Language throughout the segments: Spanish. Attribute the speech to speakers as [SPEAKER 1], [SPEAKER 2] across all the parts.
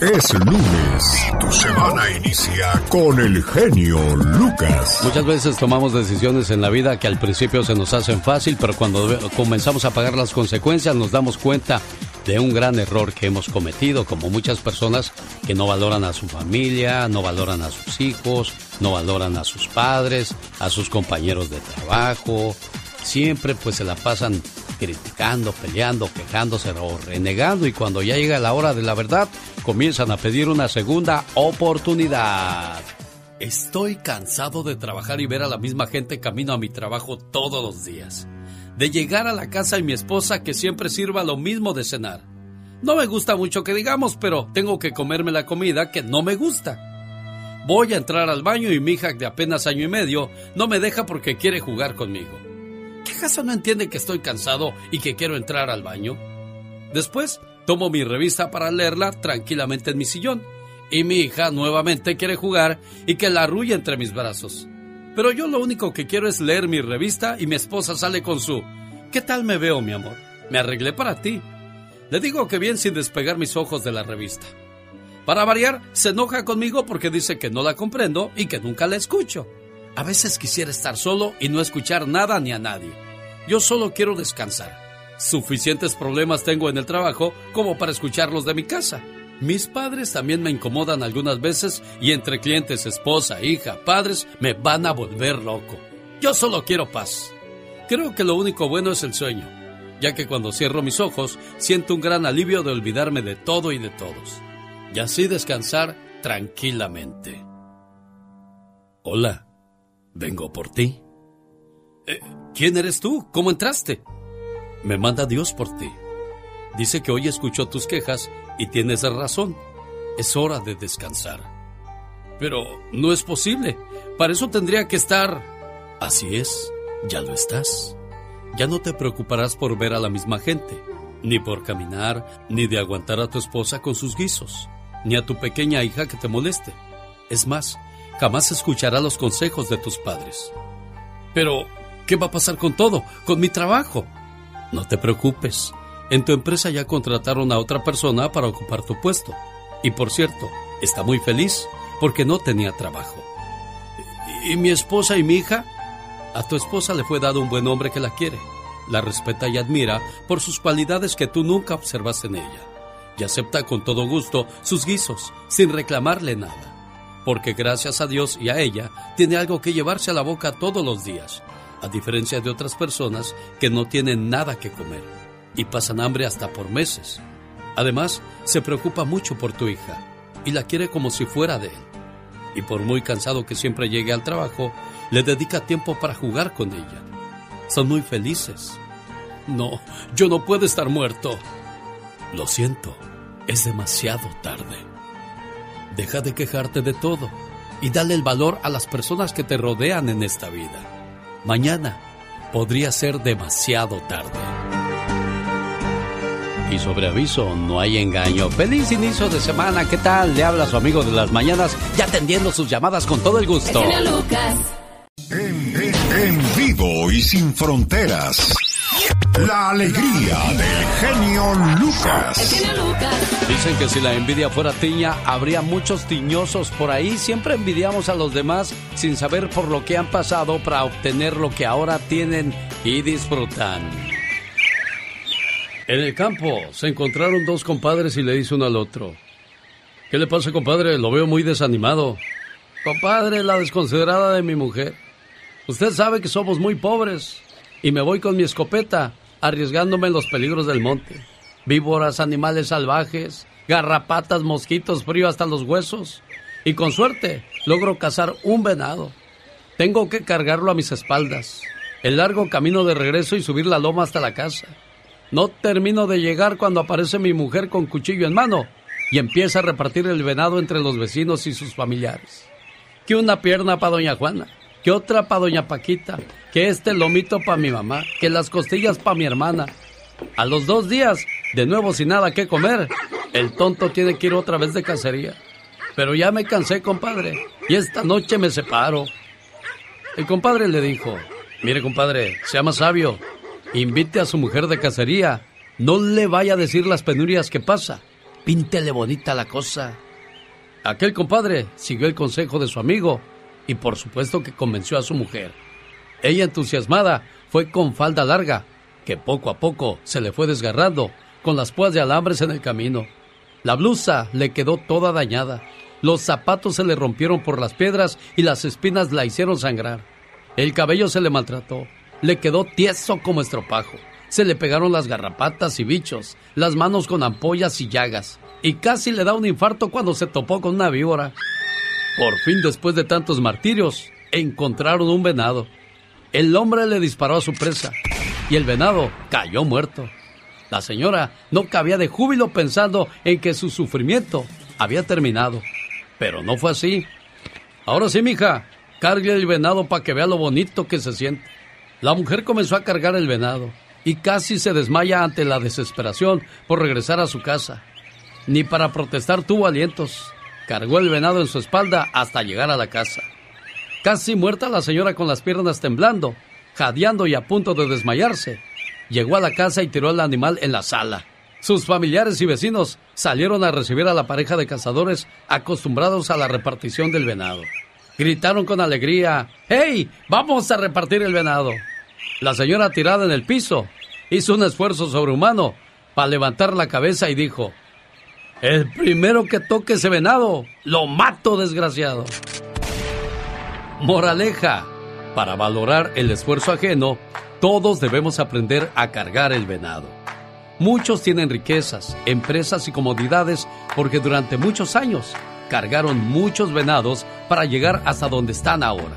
[SPEAKER 1] Es lunes. Tu semana inicia con el genio Lucas.
[SPEAKER 2] Muchas veces tomamos decisiones en la vida que al principio se nos hacen fácil, pero cuando comenzamos a pagar las consecuencias nos damos cuenta de un gran error que hemos cometido, como muchas personas que no valoran a su familia, no valoran a sus hijos, no valoran a sus padres, a sus compañeros de trabajo. Siempre pues se la pasan criticando, peleando, quejándose o renegando y cuando ya llega la hora de la verdad, comienzan a pedir una segunda oportunidad. Estoy cansado de trabajar y ver a la misma gente camino a mi trabajo todos los días. De llegar a la casa y mi esposa que siempre sirva lo mismo de cenar. No me gusta mucho que digamos, pero tengo que comerme la comida que no me gusta. Voy a entrar al baño y mi hija de apenas año y medio no me deja porque quiere jugar conmigo. ¿Qué acaso no entiende que estoy cansado y que quiero entrar al baño? Después, tomo mi revista para leerla tranquilamente en mi sillón. Y mi hija nuevamente quiere jugar y que la arrulle entre mis brazos. Pero yo lo único que quiero es leer mi revista y mi esposa sale con su ¿Qué tal me veo, mi amor? Me arreglé para ti. Le digo que bien sin despegar mis ojos de la revista. Para variar, se enoja conmigo porque dice que no la comprendo y que nunca la escucho. A veces quisiera estar solo y no escuchar nada ni a nadie. Yo solo quiero descansar. Suficientes problemas tengo en el trabajo como para escucharlos de mi casa. Mis padres también me incomodan algunas veces y entre clientes, esposa, hija, padres, me van a volver loco. Yo solo quiero paz. Creo que lo único bueno es el sueño, ya que cuando cierro mis ojos siento un gran alivio de olvidarme de todo y de todos. Y así descansar tranquilamente. Hola. Vengo por ti. Eh, ¿Quién eres tú? ¿Cómo entraste? Me manda Dios por ti. Dice que hoy escuchó tus quejas y tienes razón. Es hora de descansar. Pero no es posible. Para eso tendría que estar... Así es, ya lo estás. Ya no te preocuparás por ver a la misma gente, ni por caminar, ni de aguantar a tu esposa con sus guisos, ni a tu pequeña hija que te moleste. Es más, jamás escuchará los consejos de tus padres. Pero, ¿qué va a pasar con todo? Con mi trabajo. No te preocupes. En tu empresa ya contrataron a otra persona para ocupar tu puesto. Y por cierto, está muy feliz porque no tenía trabajo. ¿Y mi esposa y mi hija? A tu esposa le fue dado un buen hombre que la quiere. La respeta y admira por sus cualidades que tú nunca observaste en ella. Y acepta con todo gusto sus guisos, sin reclamarle nada porque gracias a Dios y a ella tiene algo que llevarse a la boca todos los días, a diferencia de otras personas que no tienen nada que comer y pasan hambre hasta por meses. Además, se preocupa mucho por tu hija y la quiere como si fuera de él. Y por muy cansado que siempre llegue al trabajo, le dedica tiempo para jugar con ella. Son muy felices. No, yo no puedo estar muerto. Lo siento, es demasiado tarde. Deja de quejarte de todo y dale el valor a las personas que te rodean en esta vida. Mañana podría ser demasiado tarde. Y sobre aviso, no hay engaño. Feliz inicio de semana, ¿qué tal? Le habla su amigo de las mañanas, ya atendiendo sus llamadas con todo el gusto.
[SPEAKER 1] en vivo y sin fronteras. La alegría del genio Lucas.
[SPEAKER 2] Dicen que si la envidia fuera tiña, habría muchos tiñosos por ahí. Siempre envidiamos a los demás sin saber por lo que han pasado para obtener lo que ahora tienen y disfrutan. En el campo se encontraron dos compadres y le dice uno al otro. ¿Qué le pasa, compadre? Lo veo muy desanimado. Compadre, la desconsiderada de mi mujer. Usted sabe que somos muy pobres y me voy con mi escopeta, arriesgándome en los peligros del monte. Víboras, animales salvajes, garrapatas, mosquitos, frío hasta los huesos. Y con suerte logro cazar un venado. Tengo que cargarlo a mis espaldas. El largo camino de regreso y subir la loma hasta la casa. No termino de llegar cuando aparece mi mujer con cuchillo en mano y empieza a repartir el venado entre los vecinos y sus familiares. Que una pierna para doña Juana, que otra para doña Paquita, que este lomito para mi mamá, que las costillas para mi hermana. A los dos días, de nuevo sin nada que comer, el tonto tiene que ir otra vez de cacería. Pero ya me cansé, compadre, y esta noche me separo. El compadre le dijo, mire compadre, sea más sabio, invite a su mujer de cacería, no le vaya a decir las penurias que pasa, píntele bonita la cosa. Aquel compadre siguió el consejo de su amigo y por supuesto que convenció a su mujer. Ella entusiasmada fue con falda larga, que poco a poco se le fue desgarrando, con las púas de alambres en el camino. La blusa le quedó toda dañada, los zapatos se le rompieron por las piedras y las espinas la hicieron sangrar. El cabello se le maltrató, le quedó tieso como estropajo. Se le pegaron las garrapatas y bichos, las manos con ampollas y llagas, y casi le da un infarto cuando se topó con una víbora. Por fin, después de tantos martirios, encontraron un venado. El hombre le disparó a su presa y el venado cayó muerto. La señora no cabía de júbilo pensando en que su sufrimiento había terminado. Pero no fue así. Ahora sí, mija, cargue el venado para que vea lo bonito que se siente. La mujer comenzó a cargar el venado y casi se desmaya ante la desesperación por regresar a su casa. Ni para protestar tuvo alientos. Cargó el venado en su espalda hasta llegar a la casa. Casi muerta la señora con las piernas temblando, jadeando y a punto de desmayarse, llegó a la casa y tiró al animal en la sala. Sus familiares y vecinos salieron a recibir a la pareja de cazadores acostumbrados a la repartición del venado. Gritaron con alegría, ¡Hey! ¡Vamos a repartir el venado! La señora tirada en el piso hizo un esfuerzo sobrehumano para levantar la cabeza y dijo, El primero que toque ese venado, lo mato, desgraciado. Moraleja, para valorar el esfuerzo ajeno, todos debemos aprender a cargar el venado. Muchos tienen riquezas, empresas y comodidades porque durante muchos años cargaron muchos venados para llegar hasta donde están ahora.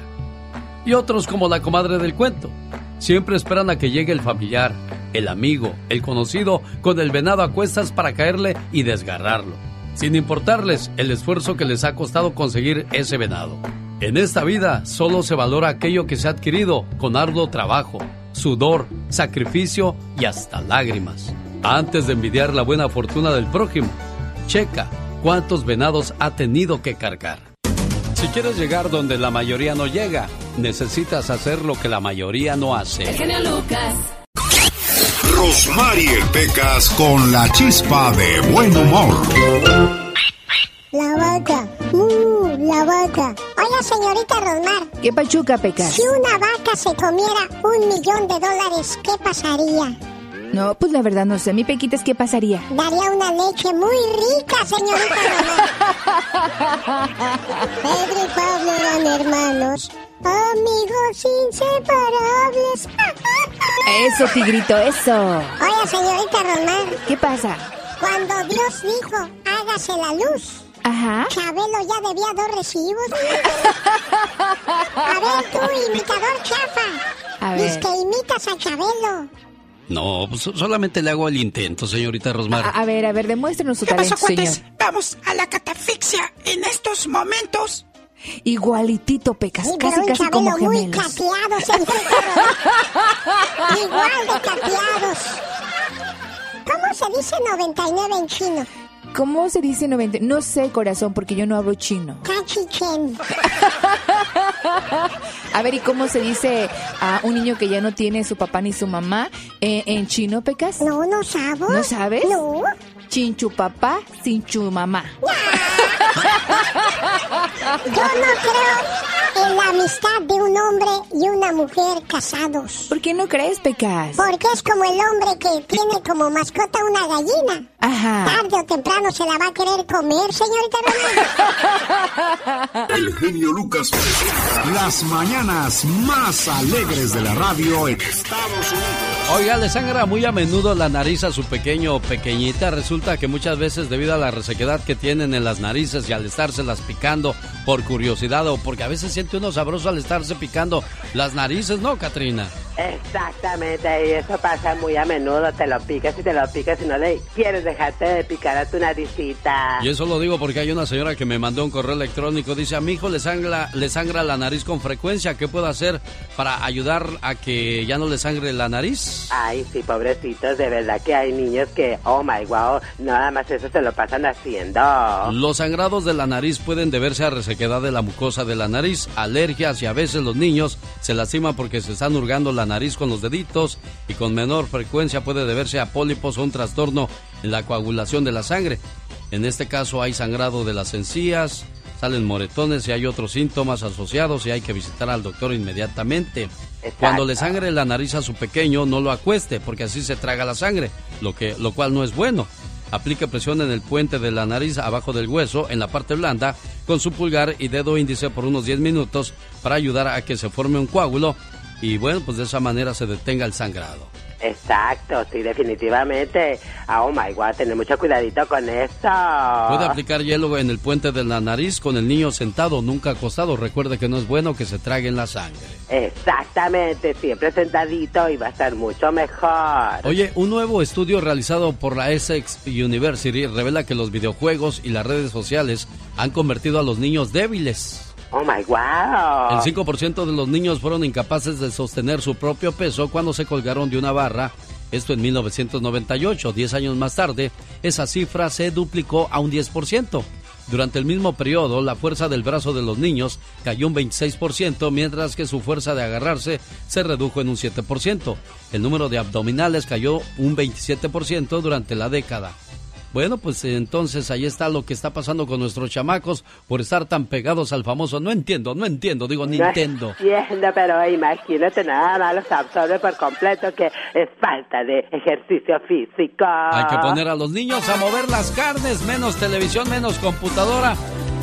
[SPEAKER 2] Y otros como la comadre del cuento, siempre esperan a que llegue el familiar, el amigo, el conocido con el venado a cuestas para caerle y desgarrarlo, sin importarles el esfuerzo que les ha costado conseguir ese venado. En esta vida solo se valora aquello que se ha adquirido con arduo trabajo, sudor, sacrificio y hasta lágrimas. Antes de envidiar la buena fortuna del prójimo, checa cuántos venados ha tenido que cargar. Si quieres llegar donde la mayoría no llega, necesitas hacer lo que la mayoría no hace.
[SPEAKER 3] El genio Lucas.
[SPEAKER 1] Rosmarie Pecas con la chispa de buen humor.
[SPEAKER 4] La vaca, uh, la vaca. Oiga, señorita Rosmar.
[SPEAKER 5] ¿Qué pachuca, Pecas?
[SPEAKER 4] Si una vaca se comiera un millón de dólares, ¿qué pasaría?
[SPEAKER 5] No, pues la verdad no sé. Mi Pequitas, ¿qué pasaría?
[SPEAKER 4] Daría una leche muy rica, señorita Rosmar. Pedro y Pablo eran hermanos, amigos inseparables.
[SPEAKER 5] Eso, tigrito, eso.
[SPEAKER 4] Oiga, señorita Rosmar.
[SPEAKER 5] ¿Qué pasa?
[SPEAKER 4] Cuando Dios dijo, hágase la luz.
[SPEAKER 5] Ajá.
[SPEAKER 4] Chabelo ya debía dos recibos. A ver, tú, imitador chafa.
[SPEAKER 5] A ver.
[SPEAKER 4] que imitas a Chabelo.
[SPEAKER 2] No, pues solamente le hago el intento, señorita Rosmar.
[SPEAKER 5] A, a ver, a ver, demuéstrenos su
[SPEAKER 6] ¿Qué pasó,
[SPEAKER 5] talento, señor.
[SPEAKER 6] cuates? Vamos a la catafixia en estos momentos.
[SPEAKER 5] Igualitito, Pecas. Casi, casi como
[SPEAKER 4] muy
[SPEAKER 5] gemelos.
[SPEAKER 4] Rosmar. Igual de cateados. ¿Cómo se dice 99 en chino?
[SPEAKER 5] ¿Cómo se dice 90? No sé, corazón, porque yo no hablo chino.
[SPEAKER 4] Cachichen.
[SPEAKER 5] A ver, ¿y cómo se dice a un niño que ya no tiene su papá ni su mamá eh, en chino, Pecas?
[SPEAKER 4] No, no sabo.
[SPEAKER 5] ¿No sabes?
[SPEAKER 4] No.
[SPEAKER 5] Chinchu papá, sin chu mamá.
[SPEAKER 4] Yo no creo en la amistad de un hombre y una mujer casados.
[SPEAKER 5] ¿Por qué no crees, Pecas?
[SPEAKER 4] Porque es como el hombre que tiene como mascota una gallina.
[SPEAKER 5] Ajá.
[SPEAKER 4] Tarde o temprano se la va a querer comer, señorita Román.
[SPEAKER 1] El genio Lucas presenta las mañanas más alegres de la radio en Estados Unidos.
[SPEAKER 2] Oiga, le sangra muy a menudo la nariz a su pequeño o pequeñita. Resulta que muchas veces debido a la resequedad que tienen en las narices y al estárselas picando por curiosidad o porque a veces siente uno sabroso al estarse picando las narices, ¿no, Katrina?
[SPEAKER 3] Exactamente, y eso pasa muy a menudo, te lo picas y te lo picas y no le quieres dejarte de picar a tu naricita.
[SPEAKER 2] Y eso lo digo porque hay una señora que me mandó un correo electrónico, dice, a mi hijo le sangra, le sangra la nariz con frecuencia, ¿qué puedo hacer para ayudar a que ya no le sangre la nariz?
[SPEAKER 3] Ay, sí, pobrecitos, de verdad que hay niños que, oh my wow, nada más eso se lo pasan haciendo.
[SPEAKER 2] Los sangrados de la nariz pueden deberse a resequedad de la mucosa de la nariz, alergias y a veces los niños se lastiman porque se están hurgando la nariz con los deditos y con menor frecuencia puede deberse a pólipos o un trastorno en la coagulación de la sangre. En este caso hay sangrado de las encías, salen moretones y hay otros síntomas asociados y hay que visitar al doctor inmediatamente. Cuando le sangre la nariz a su pequeño, no lo acueste porque así se traga la sangre, lo, que, lo cual no es bueno. Aplique presión en el puente de la nariz abajo del hueso, en la parte blanda, con su pulgar y dedo índice por unos 10 minutos para ayudar a que se forme un coágulo y bueno, pues de esa manera se detenga el sangrado.
[SPEAKER 3] Exacto, sí, definitivamente. Oh my god, tener mucho cuidadito con eso.
[SPEAKER 2] Puede aplicar hielo en el puente de la nariz con el niño sentado, nunca acostado. Recuerde que no es bueno que se traguen la sangre.
[SPEAKER 3] Exactamente, siempre sentadito y va a estar mucho mejor.
[SPEAKER 2] Oye, un nuevo estudio realizado por la Essex University revela que los videojuegos y las redes sociales han convertido a los niños débiles.
[SPEAKER 3] Oh my wow.
[SPEAKER 2] El 5% de los niños fueron incapaces de sostener su propio peso cuando se colgaron de una barra. Esto en 1998. Diez años más tarde, esa cifra se duplicó a un 10%. Durante el mismo periodo, la fuerza del brazo de los niños cayó un 26%, mientras que su fuerza de agarrarse se redujo en un 7%. El número de abdominales cayó un 27% durante la década. Bueno, pues entonces ahí está lo que está pasando con nuestros chamacos por estar tan pegados al famoso. No entiendo, no entiendo, digo Nintendo.
[SPEAKER 3] No entiendo, pero imagínate nada más los absorbe por completo que es falta de ejercicio físico.
[SPEAKER 2] Hay que poner a los niños a mover las carnes, menos televisión, menos computadora,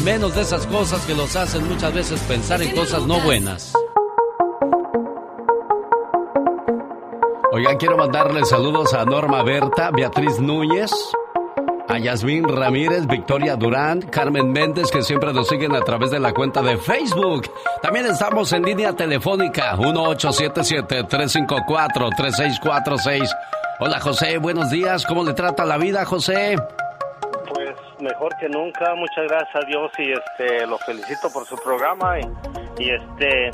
[SPEAKER 2] menos de esas cosas que los hacen muchas veces pensar en cosas no buenas. Oigan, quiero mandarle saludos a Norma Berta, Beatriz Núñez, a Yasmín Ramírez, Victoria Durán, Carmen Méndez, que siempre nos siguen a través de la cuenta de Facebook. También estamos en línea telefónica 1877-354-3646. Hola José, buenos días. ¿Cómo le trata la vida, José?
[SPEAKER 7] Pues mejor que nunca, muchas gracias a Dios y este lo felicito por su programa y, y este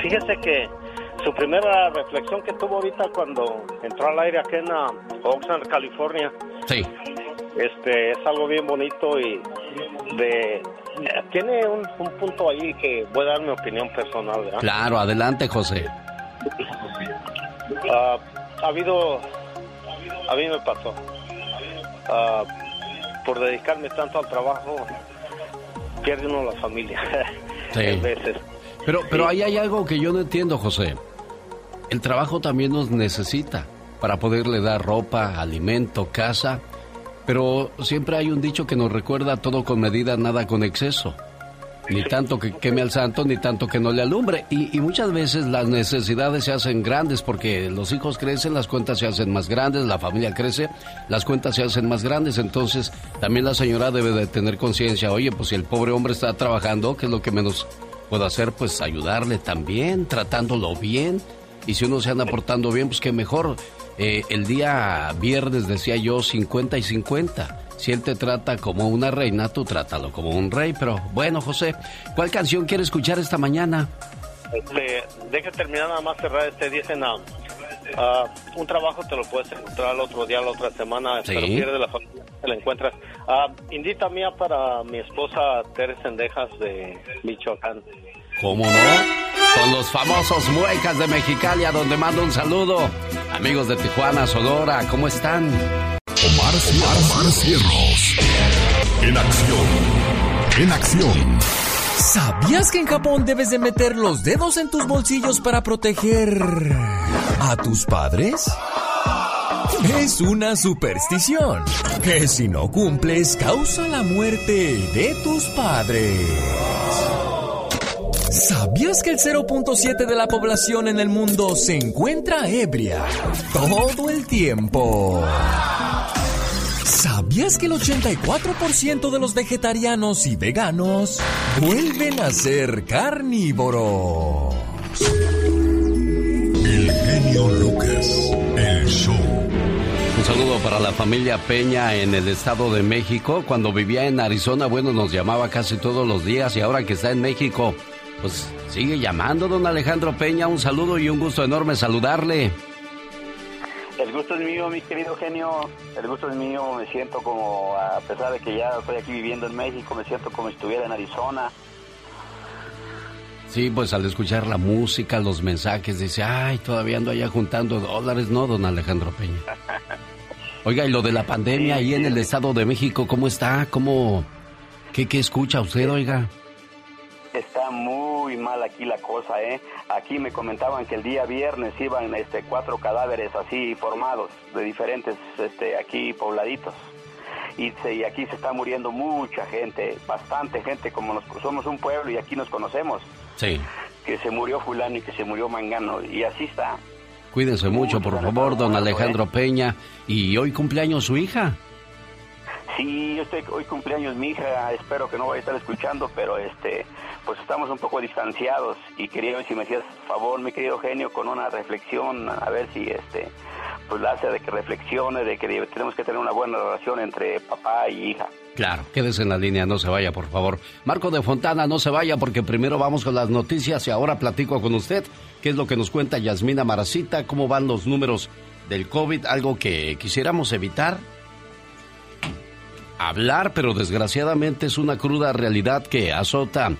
[SPEAKER 7] fíjese que su primera reflexión que tuvo ahorita cuando entró al aire aquí en uh, Oxnard, California.
[SPEAKER 2] Sí.
[SPEAKER 7] Este es algo bien bonito y de tiene un, un punto ahí que voy a dar mi opinión personal, ¿verdad?
[SPEAKER 2] Claro, adelante, José.
[SPEAKER 7] Ah, ha habido, a mí me pasó, Ah, por dedicarme tanto al trabajo, pierde uno la familia.
[SPEAKER 2] Sí.
[SPEAKER 7] Veces.
[SPEAKER 2] Pero, pero ahí hay algo que yo no entiendo, José. El trabajo también nos necesita para poderle dar ropa, alimento, casa. Pero siempre hay un dicho que nos recuerda todo con medida, nada con exceso. Ni tanto que queme al santo, ni tanto que no le alumbre. Y, y muchas veces las necesidades se hacen grandes porque los hijos crecen, las cuentas se hacen más grandes, la familia crece, las cuentas se hacen más grandes. Entonces también la señora debe de tener conciencia, oye, pues si el pobre hombre está trabajando, ¿qué es lo que menos puedo hacer? Pues ayudarle también, tratándolo bien. Y si uno se anda portando bien, pues que mejor. Eh, el día viernes decía yo 50 y 50. Si él te trata como una reina, tú trátalo como un rey. Pero bueno, José, ¿cuál canción quiere escuchar esta mañana?
[SPEAKER 7] Este, deja terminar nada más cerrar este dicen ah, ah, un trabajo te lo puedes encontrar el otro día, la otra semana,
[SPEAKER 2] Sí.
[SPEAKER 7] pero pierde la familia, te la encuentras. Ah, indita mía para mi esposa Teresa Sendejas de Michoacán.
[SPEAKER 2] ¿Cómo no? Con los famosos muecas de Mexicali, a donde mando un saludo. Amigos de Tijuana, Sonora, ¿cómo están?
[SPEAKER 1] Omar, Omar, Cierros. En acción. en acción.
[SPEAKER 8] ¿Sabías que en Japón debes de meter los dedos en tus bolsillos para proteger a tus padres? Es una superstición que si no cumples causa la muerte de tus padres. ¿Sabías que el 0.7 de la población en el mundo se encuentra ebria todo el tiempo? ¿Sabías que el 84% de los vegetarianos y veganos vuelven a ser carnívoros?
[SPEAKER 1] El genio Lucas, el show.
[SPEAKER 2] Un saludo para la familia Peña en el Estado de México. Cuando vivía en Arizona, bueno, nos llamaba casi todos los días y ahora que está en México, pues sigue llamando, don Alejandro Peña. Un saludo y un gusto enorme saludarle.
[SPEAKER 9] El gusto es mío, mi querido genio. El gusto es mío. Me siento como, a pesar de que ya estoy aquí viviendo en México, me siento como si estuviera en Arizona.
[SPEAKER 2] Sí, pues al escuchar la música, los mensajes, dice, ay, todavía ando allá juntando dólares, ¿no, don Alejandro Peña? Oiga, y lo de la pandemia ahí en el Estado de México, ¿cómo está? ¿Cómo? ¿Qué, qué escucha usted, oiga?
[SPEAKER 9] Está muy mal aquí la cosa, ¿eh? Aquí me comentaban que el día viernes iban este, cuatro cadáveres así formados de diferentes este, aquí pobladitos. Y, se- y aquí se está muriendo mucha gente, bastante gente, como nos, somos un pueblo y aquí nos conocemos,
[SPEAKER 2] Sí.
[SPEAKER 9] que se murió fulano y que se murió mangano, y así está.
[SPEAKER 2] Cuídense mucho, por favor, don Alejandro Peña. Y hoy cumpleaños su hija.
[SPEAKER 9] Sí, yo estoy hoy cumpleaños mi hija, espero que no vaya a estar escuchando, pero este, pues estamos un poco distanciados y quería si me hacías favor, mi querido genio, con una reflexión, a ver si este, pues la hace de que reflexione, de que tenemos que tener una buena relación entre papá y hija.
[SPEAKER 2] Claro, quédese en la línea, no se vaya, por favor. Marco de Fontana, no se vaya porque primero vamos con las noticias y ahora platico con usted qué es lo que nos cuenta Yasmina Maracita, cómo van los números del COVID, algo que quisiéramos evitar. Hablar, pero desgraciadamente es una cruda realidad que azota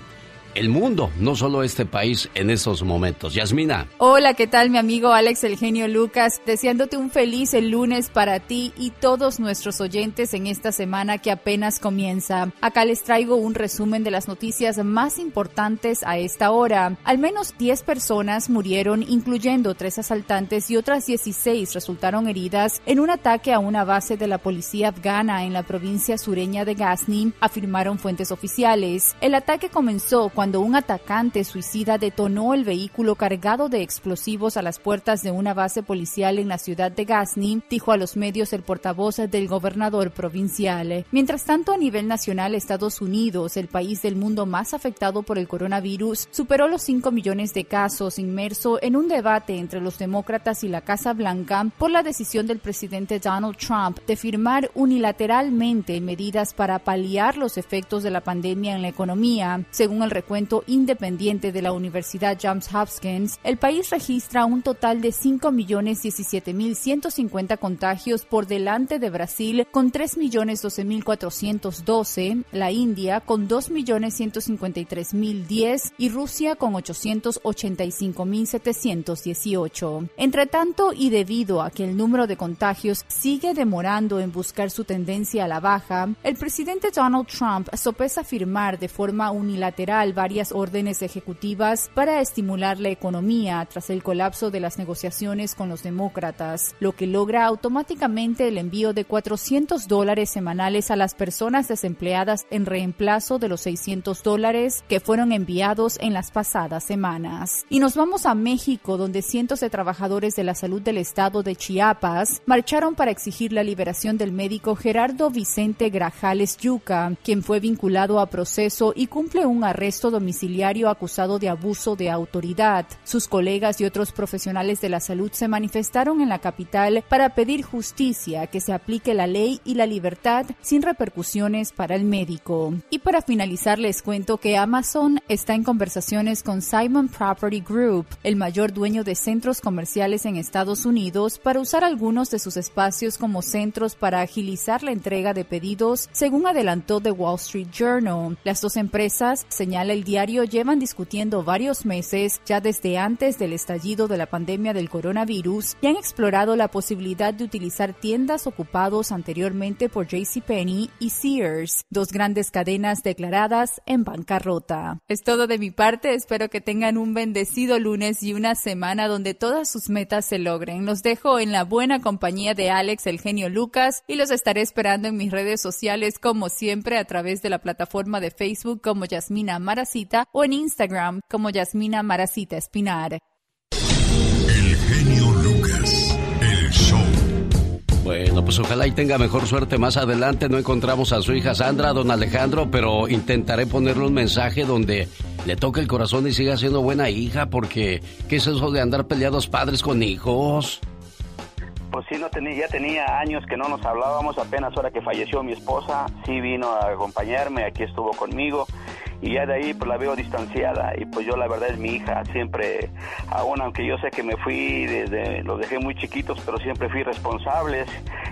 [SPEAKER 2] el mundo, no solo este país en estos momentos. Yasmina.
[SPEAKER 5] Hola, ¿qué tal mi amigo Alex el genio Lucas? Deseándote un feliz el lunes para ti y todos nuestros oyentes en esta semana que apenas comienza. Acá les traigo un resumen de las noticias más importantes a esta hora. Al menos 10 personas murieron, incluyendo tres asaltantes y otras 16 resultaron heridas en un ataque a una base de la policía afgana en la provincia sureña de Ghazni, afirmaron fuentes oficiales. El ataque comenzó cuando un atacante suicida detonó el vehículo cargado de explosivos a las puertas de una base policial en la ciudad de Ghazni, dijo a los medios el portavoz del gobernador provincial. Mientras tanto, a nivel nacional, Estados Unidos, el país del mundo más afectado por el coronavirus, superó los 5 millones de casos, inmerso en un debate entre los demócratas y la Casa Blanca por la decisión del presidente Donald Trump de firmar unilateralmente medidas para paliar los efectos de la pandemia en la economía. Según el recuento independiente de la Universidad Johns Hopkins, el país registra un total de 5.017.150 contagios por delante de Brasil con 3.012.412, la India con 2.153.010 y Rusia con 885.718. Entre tanto, y debido a que el número de contagios sigue demorando en buscar su tendencia a la baja, el presidente Donald Trump sopesa firmar de forma unilateral varias órdenes ejecutivas para estimular la economía tras el colapso de las negociaciones con los demócratas, lo que logra automáticamente el envío de 400 dólares semanales a las personas desempleadas en reemplazo de los 600 dólares que fueron enviados en las pasadas semanas. Y nos vamos a México, donde cientos de trabajadores de la salud del estado de Chiapas marcharon para exigir la liberación del médico Gerardo Vicente Grajales Yuca, quien fue vinculado a proceso y cumple un arresto domiciliario acusado de abuso de autoridad. Sus colegas y otros profesionales de la salud se manifestaron en la capital para pedir justicia, que se aplique la ley y la libertad sin repercusiones para el médico. Y para finalizar les cuento que Amazon está en conversaciones con Simon Property Group, el mayor dueño de centros comerciales en Estados Unidos, para usar algunos de sus espacios como centros para agilizar la entrega de pedidos, según adelantó The Wall Street Journal. Las dos empresas, señala el diario llevan discutiendo varios meses, ya desde antes del estallido de la pandemia del coronavirus, y han explorado la posibilidad de utilizar tiendas ocupados anteriormente por JCPenney y Sears, dos grandes cadenas declaradas en bancarrota. Es todo de mi parte, espero que tengan un bendecido lunes y una semana donde todas sus metas se logren. Los dejo en la buena compañía de Alex, el genio Lucas, y los estaré esperando en mis redes sociales como siempre a través de la plataforma de Facebook como Yasmina Maracita o en Instagram como Yasmina Maracita Espinar.
[SPEAKER 1] El genio Lucas, el show.
[SPEAKER 2] Bueno, pues ojalá y tenga mejor suerte más adelante. No encontramos a su hija Sandra, don Alejandro, pero intentaré ponerle un mensaje donde le toque el corazón y siga siendo buena hija, porque ¿qué es eso de andar peleados padres con hijos?
[SPEAKER 9] Pues sí, no tenía, ya tenía años que no nos hablábamos, apenas ahora que falleció mi esposa, sí vino a acompañarme, aquí estuvo conmigo y ya de ahí pues la veo distanciada y pues yo la verdad es mi hija, siempre, aún aunque yo sé que me fui desde, los dejé muy chiquitos, pero siempre fui responsables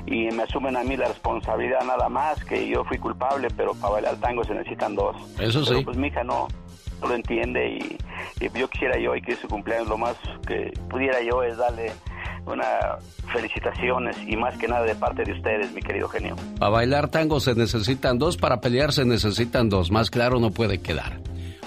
[SPEAKER 9] y me asumen a mí la responsabilidad nada más, que yo fui culpable, pero para bailar tango se necesitan dos.
[SPEAKER 2] Eso sí.
[SPEAKER 9] Pero, pues mi hija no, no lo entiende y, y yo quisiera yo y que su cumpleaños lo más que pudiera yo es darle una felicitaciones y más que nada de parte de ustedes, mi querido genio.
[SPEAKER 2] Para bailar tango se necesitan dos, para pelear se necesitan dos, más claro no puede quedar.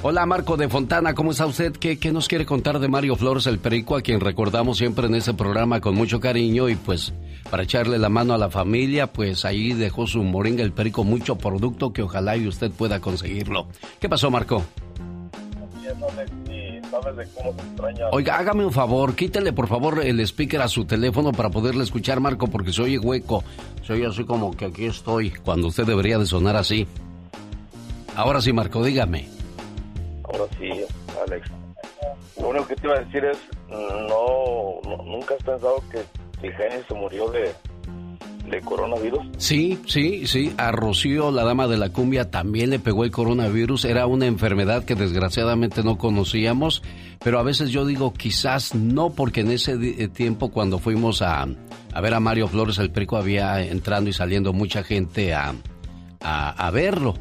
[SPEAKER 2] Hola Marco de Fontana, ¿cómo está usted? ¿Qué, ¿Qué, nos quiere contar de Mario Flores el Perico, a quien recordamos siempre en ese programa con mucho cariño y pues para echarle la mano a la familia, pues ahí dejó su moringa el Perico, mucho producto que ojalá y usted pueda conseguirlo. ¿Qué pasó Marco? Oiga, hágame un favor, quítele por favor el speaker a su teléfono para poderle escuchar, Marco, porque se oye hueco. Se oye así como que aquí estoy, cuando usted debería de sonar así. Ahora sí, Marco, dígame.
[SPEAKER 10] Ahora sí, Alex. Lo único que te iba a decir es, no, nunca has pensado que Tigenio se murió de, de coronavirus?
[SPEAKER 2] Sí, sí, sí. A Rocío, la dama de la cumbia, también le pegó el coronavirus. Era una enfermedad que desgraciadamente no conocíamos, pero a veces yo digo quizás no, porque en ese eh, tiempo cuando fuimos a, a ver a Mario Flores el Perico había entrando y saliendo mucha gente a, a, a verlo.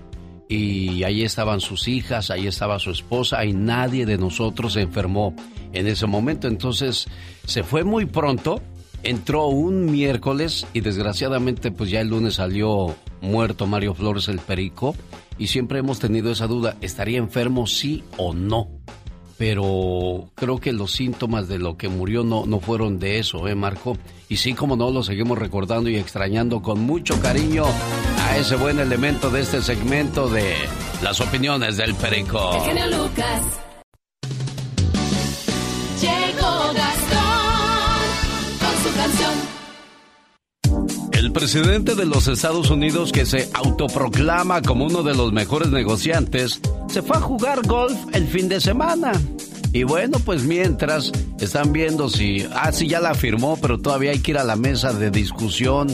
[SPEAKER 2] Y ahí estaban sus hijas, ahí estaba su esposa y nadie de nosotros se enfermó en ese momento. Entonces se fue muy pronto entró un miércoles y desgraciadamente pues ya el lunes salió muerto Mario Flores el Perico y siempre hemos tenido esa duda, ¿estaría enfermo sí o no? Pero creo que los síntomas de lo que murió no, no fueron de eso, ¿eh, Marco? Y sí, como no, lo seguimos recordando y extrañando con mucho cariño a ese buen elemento de este segmento de las opiniones del Perico.
[SPEAKER 11] Lucas.
[SPEAKER 2] El presidente de los Estados Unidos, que se autoproclama como uno de los mejores negociantes, se fue a jugar golf el fin de semana. Y bueno, pues mientras están viendo si, ah, sí, ya la firmó, pero todavía hay que ir a la mesa de discusión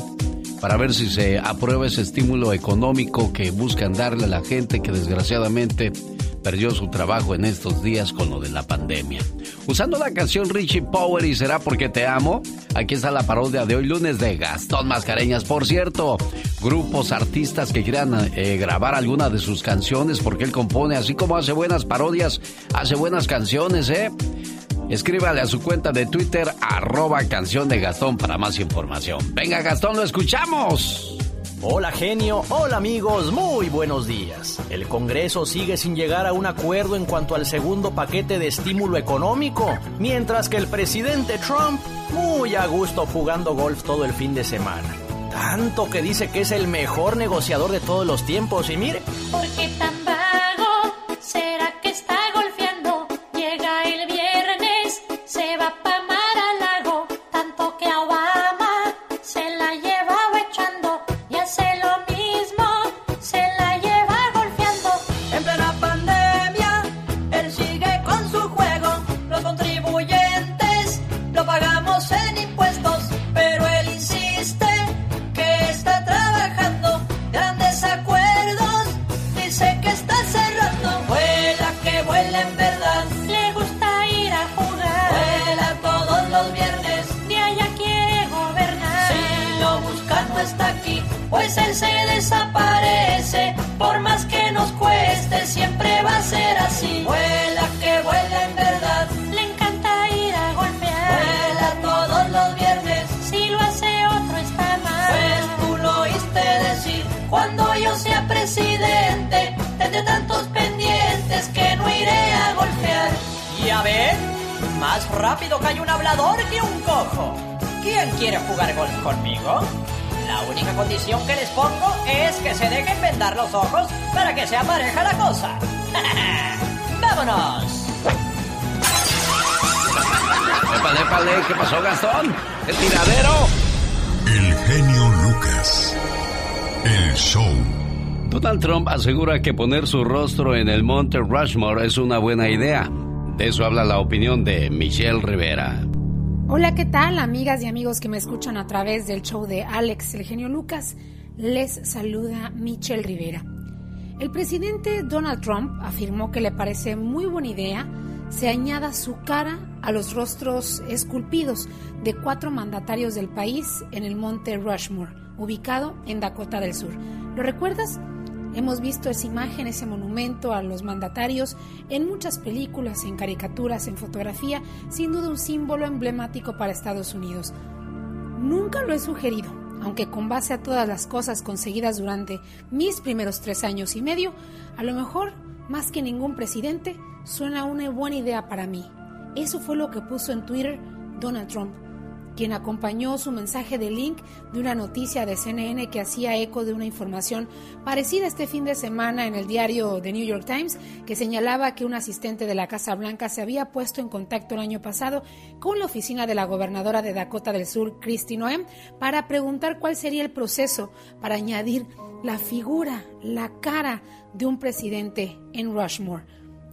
[SPEAKER 2] para ver si se aprueba ese estímulo económico que buscan darle a la gente que desgraciadamente perdió su trabajo en estos días con lo de la pandemia. Usando la canción Richie Power y será porque te amo, aquí está la parodia de hoy lunes de Gastón Mascareñas. Por cierto, grupos, artistas que quieran eh, grabar alguna de sus canciones porque él compone, así como hace buenas parodias, hace buenas canciones, ¿eh? Escríbale a su cuenta de Twitter, arroba canción de Gastón para más información. Venga Gastón, lo escuchamos.
[SPEAKER 12] Hola genio, hola amigos, muy buenos días. El Congreso sigue sin llegar a un acuerdo en cuanto al segundo paquete de estímulo económico, mientras que el presidente Trump muy a gusto jugando golf todo el fin de semana. Tanto que dice que es el mejor negociador de todos los tiempos y mire.
[SPEAKER 11] ¿Por qué tan ¡El
[SPEAKER 2] tiradero!
[SPEAKER 1] El genio Lucas. El show.
[SPEAKER 2] Donald Trump asegura que poner su rostro en el monte Rushmore es una buena idea. De eso habla la opinión de Michelle Rivera.
[SPEAKER 13] Hola, ¿qué tal, amigas y amigos que me escuchan a través del show de Alex, el genio Lucas? Les saluda Michelle Rivera. El presidente Donald Trump afirmó que le parece muy buena idea se añada su cara a los rostros esculpidos de cuatro mandatarios del país en el monte Rushmore, ubicado en Dakota del Sur. ¿Lo recuerdas? Hemos visto esa imagen, ese monumento a los mandatarios en muchas películas, en caricaturas, en fotografía, sin duda un símbolo emblemático para Estados Unidos. Nunca lo he sugerido, aunque con base a todas las cosas conseguidas durante mis primeros tres años y medio, a lo mejor, más que ningún presidente, suena una buena idea para mí. Eso fue lo que puso en Twitter Donald Trump, quien acompañó su mensaje de link de una noticia de CNN que hacía eco de una información parecida este fin de semana en el diario The New York Times, que señalaba que un asistente de la Casa Blanca se había puesto en contacto el año pasado con la oficina de la gobernadora de Dakota del Sur, Kristi Noem, para preguntar cuál sería el proceso para añadir la figura, la cara de un presidente en Rushmore.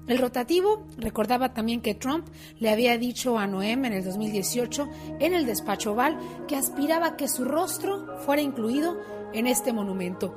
[SPEAKER 13] El rotativo recordaba también que Trump le había dicho a Noem en el 2018 en el despacho oval que aspiraba que su rostro fuera incluido en este monumento.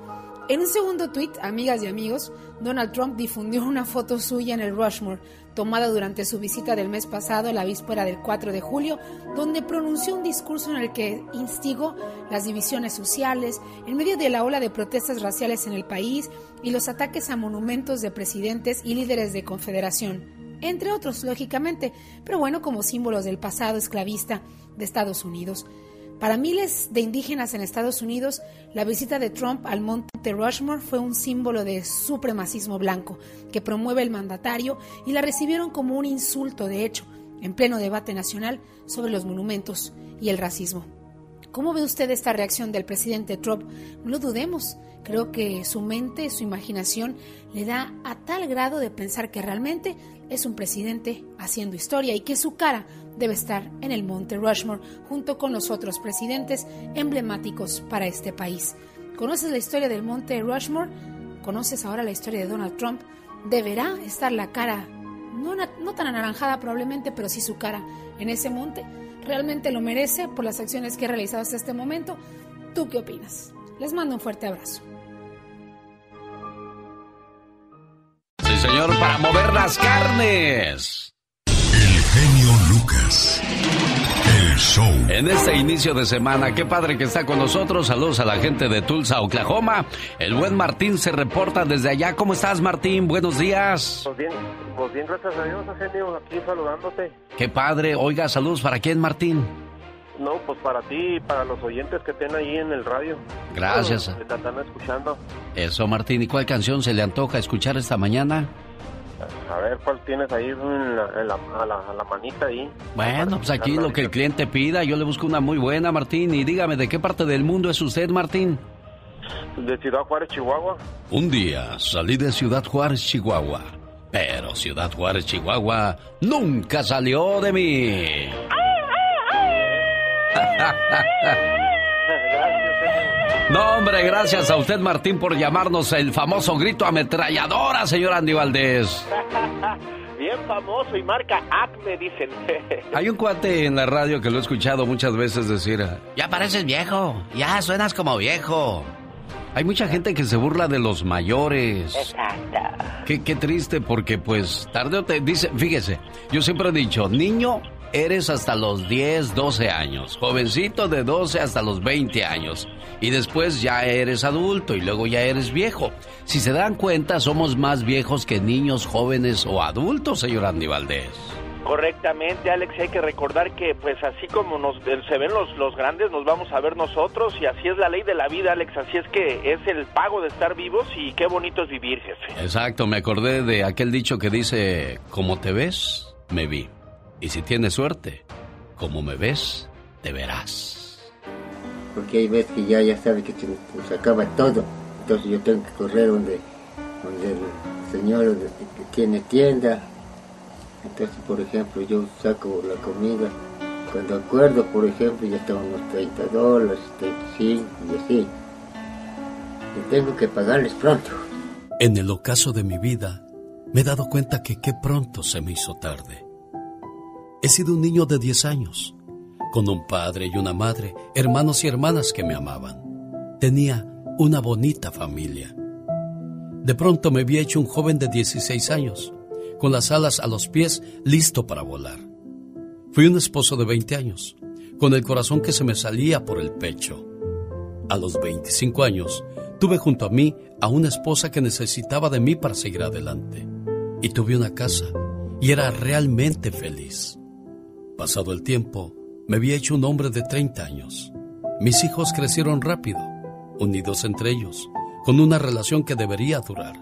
[SPEAKER 13] En un segundo tuit, amigas y amigos, Donald Trump difundió una foto suya en el Rushmore, tomada durante su visita del mes pasado, la víspera del 4 de julio, donde pronunció un discurso en el que instigó las divisiones sociales en medio de la ola de protestas raciales en el país y los ataques a monumentos de presidentes y líderes de confederación, entre otros, lógicamente, pero bueno, como símbolos del pasado esclavista de Estados Unidos. Para miles de indígenas en Estados Unidos, la visita de Trump al monte Rushmore fue un símbolo de supremacismo blanco que promueve el mandatario y la recibieron como un insulto, de hecho, en pleno debate nacional sobre los monumentos y el racismo. ¿Cómo ve usted esta reacción del presidente Trump? No lo dudemos. Creo que su mente, su imaginación, le da a tal grado de pensar que realmente es un presidente haciendo historia y que su cara debe estar en el Monte Rushmore junto con los otros presidentes emblemáticos para este país. ¿Conoces la historia del Monte Rushmore? ¿Conoces ahora la historia de Donald Trump? Deberá estar la cara, no, tan anaranjada probablemente, pero sí su cara en ese monte. ¿Realmente lo merece por las acciones que ha realizado hasta este momento? ¿Tú qué opinas? Les mando un fuerte abrazo.
[SPEAKER 2] Sí, señor, para mover las carnes.
[SPEAKER 1] El genio Lucas. El show.
[SPEAKER 2] En este inicio de semana, qué padre que está con nosotros. Saludos a la gente de Tulsa, Oklahoma. El buen Martín se reporta desde allá. ¿Cómo estás, Martín? Buenos días.
[SPEAKER 14] Pues bien, pues bien, gracias a Dios, genio, aquí saludándote.
[SPEAKER 2] Qué padre. Oiga, saludos para quién, Martín.
[SPEAKER 14] No, pues para ti y para los oyentes que estén ahí en el radio.
[SPEAKER 2] Gracias.
[SPEAKER 14] Que te están escuchando.
[SPEAKER 2] Eso, Martín. ¿Y cuál canción se le antoja escuchar esta mañana?
[SPEAKER 14] A ver, ¿cuál tienes ahí en la, en la- a, la, a la manita ahí?
[SPEAKER 2] Bueno, pues aquí lo que el cliente pida, yo le busco una muy buena, Martín. Y dígame, ¿de qué parte del mundo es usted, Martín?
[SPEAKER 14] De Ciudad Juárez, Chihuahua.
[SPEAKER 2] Un día salí de Ciudad Juárez, Chihuahua. Pero Ciudad Juárez, Chihuahua nunca salió de mí. No, hombre, gracias a usted, Martín, por llamarnos el famoso grito ametralladora, señor Andy Valdés.
[SPEAKER 14] Bien famoso y marca Acme, dicen.
[SPEAKER 2] Hay un cuate en la radio que lo he escuchado muchas veces decir, ya pareces viejo, ya suenas como viejo. Hay mucha gente que se burla de los mayores.
[SPEAKER 3] Exacto.
[SPEAKER 2] Qué, qué triste porque pues tarde o te dice, fíjese, yo siempre he dicho, niño eres hasta los 10, 12 años, jovencito de 12 hasta los 20 años y después ya eres adulto y luego ya eres viejo. Si se dan cuenta, somos más viejos que niños, jóvenes o adultos, señor Andy Valdés.
[SPEAKER 14] Correctamente, Alex, hay que recordar que pues así como nos se ven los, los grandes, nos vamos a ver nosotros y así es la ley de la vida, Alex, así es que es el pago de estar vivos y qué bonito es vivir, jefe.
[SPEAKER 2] Exacto, me acordé de aquel dicho que dice, como te ves, me vi. Y si tienes suerte, como me ves, te verás.
[SPEAKER 15] Porque hay veces que ya, ya sabe que se, se acaba todo. Entonces yo tengo que correr donde, donde el señor que tiene tienda. Entonces, por ejemplo, yo saco la comida. Cuando acuerdo, por ejemplo, ya tengo unos 30 dólares, 35 y así. Y tengo que pagarles pronto.
[SPEAKER 2] En el ocaso de mi vida, me he dado cuenta que qué pronto se me hizo tarde. He sido un niño de 10 años, con un padre y una madre, hermanos y hermanas que me amaban. Tenía una bonita familia. De pronto me había hecho un joven de 16 años, con las alas a los pies, listo para volar. Fui un esposo de 20 años, con el corazón que se me salía por el pecho. A los 25 años, tuve junto a mí a una esposa que necesitaba de mí para seguir adelante. Y tuve una casa, y era realmente feliz. Pasado el tiempo, me había hecho un hombre de 30 años. Mis hijos crecieron rápido, unidos entre ellos, con una relación que debería durar.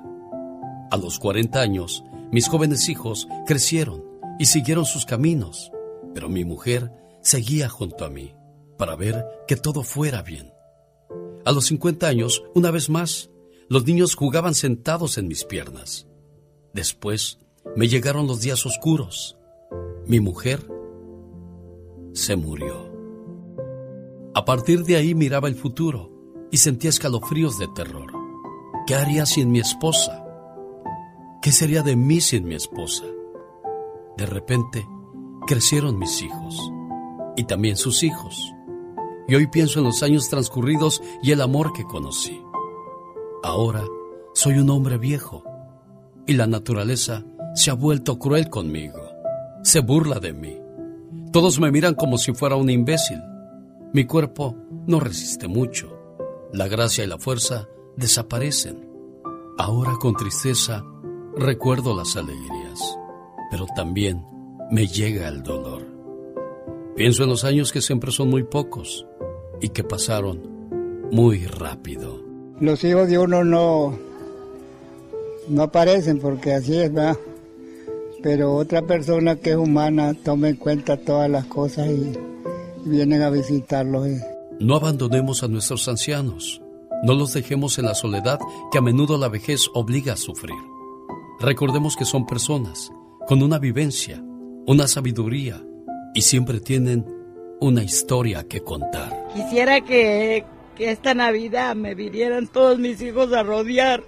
[SPEAKER 2] A los 40 años, mis jóvenes hijos crecieron y siguieron sus caminos, pero mi mujer seguía junto a mí para ver que todo fuera bien. A los 50 años, una vez más, los niños jugaban sentados en mis piernas. Después me llegaron los días oscuros. Mi mujer se murió. A partir de ahí miraba el futuro y sentía escalofríos de terror. ¿Qué haría sin mi esposa? ¿Qué sería de mí sin mi esposa? De repente, crecieron mis hijos y también sus hijos. Y hoy pienso en los años transcurridos y el amor que conocí. Ahora soy un hombre viejo y la naturaleza se ha vuelto cruel conmigo. Se burla de mí todos me miran como si fuera un imbécil. Mi cuerpo no resiste mucho. La gracia y la fuerza desaparecen. Ahora con tristeza recuerdo las alegrías, pero también me llega el dolor. Pienso en los años que siempre son muy pocos y que pasaron muy rápido.
[SPEAKER 16] Los hijos de uno no, no aparecen porque así es, ¿verdad? Pero otra persona que es humana toma en cuenta todas las cosas y, vienen a visitarlos.
[SPEAKER 2] No abandonemos a nuestros ancianos, no los dejemos en la soledad que a menudo la vejez obliga a sufrir. Recordemos que son personas con una vivencia, una sabiduría y siempre tienen una historia que contar.
[SPEAKER 17] Quisiera que, que esta Navidad me vinieran todos mis hijos a rodear,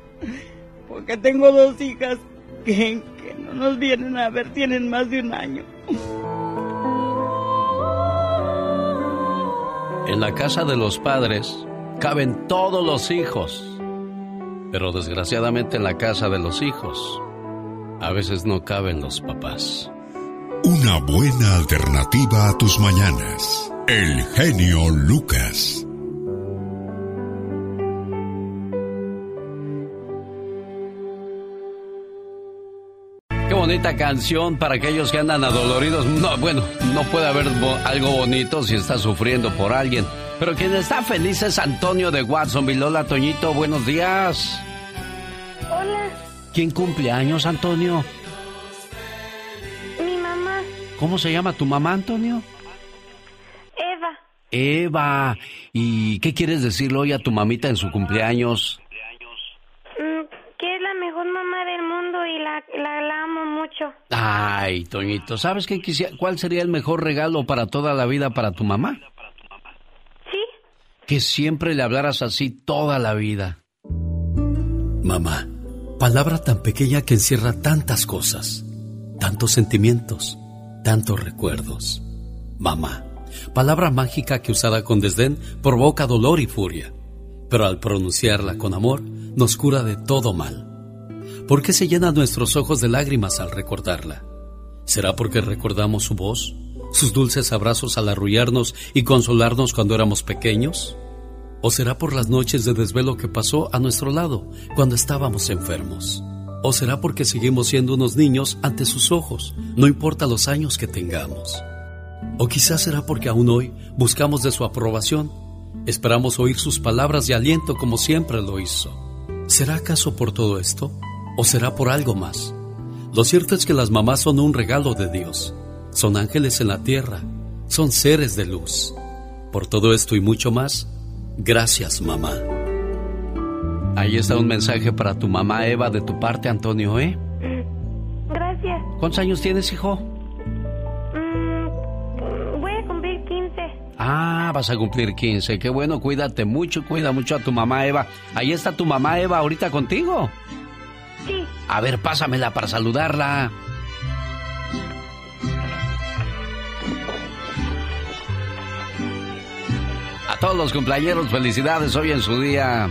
[SPEAKER 17] porque tengo dos hijas que, no nos vienen a ver, tienen más de un año.
[SPEAKER 2] En la casa de los padres caben todos los hijos, pero desgraciadamente en la casa de los hijos a veces no caben los papás.
[SPEAKER 1] Una buena alternativa a tus mañanas. El genio Lucas.
[SPEAKER 2] Bonita canción para aquellos que andan adoloridos. No, bueno, no puede haber algo bonito si está sufriendo por alguien. Pero quien está feliz es Antonio de Watsonville. Hola, Toñito, buenos días.
[SPEAKER 18] Hola.
[SPEAKER 2] ¿Quién cumple años, Antonio?
[SPEAKER 18] Mi mamá.
[SPEAKER 2] ¿Cómo se llama tu mamá, Antonio?
[SPEAKER 18] Eva.
[SPEAKER 2] Eva. ¿Y qué quieres decirle hoy a tu mamita en su cumpleaños? Ay, Toñito, ¿sabes qué quisiera? ¿Cuál sería el mejor regalo para toda la vida para tu mamá?
[SPEAKER 18] Sí.
[SPEAKER 2] Que siempre le hablaras así toda la vida. Mamá, palabra tan pequeña que encierra tantas cosas, tantos sentimientos, tantos recuerdos. Mamá, palabra mágica que usada con desdén provoca dolor y furia, pero al pronunciarla con amor nos cura de todo mal. ¿Por qué se llenan nuestros ojos de lágrimas al recordarla? ¿Será porque recordamos su voz, sus dulces abrazos al arrullarnos y consolarnos cuando éramos pequeños? ¿O será por las noches de desvelo que pasó a nuestro lado cuando estábamos enfermos? ¿O será porque seguimos siendo unos niños ante sus ojos, no importa los años que tengamos? ¿O quizás será porque aún hoy buscamos de su aprobación? Esperamos oír sus palabras de aliento como siempre lo hizo. ¿Será acaso por todo esto? ¿O será por algo más? Lo cierto es que las mamás son un regalo de Dios. son ángeles en la tierra, son seres de luz. Por todo esto y mucho más, gracias mamá. Ahí está un mensaje para tu mamá Eva de tu parte, Antonio, ¿eh?
[SPEAKER 18] Gracias.
[SPEAKER 2] ¿Cuántos años tienes, hijo?
[SPEAKER 18] Mm, voy a cumplir 15.
[SPEAKER 2] Ah, vas a cumplir 15. Qué bueno, cuídate mucho, cuida mucho a tu mamá Eva. Ahí está tu mamá Eva ahorita contigo.
[SPEAKER 18] Sí.
[SPEAKER 2] A ver, pásamela para saludarla. A todos los cumpleaños, felicidades hoy en su día.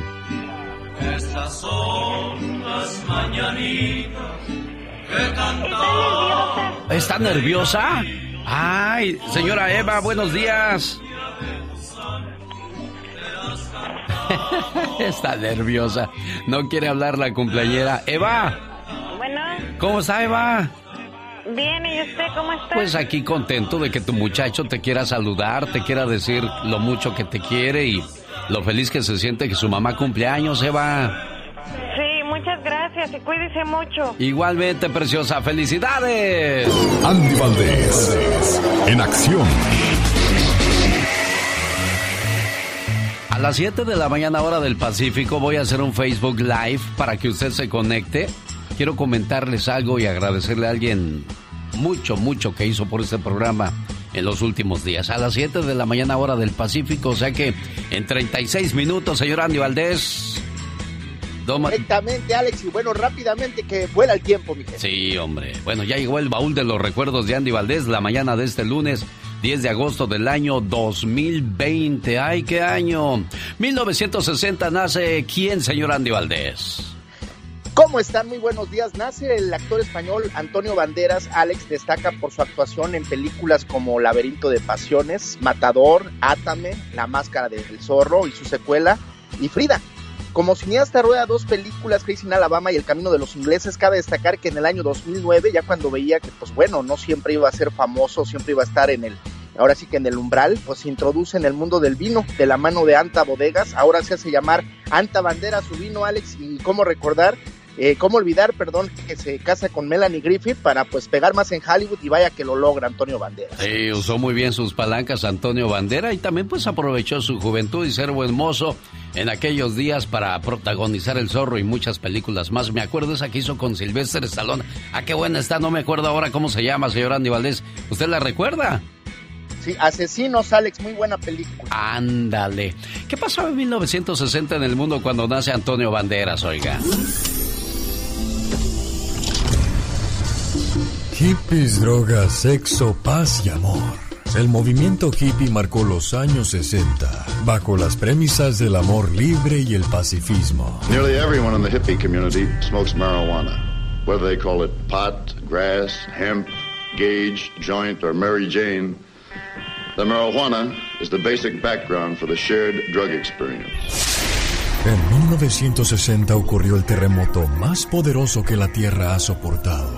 [SPEAKER 19] Estas son las mañanitas que cantaba.
[SPEAKER 2] ¿Está nerviosa? Ay, señora Eva, buenos días. Está nerviosa. No quiere hablar la cumpleañera. Eva,
[SPEAKER 18] Bueno,
[SPEAKER 2] ¿cómo está Eva?
[SPEAKER 18] bien, ¿y usted cómo está?
[SPEAKER 2] Pues aquí contento de que tu muchacho te quiera saludar, te quiera decir lo mucho que te quiere y lo feliz que se siente que su mamá cumple años, Eva.
[SPEAKER 18] Sí, muchas gracias y cuídese mucho.
[SPEAKER 2] Igualmente, preciosa, felicidades.
[SPEAKER 1] Andy Valdés, en acción.
[SPEAKER 2] A las 7 de la mañana hora del Pacífico voy a hacer un Facebook Live para que usted se conecte. Quiero comentarles algo y agradecerle a alguien mucho, mucho que hizo por este programa en los últimos días. A las 7 de la mañana hora del Pacífico, o sea que en 36 minutos, señor Andy Valdés. Doma-
[SPEAKER 20] Correctamente, Alex, y bueno, rápidamente que vuela el tiempo, mi gente.
[SPEAKER 2] Sí, hombre. Bueno, ya llegó el baúl de los recuerdos de Andy Valdés la mañana de este lunes 10 de agosto del año 2020. ¡Ay, qué año! 1960 nace quién, señor Andy Valdés.
[SPEAKER 20] ¿Cómo están? Muy buenos días. Nace el actor español Antonio Banderas. Alex destaca por su actuación en películas como Laberinto de Pasiones, Matador, Átame, La Máscara del Zorro y su secuela, y Frida. Como cineasta rueda dos películas, Crazy in Alabama y El Camino de los Ingleses. Cabe destacar que en el año 2009, ya cuando veía que, pues bueno, no siempre iba a ser famoso, siempre iba a estar en el, ahora sí que en el umbral, pues se introduce en el mundo del vino de la mano de Anta Bodegas. Ahora se hace llamar Anta Banderas su vino, Alex, y cómo recordar eh, cómo olvidar, perdón, que se casa con Melanie Griffith para pues pegar más en Hollywood y vaya que lo logra Antonio Banderas.
[SPEAKER 2] Sí, usó muy bien sus palancas Antonio Bandera y también pues aprovechó su juventud y ser buen mozo en aquellos días para protagonizar El Zorro y muchas películas más. Me acuerdo esa que hizo con Sylvester Stallone. Ah, qué buena está, no me acuerdo ahora cómo se llama, señor Andy Valdés. ¿Usted la recuerda?
[SPEAKER 20] Sí, Asesinos, Alex, muy buena película.
[SPEAKER 2] Ándale. ¿Qué pasó en 1960 en el mundo cuando nace Antonio Banderas, oiga?
[SPEAKER 8] Hippies, drogas, sexo, paz y amor. El movimiento hippie marcó los años 60 bajo las premisas del amor libre y el pacifismo.
[SPEAKER 21] Nearly everyone in the hippie community smokes marijuana. Whether they call it pot, grass, hemp, gauge, joint, or Mary Jane, the marijuana is the basic background for the shared drug experience.
[SPEAKER 8] En 1960 ocurrió el terremoto más poderoso que la Tierra ha soportado.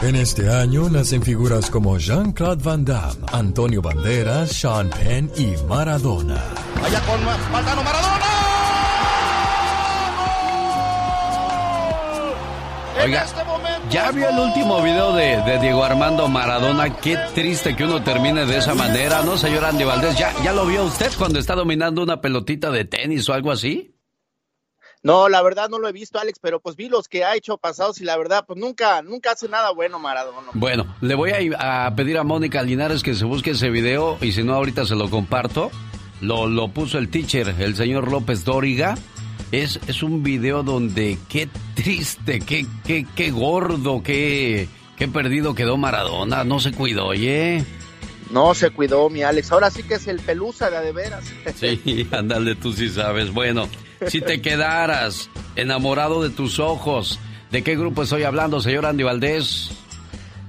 [SPEAKER 8] En este año nacen figuras como Jean-Claude Van Damme, Antonio Banderas, Sean Penn y Maradona.
[SPEAKER 22] Vaya con Maradona, Maradona.
[SPEAKER 2] Oiga, ¿ya vio el último video de, de Diego Armando Maradona? Qué triste que uno termine de esa manera, ¿no, señor Andy Valdés? ¿Ya, ¿Ya lo vio usted cuando está dominando una pelotita de tenis o algo así?
[SPEAKER 20] No, la verdad no lo he visto, Alex, pero pues vi los que ha hecho pasados y la verdad, pues nunca, nunca hace nada bueno Maradona.
[SPEAKER 2] Bueno, le voy a, a pedir a Mónica Linares que se busque ese video y si no ahorita se lo comparto. Lo, lo puso el teacher, el señor López Dóriga. Es, es un video donde qué triste, qué, qué, qué gordo, qué, qué perdido quedó Maradona. No se cuidó, oye.
[SPEAKER 20] No se cuidó, mi Alex. Ahora sí que es el pelusa de de veras.
[SPEAKER 2] Sí, ándale, tú sí sabes. Bueno, si te quedaras enamorado de tus ojos, ¿de qué grupo estoy hablando, señor Andy Valdés?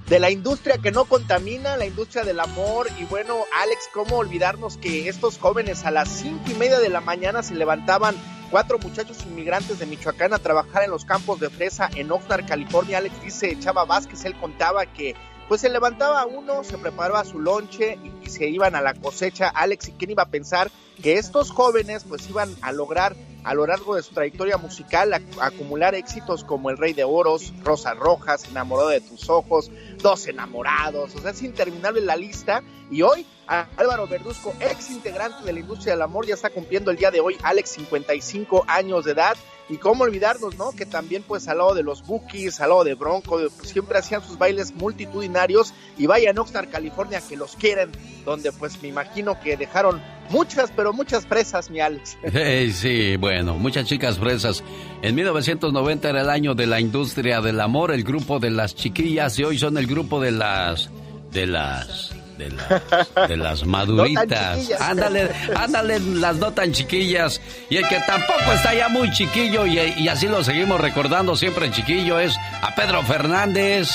[SPEAKER 20] de la industria que no contamina, la industria del amor. Y bueno, Alex, ¿cómo olvidarnos que estos jóvenes a las cinco y media de la mañana se levantaban cuatro muchachos inmigrantes de Michoacán a trabajar en los campos de fresa en Oxnard, California? Alex dice Chava Vázquez, él contaba que pues se levantaba uno, se preparaba su lonche y, se iban a la cosecha. Alex, ¿y quién iba a pensar que estos jóvenes pues iban a lograr a lo largo de su trayectoria musical acumular éxitos como El Rey de Oros, Rosa Rojas, Enamorado de tus ojos, Dos Enamorados, o sea, es interminable la lista. Y hoy Álvaro Verduzco, ex integrante de la industria del amor, ya está cumpliendo el día de hoy, Alex, 55 años de edad. Y cómo olvidarnos, ¿no? Que también, pues, al lado de los Bookies, al lado de Bronco, pues, siempre hacían sus bailes multitudinarios. Y vaya a California, que los quieren, donde, pues, me imagino que dejaron muchas, pero muchas fresas, mi Alex.
[SPEAKER 2] sí, bueno, muchas chicas fresas. En 1990 era el año de la industria del amor, el grupo de las chiquillas, y hoy son el grupo de las. de las de las, de las maduritas. ándale, ándale, las no tan chiquillas. Y el que tampoco está ya muy chiquillo, y, y así lo seguimos recordando siempre en chiquillo, es a Pedro Fernández.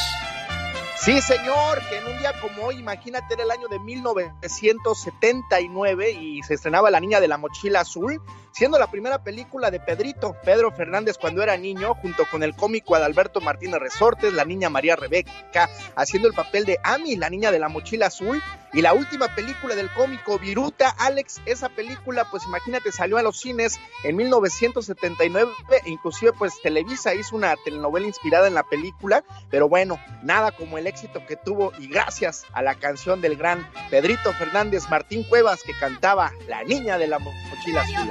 [SPEAKER 20] Sí, señor, que en un día como hoy, imagínate, era el año de 1979 y se estrenaba La Niña de la Mochila Azul, siendo la primera película de Pedrito, Pedro Fernández cuando era niño, junto con el cómico Adalberto Martínez Resortes, la niña María Rebeca, haciendo el papel de Ami, la niña de la mochila azul, y la última película del cómico Viruta, Alex, esa película, pues imagínate, salió a los cines en 1979, e inclusive pues Televisa hizo una telenovela inspirada en la película, pero bueno, nada como el éxito que tuvo y gracias a la canción del gran Pedrito Fernández Martín Cuevas que cantaba La niña de la mochila azul.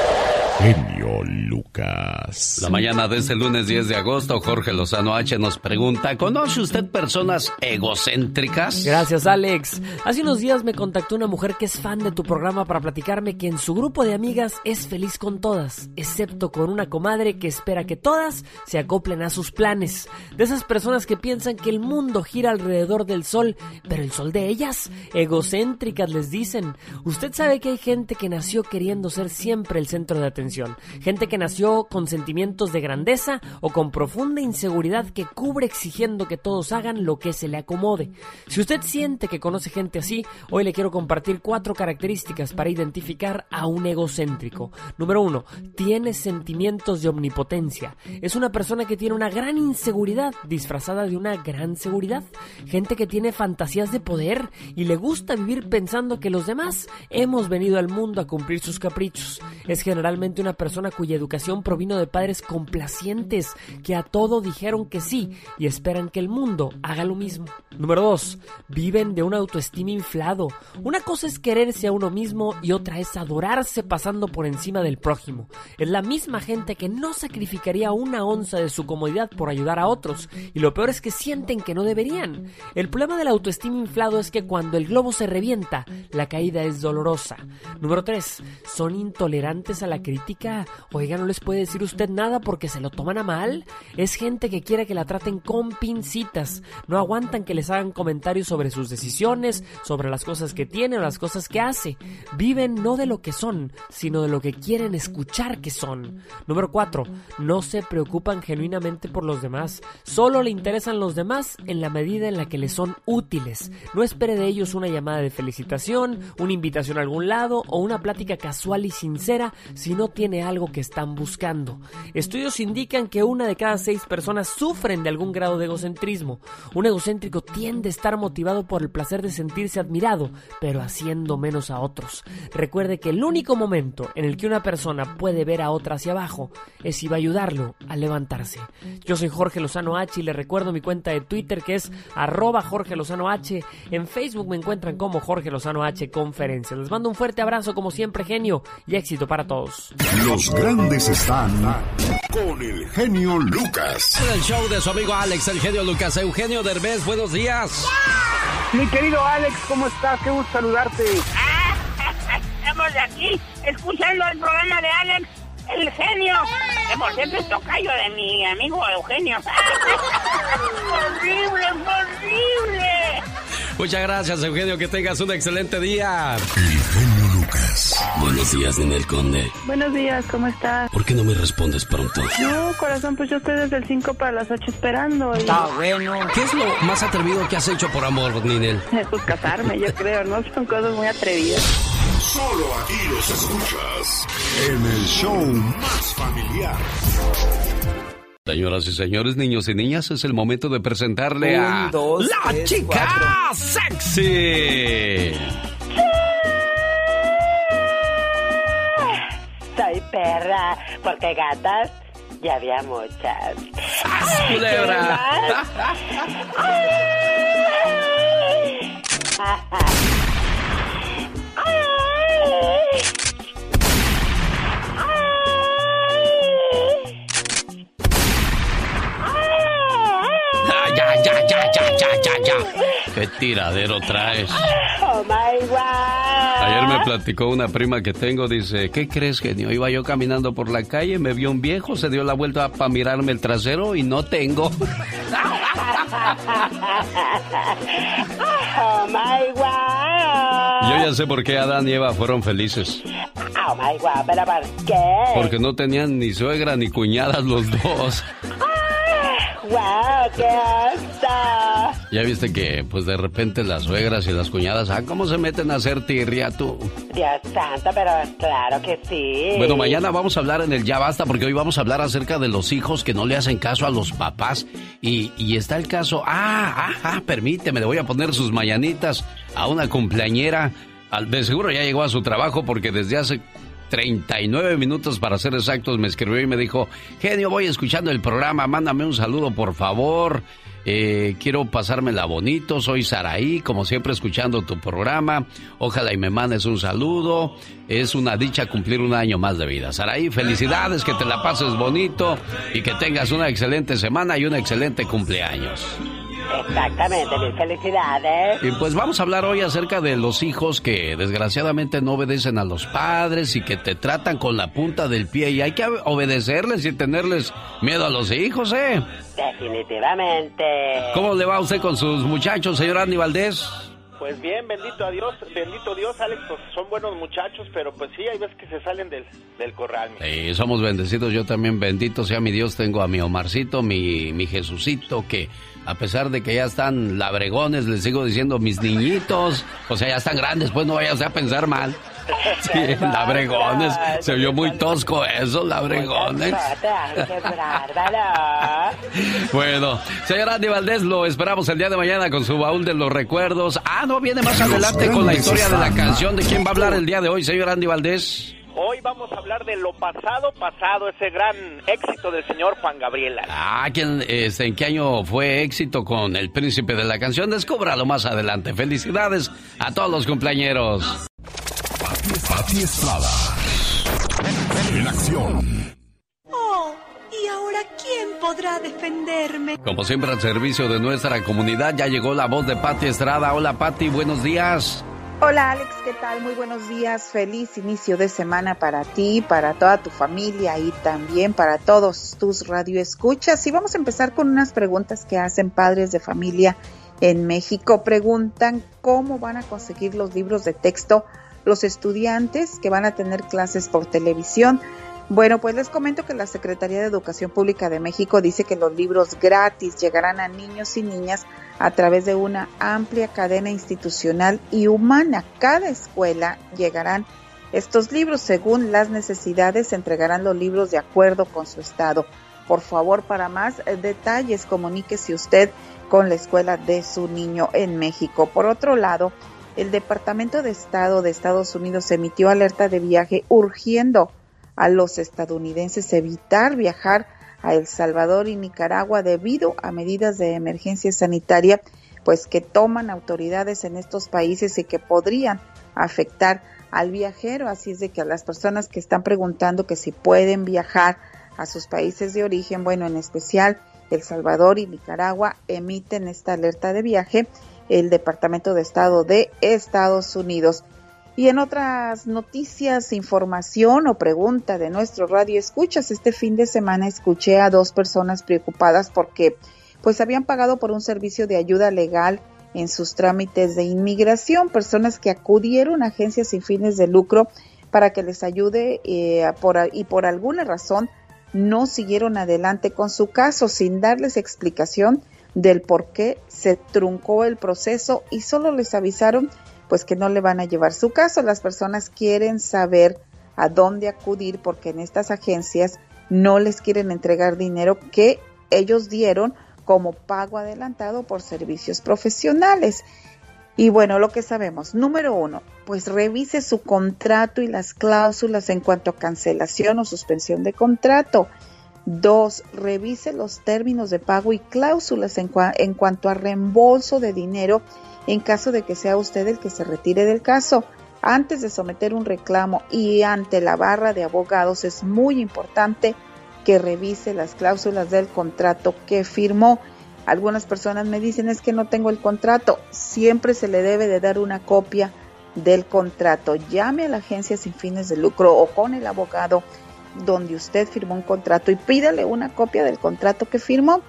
[SPEAKER 1] genio Lucas.
[SPEAKER 2] La mañana de este lunes 10 de agosto, Jorge Lozano H nos pregunta, ¿conoce usted personas egocéntricas?
[SPEAKER 23] Gracias, Alex. Hace unos días me contactó una mujer que es fan de tu programa para platicarme que en su grupo de amigas es feliz con todas, excepto con una comadre que espera que todas se acoplen a sus planes. De esas personas que piensan que el mundo gira alrededor del sol, pero el sol de ellas, egocéntricas les dicen. Usted sabe que hay gente que nació queriendo ser siempre el centro de atención gente que nació con sentimientos de grandeza o con profunda inseguridad que cubre exigiendo que todos hagan lo que se le acomode. Si usted siente que conoce gente así, hoy le quiero compartir cuatro características para identificar a un egocéntrico. Número uno, tiene sentimientos de omnipotencia. Es una persona que tiene una gran inseguridad disfrazada de una gran seguridad. Gente que tiene fantasías de poder y le gusta vivir pensando que los demás hemos venido al mundo a cumplir sus caprichos. Es generalmente una persona cuya educación provino de padres complacientes que a todo dijeron que sí y esperan que el mundo haga lo mismo. Número 2. Viven de una autoestima inflado. Una cosa es quererse a uno mismo y otra es adorarse pasando por encima del prójimo. Es la misma gente que no sacrificaría una onza de su comodidad por ayudar a otros y lo peor es que sienten que no deberían. El problema del autoestima inflado es que cuando el globo se revienta, la caída es dolorosa. Número 3. Son intolerantes a la crítica Oiga, no les puede decir usted nada porque se lo toman a mal. Es gente que quiere que la traten con pincitas. No aguantan que les hagan comentarios sobre sus decisiones, sobre las cosas que tiene o las cosas que hace. Viven no de lo que son, sino de lo que quieren escuchar que son. Número 4. No se preocupan genuinamente por los demás. Solo le interesan los demás en la medida en la que les son útiles. No espere de ellos una llamada de felicitación, una invitación a algún lado o una plática casual y sincera, sino tiene algo que están buscando. Estudios indican que una de cada seis personas sufren de algún grado de egocentrismo. Un egocéntrico tiende a estar motivado por el placer de sentirse admirado, pero haciendo menos a otros. Recuerde que el único momento en el que una persona puede ver a otra hacia abajo es si va a ayudarlo a levantarse. Yo soy Jorge Lozano H y le recuerdo mi cuenta de Twitter que es arroba Jorge Lozano H. En Facebook me encuentran como Jorge Lozano H Conferencia. Les mando un fuerte abrazo como siempre genio y éxito para todos.
[SPEAKER 1] Los grandes están con el genio Lucas.
[SPEAKER 2] En el show de su amigo Alex, el genio Lucas. Eugenio Derbez, buenos días.
[SPEAKER 24] Mi querido Alex, ¿cómo estás? Qué gusto saludarte.
[SPEAKER 18] Estamos de aquí escuchando el programa de Alex, el genio. Que por cierto es tocayo de mi amigo Eugenio. ¡Horrible, horrible!
[SPEAKER 2] Muchas gracias, Eugenio. Que tengas un excelente día.
[SPEAKER 25] Buenos días, Ninel Conde.
[SPEAKER 26] Buenos días, ¿cómo estás?
[SPEAKER 25] ¿Por qué no me respondes pronto?
[SPEAKER 26] No, corazón, pues yo estoy desde el 5 para las 8 esperando. Y...
[SPEAKER 2] Está bueno. ¿Qué es lo más atrevido que has hecho por amor, Ninel?
[SPEAKER 26] Pues casarme, yo creo, ¿no? Son cosas muy atrevidas.
[SPEAKER 1] Solo aquí los escuchas en el show más familiar.
[SPEAKER 2] Señoras y señores, niños y niñas, es el momento de presentarle a
[SPEAKER 27] dos,
[SPEAKER 2] la
[SPEAKER 27] tres,
[SPEAKER 2] chica
[SPEAKER 27] cuatro.
[SPEAKER 2] sexy.
[SPEAKER 3] Soy perra, porque gatas ya había muchas. Ay,
[SPEAKER 2] culebra!
[SPEAKER 3] ¿qué más? Ay.
[SPEAKER 2] Ya, ya, ya, ya, ya, ya. ¿Qué tiradero traes?
[SPEAKER 3] Oh my god.
[SPEAKER 2] Ayer me platicó una prima que tengo, dice, ¿qué crees, genio? Iba yo caminando por la calle, me vio un viejo, se dio la vuelta para mirarme el trasero y no tengo.
[SPEAKER 3] Oh my god.
[SPEAKER 2] Yo ya sé por qué Adán y Eva fueron felices.
[SPEAKER 3] Oh my god, pero ¿por qué?
[SPEAKER 2] Porque no tenían ni suegra ni cuñadas los dos.
[SPEAKER 3] Wow, qué hasta.
[SPEAKER 2] Ya viste que, pues de repente las suegras y las cuñadas, ah, ¿cómo se meten a hacer tirria tú?
[SPEAKER 3] Dios santo, pero claro que sí.
[SPEAKER 2] Bueno, mañana vamos a hablar en el Ya Basta porque hoy vamos a hablar acerca de los hijos que no le hacen caso a los papás. Y, y está el caso, ah, ah, ah, permíteme, le voy a poner sus mañanitas a una cumpleañera. Al- De seguro ya llegó a su trabajo porque desde hace 39 minutos para ser exactos me escribió y me dijo, genio, voy escuchando el programa, mándame un saludo por favor. Eh, quiero pasármela bonito, soy Saraí, como siempre escuchando tu programa. Ojalá y me mandes un saludo. Es una dicha cumplir un año más de vida. Saraí, felicidades, que te la pases bonito y que tengas una excelente semana y un excelente cumpleaños.
[SPEAKER 3] Exactamente, mis felicidades.
[SPEAKER 2] Y pues vamos a hablar hoy acerca de los hijos que desgraciadamente no obedecen a los padres y que te tratan con la punta del pie y hay que obedecerles y tenerles miedo a los hijos, ¿eh?
[SPEAKER 3] Definitivamente.
[SPEAKER 2] ¿Cómo le va a usted con sus muchachos, señor Andy Valdés?
[SPEAKER 14] Pues bien, bendito a Dios, bendito Dios, Alex, pues son buenos muchachos, pero pues sí, hay veces que se salen del, del corral.
[SPEAKER 2] Sí, somos bendecidos, yo también bendito sea mi Dios, tengo a mi Omarcito, mi, mi Jesucito, que a pesar de que ya están labregones, les sigo diciendo mis niñitos, o sea, ya están grandes, pues no vaya usted a pensar mal. Sí, labregones, se vio muy tosco eso, labregones.
[SPEAKER 3] Ay, qué bárbaro.
[SPEAKER 2] Bueno, señor Andy Valdés, lo esperamos el día de mañana con su baúl de los recuerdos. Ah, no, viene más adelante con la historia de la canción. ¿De quién va a hablar el día de hoy, señor Andy Valdés?
[SPEAKER 14] Hoy vamos a hablar de lo pasado, pasado, ese gran éxito del señor Juan Gabriel.
[SPEAKER 2] Ah, ¿quién, este, ¿en qué año fue éxito con el príncipe de la canción? Descúbralo más adelante. Felicidades a todos los cumpleañeros.
[SPEAKER 1] Pati Estrada. En acción.
[SPEAKER 28] Oh, ¿y ahora quién podrá defenderme?
[SPEAKER 2] Como siempre, al servicio de nuestra comunidad, ya llegó la voz de Pati Estrada. Hola, Pati, buenos días.
[SPEAKER 29] Hola Alex, ¿qué tal? Muy buenos días. Feliz inicio de semana para ti, para toda tu familia y también para todos tus radioescuchas. Y vamos a empezar con unas preguntas que hacen padres de familia en México. Preguntan cómo van a conseguir los libros de texto los estudiantes que van a tener clases por televisión. Bueno, pues les comento que la Secretaría de Educación Pública de México dice que los libros gratis llegarán a niños y niñas a través de una amplia cadena institucional y humana. Cada escuela llegarán estos libros. Según las necesidades, entregarán los libros de acuerdo con su estado. Por favor, para más eh, detalles, comuníquese usted con la escuela de su niño en México. Por otro lado, el Departamento de Estado de Estados Unidos emitió alerta de viaje urgiendo a los estadounidenses evitar viajar a El Salvador y Nicaragua debido a medidas de emergencia sanitaria pues que toman autoridades en estos países y que podrían afectar al viajero, así es de que a las personas que están preguntando que si pueden viajar a sus países de origen, bueno, en especial El Salvador y Nicaragua emiten esta alerta de viaje el Departamento de Estado de Estados Unidos. Y en otras noticias, información o pregunta de nuestro radio escuchas, este fin de semana escuché a dos personas preocupadas porque pues habían pagado por un servicio de ayuda legal en sus trámites de inmigración, personas que acudieron a agencias sin fines de lucro para que les ayude eh, y por alguna razón no siguieron adelante con su caso sin darles explicación del por qué se truncó el proceso y solo les avisaron pues que no le van a llevar su caso. Las personas quieren saber a dónde acudir porque en estas agencias no les quieren entregar dinero que ellos dieron como pago adelantado por servicios profesionales. Y bueno, lo que sabemos, número uno, pues revise su contrato y las cláusulas en cuanto a cancelación o suspensión de contrato. Dos, revise los términos de pago y cláusulas en, en cuanto a reembolso de dinero en caso de que sea usted el que se retire del caso. Antes de someter un reclamo y ante la barra de abogados es muy importante que revise las cláusulas del contrato que firmó. Algunas personas me dicen es que no tengo el contrato. Siempre se le debe de dar una copia del contrato. Llame a la agencia sin fines de lucro o con el abogado donde usted firmó un contrato y pídale una copia del contrato que firmó.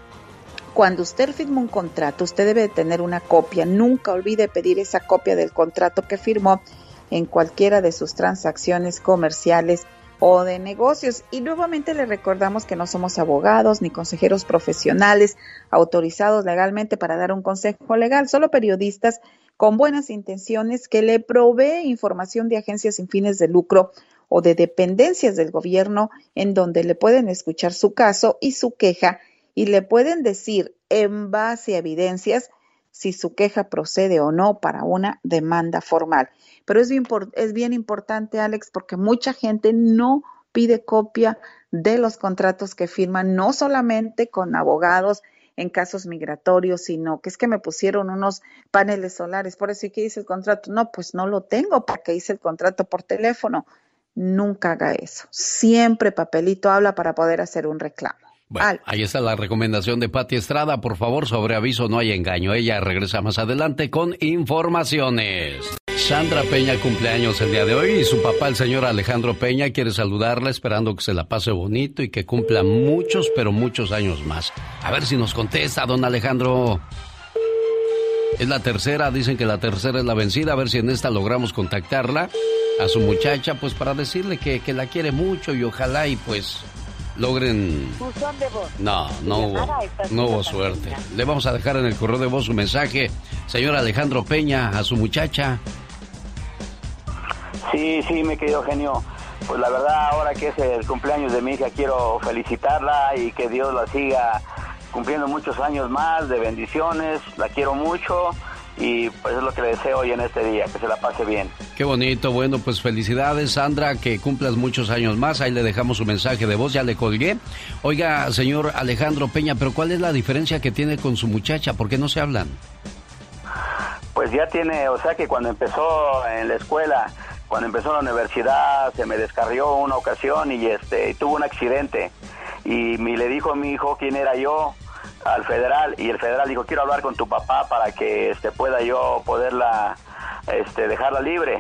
[SPEAKER 29] Cuando usted firma un contrato, usted debe de tener una copia. Nunca olvide pedir esa copia del contrato que firmó en cualquiera de sus transacciones comerciales o de negocios. Y nuevamente le recordamos que no somos abogados ni consejeros profesionales autorizados legalmente para dar un consejo legal, solo periodistas con buenas intenciones que le provee información de agencias sin fines de lucro o de dependencias del gobierno en donde le pueden escuchar su caso y su queja y le pueden decir en base a evidencias si su queja procede o no para una demanda formal. Pero es bien, importante, Alex, porque mucha gente no pide copia de los contratos que firman, no solamente con abogados en casos migratorios, sino que es que me pusieron unos paneles solares, por eso que hice el contrato. No, pues no lo tengo porque hice el contrato por teléfono. Nunca haga eso. Siempre papelito habla para poder hacer un reclamo.
[SPEAKER 2] Bueno, ahí está la recomendación de Pati Estrada. Por favor, sobre aviso, no hay engaño. Ella regresa más adelante con informaciones. Sandra Peña cumpleaños el día de hoy y su papá, el señor Alejandro Peña, quiere saludarla esperando que se la pase bonito y que cumpla muchos, pero muchos años más. A ver si nos contesta, don Alejandro. Es la tercera, dicen que la tercera es la vencida. A ver si en esta logramos contactarla a su muchacha, pues para decirle que, que la quiere mucho y ojalá y pues logren... No, no hubo, no hubo suerte. Le vamos a dejar en el correo de voz su mensaje, señor Alejandro Peña, a su muchacha.
[SPEAKER 9] Sí, sí, mi querido genio. Pues la verdad, ahora que es el cumpleaños de mi hija, quiero felicitarla y que Dios la siga cumpliendo muchos años más de bendiciones. La quiero mucho y pues es lo que le deseo hoy en este día, que se la pase bien.
[SPEAKER 2] Qué bonito, bueno, pues felicidades Sandra, que cumplas muchos años más, ahí le dejamos su mensaje de voz, ya le colgué. Oiga, señor Alejandro Peña, pero ¿cuál es la diferencia que tiene con su muchacha? ¿Por qué no se hablan?
[SPEAKER 9] Pues ya tiene, o sea que cuando empezó en la escuela, cuando empezó la universidad, se me descarrió una ocasión y este tuvo un accidente y me le dijo a mi hijo quién era yo al federal y el federal dijo quiero hablar con tu papá para que este pueda yo poderla este dejarla libre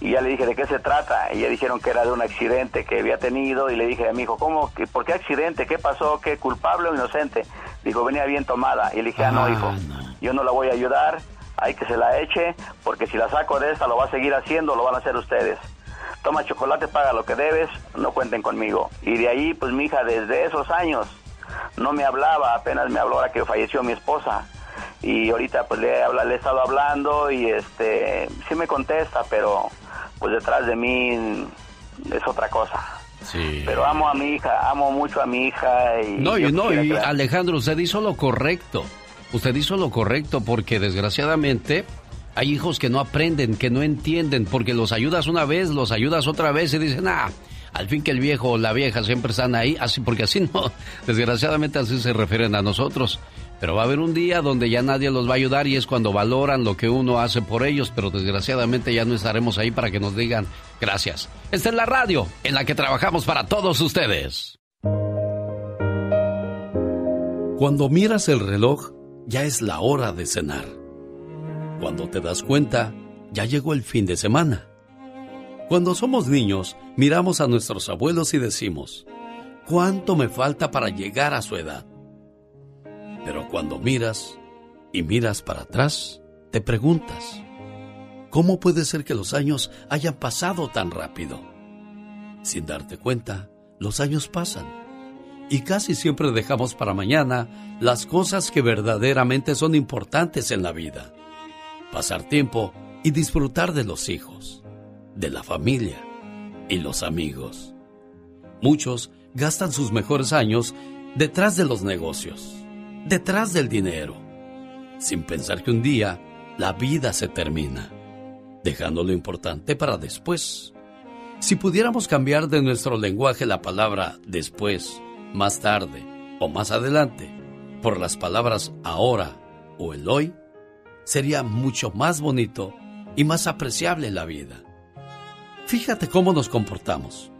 [SPEAKER 9] y ya le dije de qué se trata y ya dijeron que era de un accidente que había tenido y le dije a mi hijo cómo por qué accidente qué pasó qué culpable o inocente dijo venía bien tomada y le dije ah, no hijo yo no la voy a ayudar hay que se la eche porque si la saco de esta lo va a seguir haciendo lo van a hacer ustedes. Toma chocolate paga lo que debes no cuenten conmigo y de ahí pues mi hija desde esos años no me hablaba, apenas me habló ahora que falleció mi esposa. Y ahorita pues le, he, le he estado hablando y este sí me contesta, pero
[SPEAKER 27] pues detrás de mí es otra cosa.
[SPEAKER 2] Sí.
[SPEAKER 27] Pero amo a mi hija, amo mucho a mi hija. Y
[SPEAKER 2] no,
[SPEAKER 27] yo
[SPEAKER 2] y, no, y Alejandro, usted hizo lo correcto. Usted hizo lo correcto porque desgraciadamente hay hijos que no aprenden, que no entienden, porque los ayudas una vez, los ayudas otra vez y dicen, ah, al fin que el viejo o la vieja siempre están ahí, así porque así no, desgraciadamente así se refieren a nosotros. Pero va a haber un día donde ya nadie los va a ayudar y es cuando valoran lo que uno hace por ellos, pero desgraciadamente ya no estaremos ahí para que nos digan gracias. Esta es la radio en la que trabajamos para todos ustedes. Cuando miras el reloj, ya es la hora de cenar. Cuando te das cuenta, ya llegó el fin de semana. Cuando somos niños, miramos a nuestros abuelos y decimos, ¿cuánto me falta para llegar a su edad? Pero cuando miras y miras para atrás, te preguntas, ¿cómo puede ser que los años hayan pasado tan rápido? Sin darte cuenta, los años pasan y casi siempre dejamos para mañana las cosas que verdaderamente son importantes en la vida. Pasar tiempo y disfrutar de los hijos, de la familia y los amigos. Muchos gastan sus mejores años detrás de los negocios, detrás del dinero, sin pensar que un día la vida se termina, dejando lo importante para después. Si pudiéramos cambiar de nuestro lenguaje la palabra después, más tarde o más adelante por las palabras ahora o el hoy, sería mucho más bonito y más apreciable la vida. Fíjate cómo nos comportamos.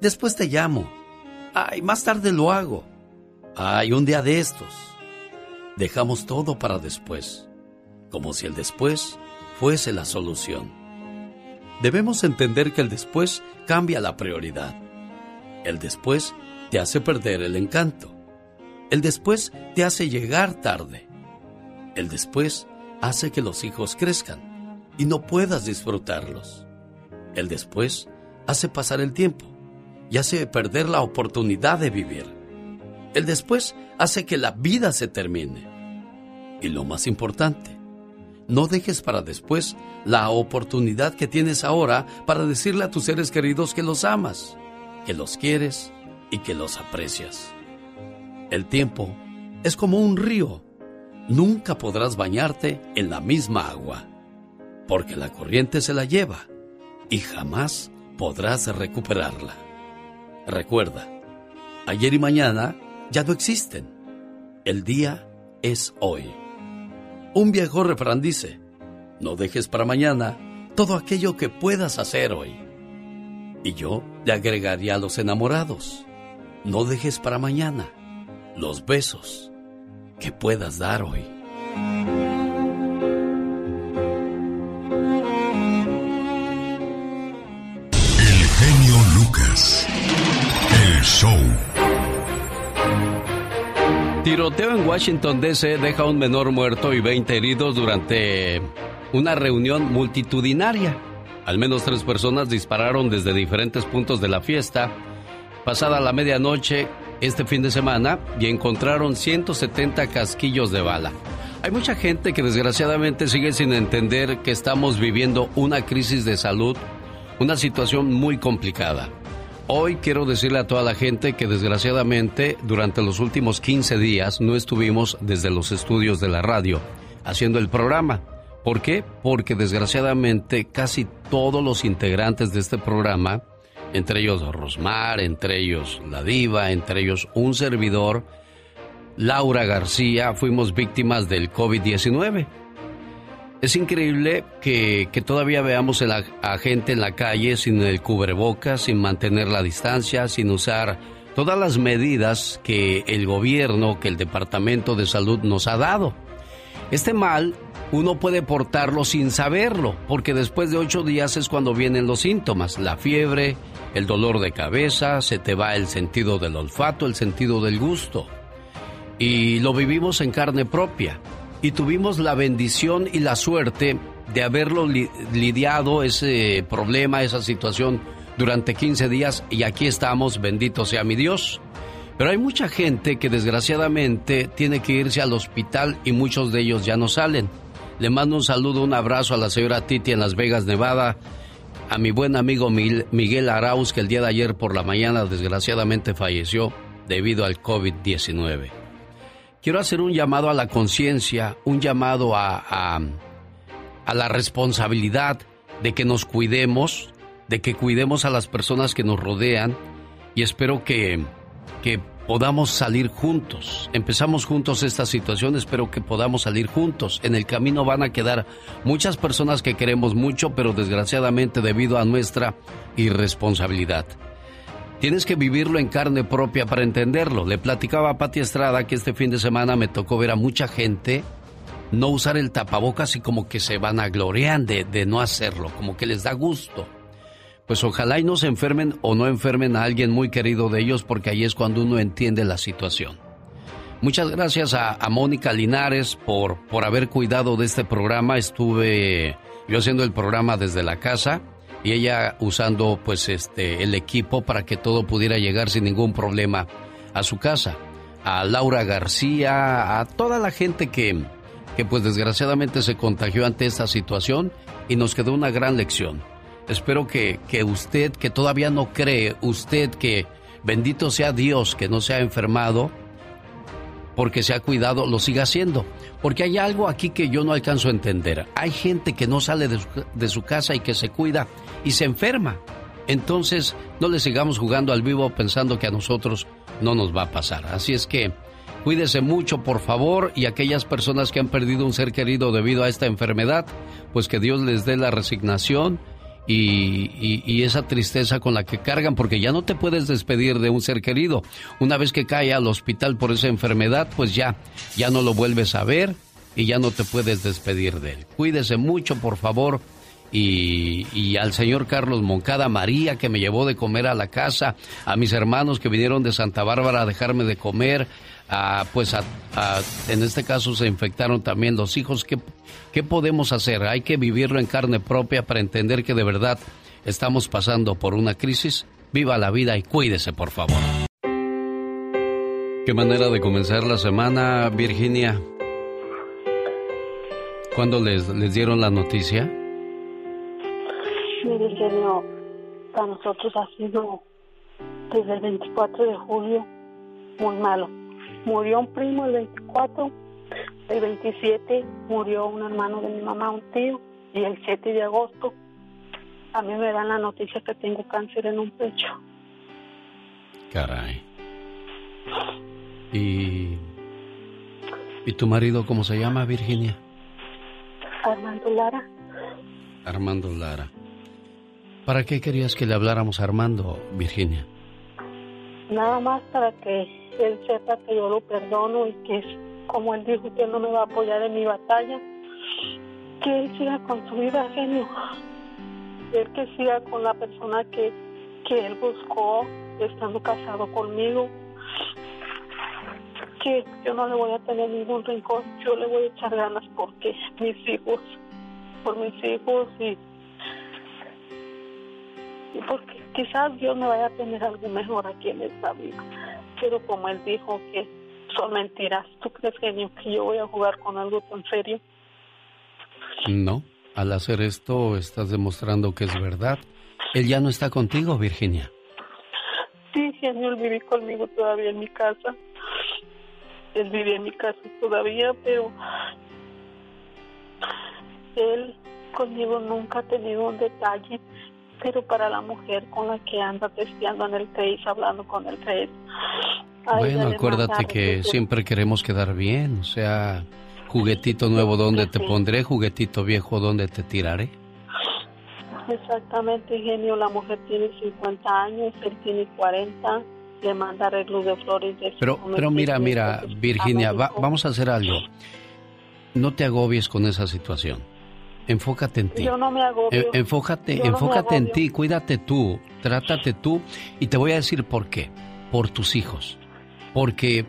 [SPEAKER 2] Después te llamo. Ay, más tarde lo hago. Ay, un día de estos. Dejamos todo para después, como si el después fuese la solución. Debemos entender que el después cambia la prioridad. El después te hace perder el encanto. El después te hace llegar tarde. El después hace que los hijos crezcan y no puedas disfrutarlos. El después hace pasar el tiempo y hace perder la oportunidad de vivir. El después hace que la vida se termine. Y lo más importante, no dejes para después la oportunidad que tienes ahora para decirle a tus seres queridos que los amas, que los quieres y que los aprecias. El tiempo es como un río. Nunca podrás bañarte en la misma agua, porque la corriente se la lleva y jamás podrás recuperarla. Recuerda, ayer y mañana ya no existen. El día es hoy. Un viejo refrán dice, no dejes para mañana todo aquello que puedas hacer hoy. Y yo le agregaría a los enamorados, no dejes para mañana los besos que puedas dar hoy. Tiroteo en Washington, D.C. deja un menor muerto y 20 heridos durante una reunión multitudinaria. Al menos tres personas dispararon desde diferentes puntos de la fiesta pasada la medianoche este fin de semana y encontraron 170 casquillos de bala. Hay mucha gente que desgraciadamente sigue sin entender que estamos viviendo una crisis de salud, una situación muy complicada. Hoy quiero decirle a toda la gente que desgraciadamente durante los últimos 15 días no estuvimos desde los estudios de la radio haciendo el programa. ¿Por qué? Porque desgraciadamente casi todos los integrantes de este programa, entre ellos Rosmar, entre ellos La Diva, entre ellos un servidor, Laura García, fuimos víctimas del COVID-19. Es increíble que, que todavía veamos a, gente en la calle sin el cubrebocas, sin mantener la distancia, sin usar todas las medidas que el gobierno, que el Departamento de Salud nos ha dado. Este mal uno puede portarlo sin saberlo, porque después de ocho días es cuando vienen los síntomas, la fiebre, el dolor de cabeza, se te va el sentido del olfato, el sentido del gusto. Y lo vivimos en carne propia. Y tuvimos la bendición y la suerte de haberlo li- lidiado ese problema, esa situación durante 15 días y aquí estamos, bendito sea mi Dios. Pero hay mucha gente que desgraciadamente tiene que irse al hospital y muchos de ellos ya no salen. Le mando un saludo, un abrazo a la señora Titi en Las Vegas, Nevada, a mi buen amigo Miguel Arauz, que el día de ayer por la mañana desgraciadamente falleció debido al COVID-19. Quiero hacer un llamado a la conciencia, un llamado a, a, la responsabilidad de que nos cuidemos, de que cuidemos a las personas que nos rodean y espero que, que podamos salir juntos. Empezamos juntos esta situación, espero que podamos salir juntos. En el camino van a quedar muchas personas que queremos mucho, pero desgraciadamente debido a nuestra irresponsabilidad. Tienes que vivirlo en carne propia para entenderlo. Le platicaba a Pati Estrada que este fin de semana me tocó ver a mucha gente no usar el tapabocas y como que se van a gloriar de, no hacerlo, como que les da gusto pues ojalá y no se enfermen o no enfermen a alguien muy querido de ellos porque ahí es cuando uno entiende la situación. Muchas gracias a, Mónica Linares por, por haber cuidado de este programa. Estuve yo haciendo el programa desde la casa y ella usando pues este el equipo para que todo pudiera llegar sin ningún problema a su casa. A Laura García, a toda la gente que, que pues desgraciadamente se contagió ante esta situación y nos quedó una gran lección. Espero que, que usted, que todavía no cree, usted que bendito sea Dios que no se ha enfermado, porque se ha cuidado, lo siga haciendo. Porque hay algo aquí que yo no alcanzo a entender. Hay gente que no sale de su, de su, casa y que se cuida y se enferma. Entonces, no le sigamos jugando al vivo pensando que a nosotros no nos va a pasar. Así es que cuídese mucho, por favor, y aquellas personas que han perdido un ser querido debido a esta enfermedad, pues que Dios les dé la resignación y, esa tristeza con la que cargan, porque ya no te puedes despedir de un ser querido. Una vez que cae al hospital por esa enfermedad, pues ya, ya no lo vuelves a ver y ya no te puedes despedir de él. Cuídese mucho, por favor. Y, y, al señor Carlos Moncada María que me llevó de comer a la casa, a mis hermanos que vinieron de Santa Bárbara a dejarme de comer, pues en este caso se infectaron también los hijos. ¿Qué, ¿Qué podemos hacer? Hay que vivirlo en carne propia para entender que de verdad estamos pasando por una crisis. Viva la vida y cuídese, por favor. Qué manera de comenzar la semana, Virginia. ¿Cuándo les, les dieron la noticia?
[SPEAKER 26] Mire, genio, para nosotros ha sido desde el 24 de julio muy malo Murió un primo el 24, el 27 murió un hermano de mi mamá, un tío, y el 7 de agosto a mí me dan la noticia que tengo cáncer en un pecho.
[SPEAKER 2] Caray. ¿Y, ¿Y tu marido cómo se llama, Virginia?
[SPEAKER 26] Armando Lara.
[SPEAKER 2] Armando Lara. ¿Para qué querías que le habláramos a Armando, Virginia?
[SPEAKER 26] Nada más para que él sepa que yo lo perdono y que, como él dijo, que no me va a apoyar en mi batalla, que él siga con su vida, genio. Él que siga con la persona que, que él buscó, estando casado conmigo. Que yo no le voy a tener ningún rincón, yo le voy a echar ganas porque mis hijos, por mis hijos y porque quizás Dios me vaya a tener algo mejor aquí en esta vida pero como él dijo que son mentiras, ¿tú crees, genio, que yo voy a jugar con algo tan serio?
[SPEAKER 2] No, al hacer esto estás demostrando que es verdad. Él ya no está contigo, Virginia.
[SPEAKER 26] Sí, genio, él vive conmigo todavía en mi casa. Él vive en mi casa todavía, pero él conmigo nunca ha tenido un detalle pero para la mujer con la que anda testeando en el Face, hablando con el Face.
[SPEAKER 2] Bueno, acuérdate que siempre queremos quedar bien, o sea, juguetito nuevo donde te pondré, juguetito viejo donde te tiraré.
[SPEAKER 26] Exactamente, genio, la mujer tiene 50 años, él tiene 40, le manda arreglos de flores. De
[SPEAKER 2] pero, pero mira, mira, Virginia, vamos a hacer algo. No te agobies con esa situación enfócate en ti.
[SPEAKER 26] Yo no me agobio.
[SPEAKER 2] enfócate, enfócate en ti, cuídate tú, trátate tú y te voy a decir por qué. Por tus hijos. Porque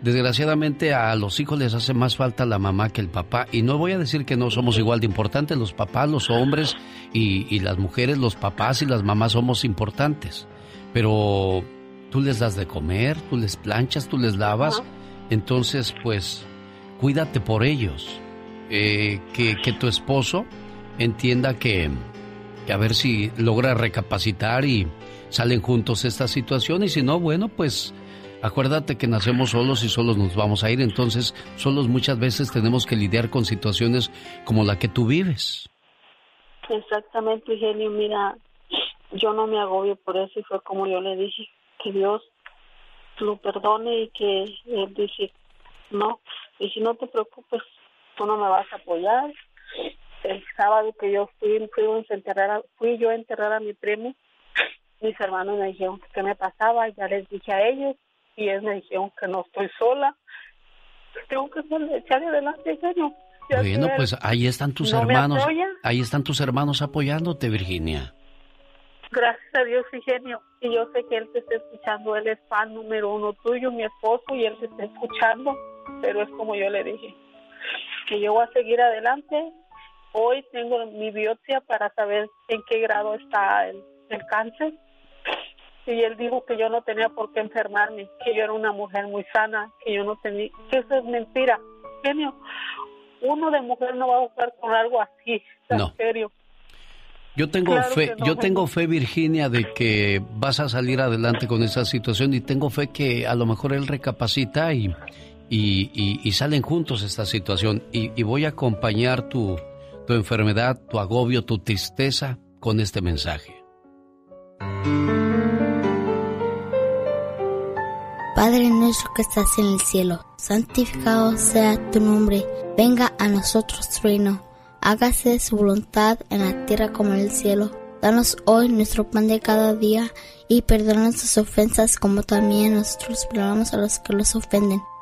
[SPEAKER 2] desgraciadamente a los hijos les hace más falta la mamá que el papá. Y no voy a decir que no somos igual de importantes, los papás, los hombres y, las mujeres, los papás y las mamás somos importantes. Pero tú les das de comer, tú les planchas, tú les lavas. Entonces, pues, cuídate por ellos eh, que, tu esposo entienda que, a ver si logra recapacitar y salen juntos esta situación. Y si no, bueno, pues acuérdate que nacemos solos y solos nos vamos a ir, entonces solos muchas veces tenemos que lidiar con situaciones como la que tú vives.
[SPEAKER 26] Exactamente, Eugenio, mira, yo no me agobio por eso y fue como yo le dije, que Dios lo perdone y que él dice, no, y si no te preocupes, tú no me vas a apoyar. El sábado que yo fui, fui, a enterrar a, fui yo a enterrar a mi primo, mis hermanos me dijeron que qué me pasaba, ya les dije a ellos y ellos me dijeron que no estoy sola. Tengo que echar adelante, señor.
[SPEAKER 2] Bueno, pues ahí están tus hermanos. Ahí están tus hermanos apoyándote, Virginia.
[SPEAKER 26] Gracias a Dios, Ingenio. Y yo sé que él te está escuchando. Él es fan número uno tuyo, mi esposo, y él te está escuchando. Pero es como yo le dije, que yo voy a seguir adelante. Hoy tengo mi biopsia para saber en qué grado está el, el cáncer. Y él dijo que yo no tenía por qué enfermarme, que yo era una mujer muy sana, que yo no tenía, que eso es mentira. Genio, uno de mujer no va a buscar con algo así, en serio.
[SPEAKER 2] Yo tengo fe, yo tengo fe, Virginia, de que vas a salir adelante con esa situación y tengo fe que a lo mejor él recapacita y, y, salen juntos esta situación. Y, voy a acompañar tu, tu enfermedad, tu agobio, tu tristeza con este mensaje.
[SPEAKER 30] Padre nuestro que estás en el cielo, santificado sea tu nombre, venga a nosotros tu reino hágase su voluntad en la tierra como en el cielo. Danos hoy nuestro pan de cada día y perdona nuestras ofensas como también nosotros perdonamos a los que los ofenden.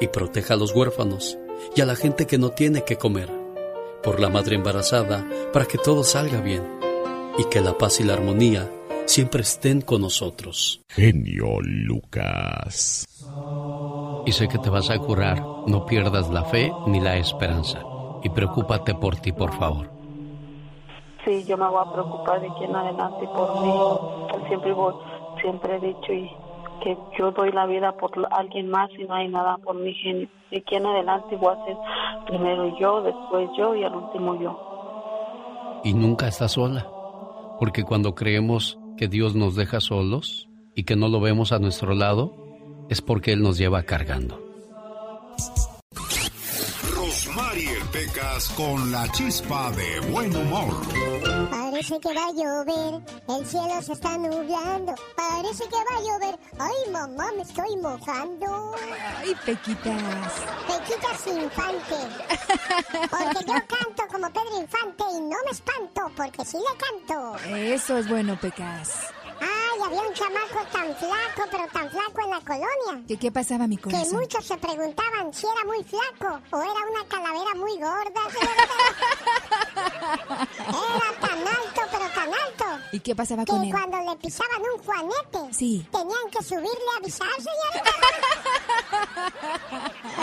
[SPEAKER 31] y proteja a los huérfanos y a la gente que no tiene que comer. Por la madre embarazada, para que todo salga bien y que la paz y la armonía siempre estén con nosotros.
[SPEAKER 1] Genio Lucas.
[SPEAKER 2] Y sé que te vas a curar. No pierdas la fe ni la esperanza y preocúpate por ti, por favor.
[SPEAKER 26] Sí, yo me voy a preocupar de aquí en adelante por mí. Siempre, voy, siempre he dicho y que yo doy la vida por alguien más y no hay nada por mi genio. De aquí en adelante voy a ser primero yo, después yo y al último yo.
[SPEAKER 2] Y nunca estás sola, porque cuando creemos que Dios nos deja solos y que no lo vemos a nuestro lado, es porque Él nos lleva cargando.
[SPEAKER 1] Pecas con la chispa de buen humor.
[SPEAKER 4] Parece que va a llover, el cielo se está nublando. Parece que va a llover. Ay, mamá, me estoy mojando.
[SPEAKER 32] Ay, Pequitas.
[SPEAKER 4] Pequitas Infante. Porque yo canto como Pedro Infante y no me espanto, porque sí le canto.
[SPEAKER 32] Eso es bueno, Pecas.
[SPEAKER 4] Ay, había un chamaco tan flaco, pero tan flaco en la colonia.
[SPEAKER 32] ¿Qué, qué pasaba, mi corazón?
[SPEAKER 4] Que muchos se preguntaban si era muy flaco o era una calavera muy gorda. era tan alto, pero tan alto.
[SPEAKER 32] ¿Y qué pasaba con él?
[SPEAKER 4] Que cuando le pisaban un juanete,
[SPEAKER 32] sí.
[SPEAKER 4] tenían que subirle a avisarse.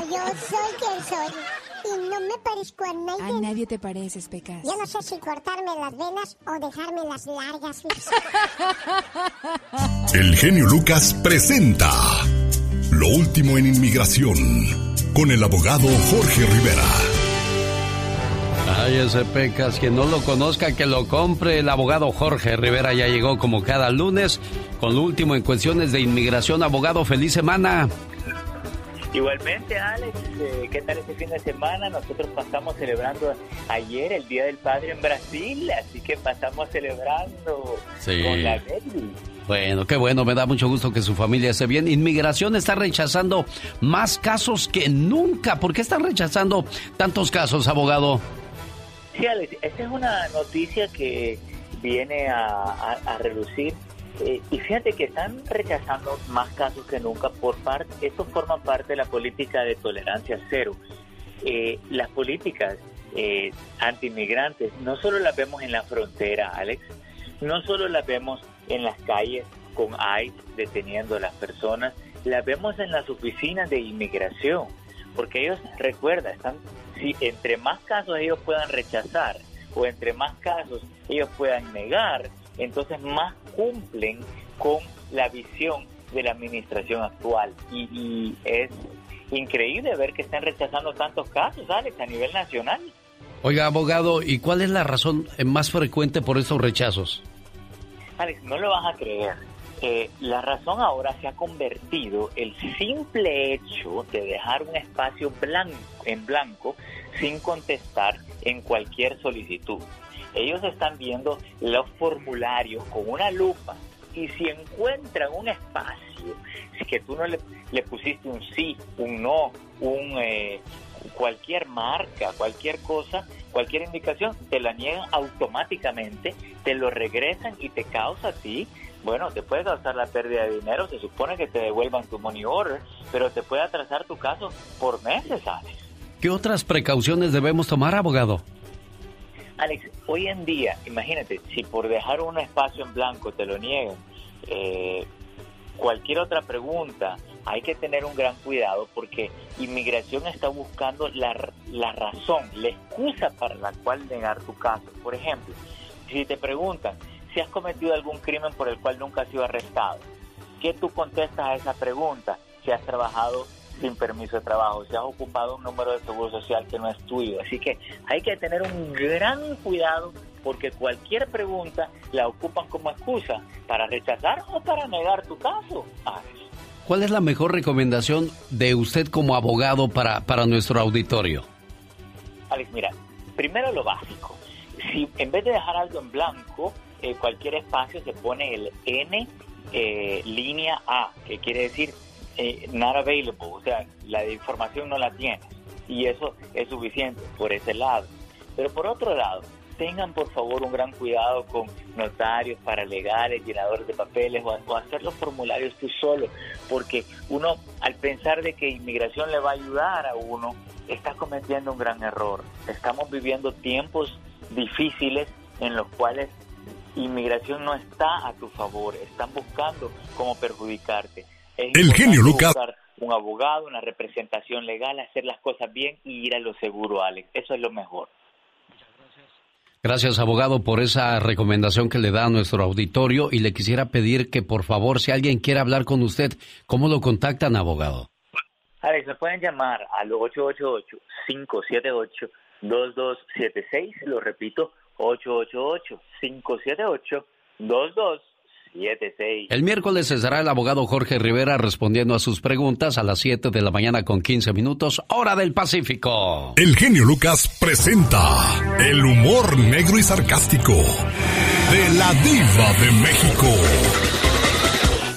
[SPEAKER 4] Yo soy quien soy y no me parezco a nadie.
[SPEAKER 32] A nadie te pareces, Pecas.
[SPEAKER 4] Yo no sé si cortarme las venas o dejarme las largas.
[SPEAKER 1] El genio Lucas presenta Lo último en inmigración con el abogado Jorge Rivera.
[SPEAKER 2] Ay, ese Pecas, quien no lo conozca, que lo compre. El abogado Jorge Rivera ya llegó como cada lunes con lo último en cuestiones de inmigración. Abogado, feliz semana.
[SPEAKER 33] Igualmente, Alex, eh, ¿qué tal este fin de semana? Nosotros pasamos celebrando ayer el Día del Padre en Brasil, así que pasamos celebrando
[SPEAKER 2] Sí.
[SPEAKER 33] con la Nelly.
[SPEAKER 2] Bueno, qué bueno, me da mucho gusto que su familia esté bien. Inmigración está rechazando más casos que nunca. ¿Por qué están rechazando tantos casos, abogado?
[SPEAKER 33] Sí, Alex, esta es una noticia que viene a, a- a relucir. Eh, y fíjate que están rechazando más casos que nunca por parte, esto forma parte de la política de tolerancia cero. Eh, las políticas eh, anti-inmigrantes no solo las vemos en la frontera, Alex, no solo las vemos en las calles con ICE deteniendo a las personas, las vemos en las oficinas de inmigración, porque ellos, recuerda, están, si entre más casos ellos puedan rechazar o entre más casos ellos puedan negar, entonces más cumplen con la visión de la administración actual. Y, y es increíble ver que están rechazando tantos casos, Alex, a nivel nacional.
[SPEAKER 2] Oiga, abogado, ¿y cuál es la razón más frecuente por estos rechazos?
[SPEAKER 33] Alex, no lo vas a creer. Eh, la razón ahora se ha convertido el simple hecho de dejar un espacio blanco, en blanco sin contestar en cualquier solicitud. Ellos están viendo los formularios con una lupa y si encuentran un espacio que tú no le, pusiste un sí, un no, un eh, cualquier marca, cualquier cosa, cualquier indicación, te la niegan automáticamente, te lo regresan y te causa a ti, bueno, te puede causar la pérdida de dinero, se supone que te devuelvan tu money order, pero te puede atrasar tu caso por meses, Alex.
[SPEAKER 2] ¿Qué otras precauciones debemos tomar, abogado?
[SPEAKER 33] Alex, hoy en día, imagínate, si por dejar un espacio en blanco te lo niegan, eh, cualquier otra pregunta, hay que tener un gran cuidado porque inmigración está buscando la, la razón, la excusa para la cual negar tu caso. Por ejemplo, si te preguntan si has cometido algún crimen por el cual nunca has sido arrestado, ¿qué tú contestas a esa pregunta? Si has trabajado sin permiso de trabajo, si has ocupado un número de seguro social que no es tuyo. Así que hay que tener un gran cuidado porque cualquier pregunta la ocupan como excusa para rechazar o para negar tu caso. Alex.
[SPEAKER 2] ¿Cuál es la mejor recomendación de usted como abogado para, para nuestro auditorio?
[SPEAKER 33] Alex, mira, primero lo básico. Si en vez de dejar algo en blanco, eh, cualquier espacio se pone el N eh, línea A, que quiere decir eh, not available, o sea, la información no la tienes. Y eso es suficiente por ese lado. Pero por otro lado, tengan por favor un gran cuidado con notarios, paralegales, llenadores de papeles o, hacer los formularios tú solo, porque uno al pensar de que inmigración le va a ayudar a uno, está cometiendo un gran error. Estamos viviendo tiempos difíciles en los cuales inmigración no está a tu favor, están buscando cómo perjudicarte. Es
[SPEAKER 1] El genio Lucas.
[SPEAKER 33] buscar un abogado, una representación legal, hacer las cosas bien y ir a lo seguro, Alex. Eso es lo mejor.
[SPEAKER 2] Gracias, abogado, por esa recomendación que le da a nuestro auditorio y le quisiera pedir que, por favor, si alguien quiere hablar con usted, ¿cómo lo contactan, abogado?
[SPEAKER 33] Alex, me pueden llamar al 888-578-2276, lo repito, 888-578-2276.
[SPEAKER 2] El miércoles estará el abogado Jorge Rivera respondiendo a sus preguntas a las 7 de la mañana con 15 minutos, hora del Pacífico.
[SPEAKER 1] El genio Lucas presenta el humor negro y sarcástico de la diva de México.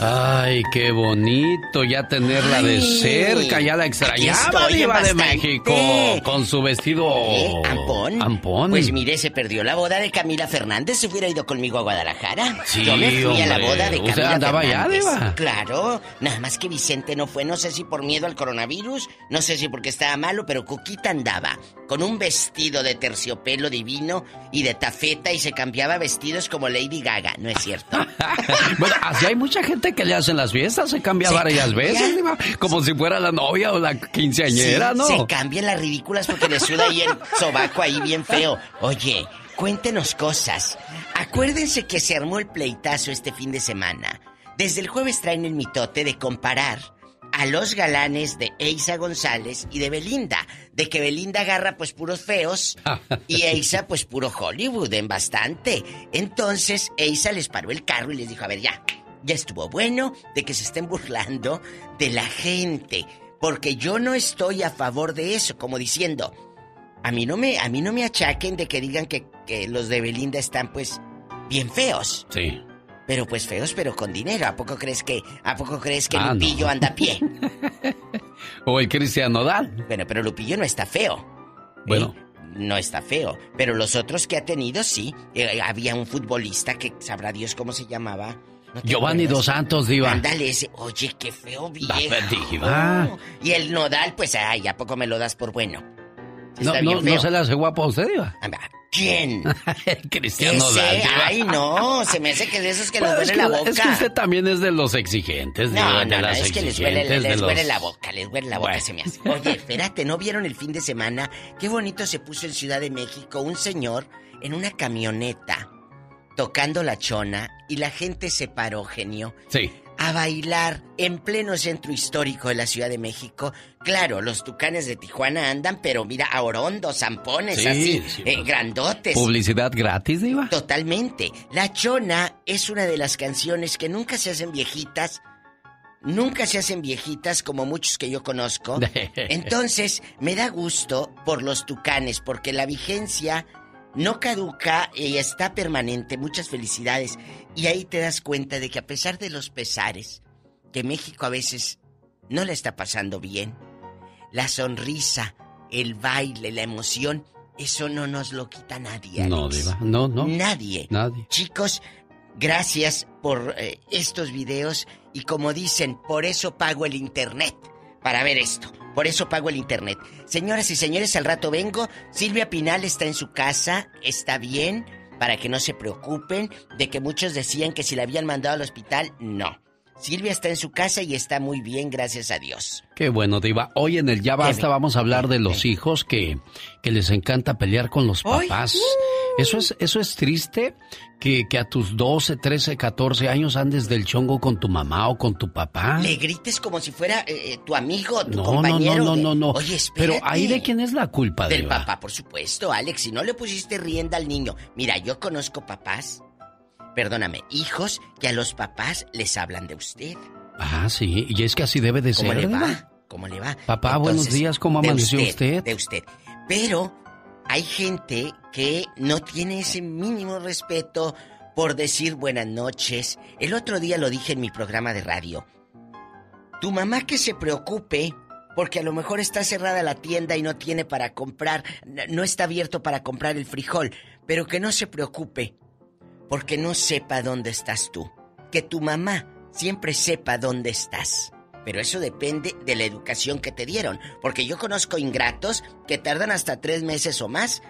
[SPEAKER 2] Ay, qué bonito ya tenerla de cerca, ya la extrañaba diva de. México con su vestido
[SPEAKER 34] ¿Eh? ¿Ampón?
[SPEAKER 2] ampón.
[SPEAKER 34] Pues mire, se perdió la boda de Camila Fernández. ¿Se hubiera ido conmigo a Guadalajara?
[SPEAKER 2] Sí,
[SPEAKER 34] Yo me fui a la boda de
[SPEAKER 2] ¿Usted
[SPEAKER 34] Camila
[SPEAKER 2] andaba allá,
[SPEAKER 34] Fernández.
[SPEAKER 2] Diva?
[SPEAKER 34] Claro. Nada más que Vicente no fue. No sé si por miedo al coronavirus, no sé si porque estaba malo, pero Cuquita andaba con un vestido de terciopelo divino y de tafeta y se cambiaba vestidos como Lady Gaga. ¿No es cierto?
[SPEAKER 2] Bueno, así hay mucha gente que le hacen las fiestas, se cambia
[SPEAKER 34] Se
[SPEAKER 2] varias
[SPEAKER 34] cambia.
[SPEAKER 2] veces, como si fuera la novia o la quinceañera,
[SPEAKER 34] Sí,
[SPEAKER 2] ¿no?
[SPEAKER 34] Se cambian las ridículas porque le suda ahí el sobaco ahí bien feo. Oye, cuéntenos cosas. Acuérdense que se armó el pleitazo este fin de semana. Desde el jueves traen el mitote de comparar a los galanes de Eisa González y de Belinda. De que Belinda agarra pues puros feos y Eisa pues puro Hollywood en bastante. Entonces Eisa les paró el carro y les dijo, a ver ya, ya estuvo bueno de que se estén burlando de la gente. Porque yo no estoy a favor de eso, como diciendo, a mí no me, a mí no me achaquen de que digan que, que los de Belinda están pues bien feos.
[SPEAKER 2] Sí.
[SPEAKER 34] Pero pues feos, pero con dinero. ¿A poco crees que, a poco crees que
[SPEAKER 2] Ah,
[SPEAKER 34] Lupillo
[SPEAKER 2] no.
[SPEAKER 34] anda a pie?
[SPEAKER 2] O el Cristian Nodal.
[SPEAKER 34] Bueno, pero Lupillo no está feo.
[SPEAKER 2] Bueno.
[SPEAKER 34] No está feo. Pero los otros que ha tenido, sí. Eh, había un futbolista que sabrá Dios cómo se llamaba. ¿No te
[SPEAKER 2] Giovanni
[SPEAKER 34] acuerdas?
[SPEAKER 2] Dos Santos, Diva.
[SPEAKER 34] Ándale ese. Oye, qué feo viejo.
[SPEAKER 2] Diva.
[SPEAKER 34] Y el nodal, pues, ay, ¿a poco me lo das por bueno?
[SPEAKER 2] No, no, se le hace guapo a usted, Diva.
[SPEAKER 34] ¿Quién?
[SPEAKER 2] Cristian
[SPEAKER 34] Ese,
[SPEAKER 2] Nodal. Diva.
[SPEAKER 34] ay, no, se me hace que de esos que
[SPEAKER 2] Bueno,
[SPEAKER 34] les
[SPEAKER 2] es,
[SPEAKER 34] duele
[SPEAKER 2] que,
[SPEAKER 34] la boca.
[SPEAKER 2] es que usted también es de los exigentes, Diva,
[SPEAKER 34] No,
[SPEAKER 2] de
[SPEAKER 34] no, no, es que les huele,
[SPEAKER 2] exigentes, de
[SPEAKER 34] les huele
[SPEAKER 2] los-
[SPEAKER 34] la boca, les huele la boca,
[SPEAKER 2] Bueno.
[SPEAKER 34] se me hace. Oye, espérate, ¿no vieron el fin de semana? Qué bonito se puso en Ciudad de México un señor en una camioneta tocando la chona y la gente se paró, genio,
[SPEAKER 2] Sí.
[SPEAKER 34] a bailar en pleno centro histórico de la Ciudad de México. Claro, los tucanes de Tijuana andan, pero mira, a orondo, zampones,
[SPEAKER 2] Sí,
[SPEAKER 34] así,
[SPEAKER 2] sí,
[SPEAKER 34] eh,
[SPEAKER 2] pues.
[SPEAKER 34] grandotes.
[SPEAKER 2] ¿Publicidad gratis, Diva?
[SPEAKER 34] Totalmente. La Chona es una de las canciones que nunca se hacen viejitas. Nunca se hacen viejitas como muchos que yo conozco. Entonces, me da gusto por los tucanes, porque la vigencia no caduca y está permanente. Muchas felicidades. Y ahí te das cuenta de que a pesar de los pesares, que México a veces no le está pasando bien, la sonrisa, el baile, la emoción, eso no nos lo quita nadie.
[SPEAKER 2] No. Diva. No, no.
[SPEAKER 34] Nadie.
[SPEAKER 2] Nadie.
[SPEAKER 34] Chicos, gracias por eh, estos videos y como dicen, por eso pago el internet. Para ver esto. Por eso pago el internet. Señoras y señores, al rato vengo. Silvia Pinal está en su casa. Está bien. Para que no se preocupen de que muchos decían que si la habían mandado al hospital. No. Silvia está en su casa y está muy bien, gracias a Dios.
[SPEAKER 2] Qué bueno, Diva. Hoy en el Ya Basta vamos a hablar de los hijos que, que les encanta pelear con los papás. Eso es, eso es triste que, que a tus 12, 13, 14 años andes del chongo con tu mamá o con tu papá.
[SPEAKER 34] Le grites como si fuera eh, eh, tu amigo, tu
[SPEAKER 2] No, no,
[SPEAKER 34] compañero.
[SPEAKER 2] no, no,
[SPEAKER 34] de-
[SPEAKER 2] no, no.
[SPEAKER 34] Oye, espérate.
[SPEAKER 2] Pero ahí de quién es la culpa,
[SPEAKER 34] Del
[SPEAKER 2] Diva.
[SPEAKER 34] papá, por supuesto, Alex. Si no le pusiste rienda al niño. Mira, yo conozco papás, perdóname, hijos que a los papás les hablan de usted.
[SPEAKER 2] Ah, sí. Y es que así debe de
[SPEAKER 34] ¿Cómo
[SPEAKER 2] ser,
[SPEAKER 34] le
[SPEAKER 2] Diva.
[SPEAKER 34] va? ¿Cómo le va?
[SPEAKER 2] Papá, buenos días, ¿cómo amaneció usted?
[SPEAKER 34] De usted. Pero hay gente que no tiene ese mínimo respeto por decir buenas noches. El otro día lo dije en mi programa de radio. Tu mamá que se preocupe porque a lo mejor está cerrada la tienda y no tiene para comprar, no está abierto para comprar el frijol, pero que no se preocupe porque no sepa dónde estás tú. Que tu mamá siempre sepa dónde estás. Pero eso depende de la educación que te dieron. Porque yo conozco ingratos que tardan hasta tres meses o más.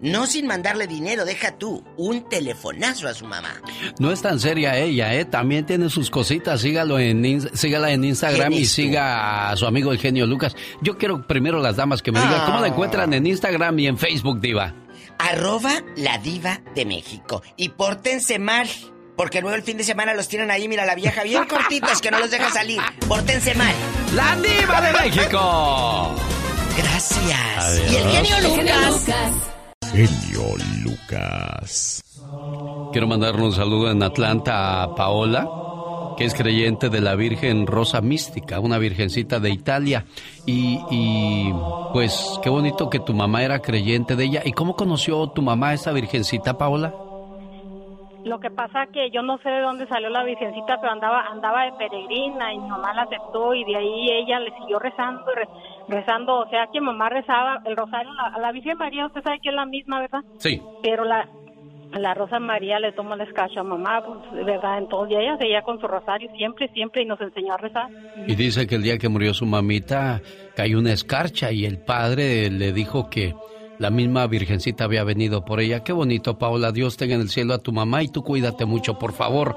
[SPEAKER 34] No sin mandarle dinero, deja tú un telefonazo a su mamá.
[SPEAKER 2] No es tan seria ella, ¿eh? También tiene sus cositas. Sígalo en, sígala en Instagram
[SPEAKER 34] ¿Quién
[SPEAKER 2] y
[SPEAKER 34] tú?
[SPEAKER 2] siga a su amigo el genio Lucas. Yo quiero primero las damas que me digan
[SPEAKER 34] Ah.
[SPEAKER 2] cómo la encuentran en Instagram y en Facebook, Diva.
[SPEAKER 34] Arroba la diva de México. Y pórtense mal. Porque luego el fin de semana los tienen ahí, mira la vieja, bien cortitos que no los deja salir. Pórtense mal.
[SPEAKER 2] ¡La diva de México!
[SPEAKER 34] Gracias.
[SPEAKER 2] Adiós.
[SPEAKER 34] Y el genio Lucas.
[SPEAKER 1] Genio Lucas.
[SPEAKER 2] Quiero mandarle un saludo en Atlanta a Paola, que es creyente de la Virgen Rosa Mística, una virgencita de Italia. Y, y, pues qué bonito que tu mamá era creyente de ella. ¿Y cómo conoció tu mamá a esta virgencita, Paola?
[SPEAKER 26] Lo que pasa que yo no sé de dónde salió la virgencita, pero andaba andaba de peregrina y mi mamá la aceptó y de ahí ella le siguió rezando y re- rezando, o sea que mamá rezaba el rosario a la, a la Virgen María, usted sabe que es la misma, ¿verdad?
[SPEAKER 2] Sí.
[SPEAKER 26] Pero la la Rosa María le tomó el escacho a mamá, pues verdad, entonces ella seguía con su rosario siempre, siempre y nos enseñó a rezar.
[SPEAKER 2] Y dice que el día que murió su mamita cayó una escarcha y el padre le dijo que la misma virgencita había venido por ella. Qué bonito, Paola. Dios tenga en el cielo a tu mamá y tú cuídate mucho, por favor.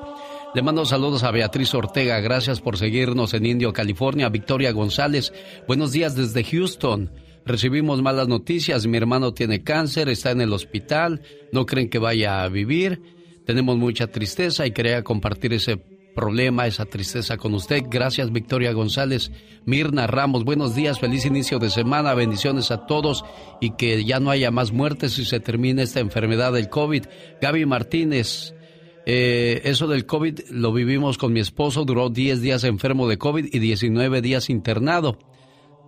[SPEAKER 2] Le mando saludos a Beatriz Ortega. Gracias por seguirnos en Indio, California. Victoria González. Buenos días desde Houston. Recibimos malas noticias. Mi hermano tiene cáncer, está en el hospital. No creen que vaya a vivir. Tenemos mucha tristeza y quería compartir ese problema, esa tristeza con usted. Gracias, Victoria González. Mirna Ramos, buenos días, feliz inicio de semana, bendiciones a todos y que ya no haya más muertes y se termine esta enfermedad del COVID. Gaby Martínez, eh, eso del COVID lo vivimos con mi esposo, duró 10 días enfermo de COVID y 19 días internado.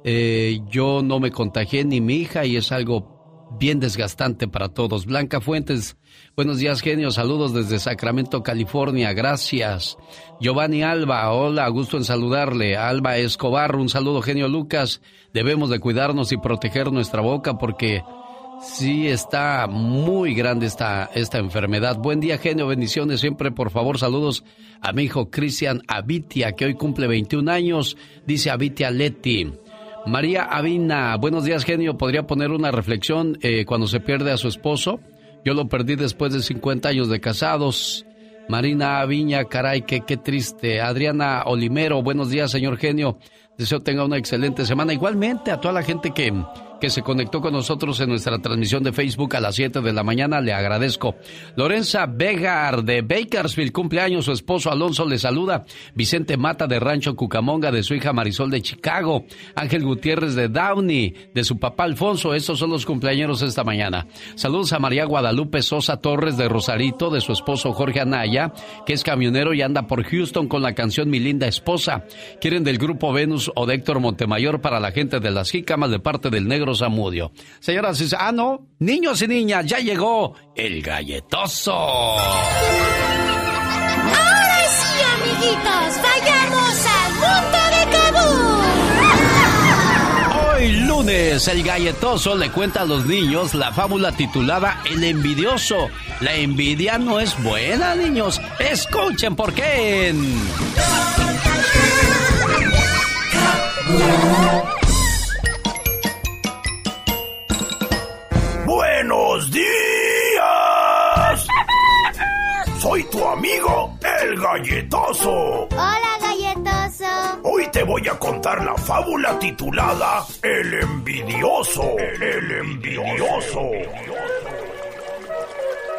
[SPEAKER 2] Eh, yo no me contagié ni mi hija y es algo bien desgastante para todos. Blanca Fuentes, buenos días genio, saludos desde Sacramento, California, gracias. Giovanni Alba, hola, gusto en saludarle. Alba Escobar, un saludo genio Lucas. Debemos de cuidarnos y proteger nuestra boca porque Sí, está muy grande esta, esta enfermedad. Buen día, genio. Bendiciones siempre. Por favor, saludos a mi hijo Cristian Avitia, que hoy cumple 21 años. Dice Avitia Leti. María Avina, buenos días, genio. ¿Podría poner una reflexión eh, cuando se pierde a su esposo? Yo lo perdí después de 50 años de casados. Marina Aviña, caray, qué, qué triste. Adriana Olimero, buenos días, señor genio. Deseo tenga una excelente semana. Igualmente a toda la gente que que se conectó con nosotros en nuestra transmisión de Facebook a las 7 de la mañana. Le agradezco. Lorenza Vegar de Bakersfield, cumpleaños. Su esposo Alonso le saluda. Vicente Mata de Rancho Cucamonga, de su hija Marisol de Chicago. Ángel Gutiérrez de Downey, de su papá Alfonso. Estos son los cumpleaños esta mañana. Saludos a María Guadalupe Sosa Torres de Rosarito, de su esposo Jorge Anaya, que es camionero y anda por Houston con la canción Mi linda esposa. Quieren del grupo Venus o de Héctor Montemayor para la gente de las jícamas de parte del negro Zamudio. Señoras y ah, no, niños y niñas, ya llegó el galletoso.
[SPEAKER 35] Ahora sí, amiguitos, vayamos al mundo de
[SPEAKER 2] Hoy lunes, el galletoso le cuenta a los niños la fábula titulada El envidioso. La envidia no es buena, niños. Escuchen por qué.
[SPEAKER 36] ¡Buenos días! Soy tu amigo, el galletoso.
[SPEAKER 35] Hola, galletoso.
[SPEAKER 36] Hoy te voy a contar la fábula titulada El envidioso. El envidioso.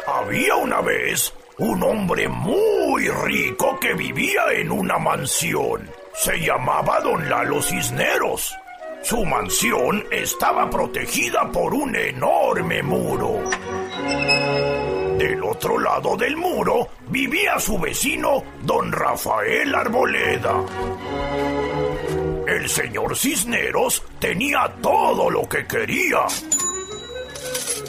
[SPEAKER 36] Había una vez un hombre muy rico que vivía en una mansión. Se llamaba Don Lalo Cisneros. Su mansión estaba protegida por un enorme muro. Del otro lado del muro vivía su vecino, don Rafael Arboleda. El señor Cisneros tenía todo lo que quería.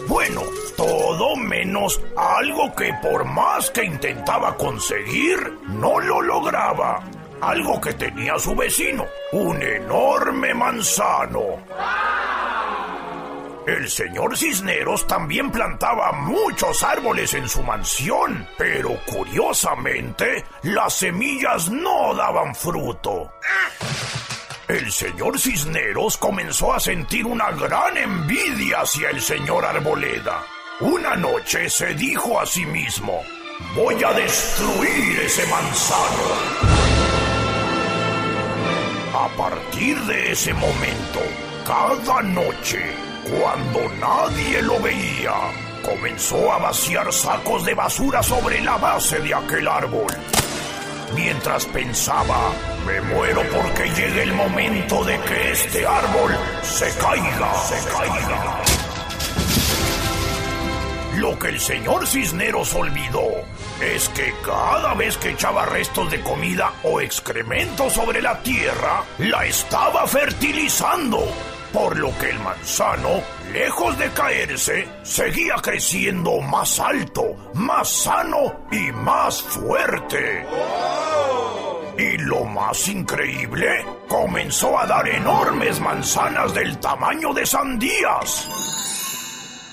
[SPEAKER 36] Bueno, todo menos algo que por más que intentaba conseguir, no lo lograba algo que tenía su vecino, un enorme manzano. El señor Cisneros también plantaba muchos árboles en su mansión, pero curiosamente las semillas no daban fruto. El señor Cisneros comenzó a sentir una gran envidia hacia el señor Arboleda. Una noche se dijo a sí mismo, voy a destruir ese manzano. A partir de ese momento, cada noche, cuando nadie lo veía, comenzó a vaciar sacos de basura sobre la base de aquel árbol. Mientras pensaba, me muero porque llegue el momento de que este árbol se caiga, se caiga. Lo que el señor Cisneros olvidó es que cada vez que echaba restos de comida o excremento sobre la tierra, la estaba fertilizando. Por lo que el manzano, lejos de caerse, seguía creciendo más alto, más sano y más fuerte. Y lo más increíble, comenzó a dar enormes manzanas del tamaño de sandías.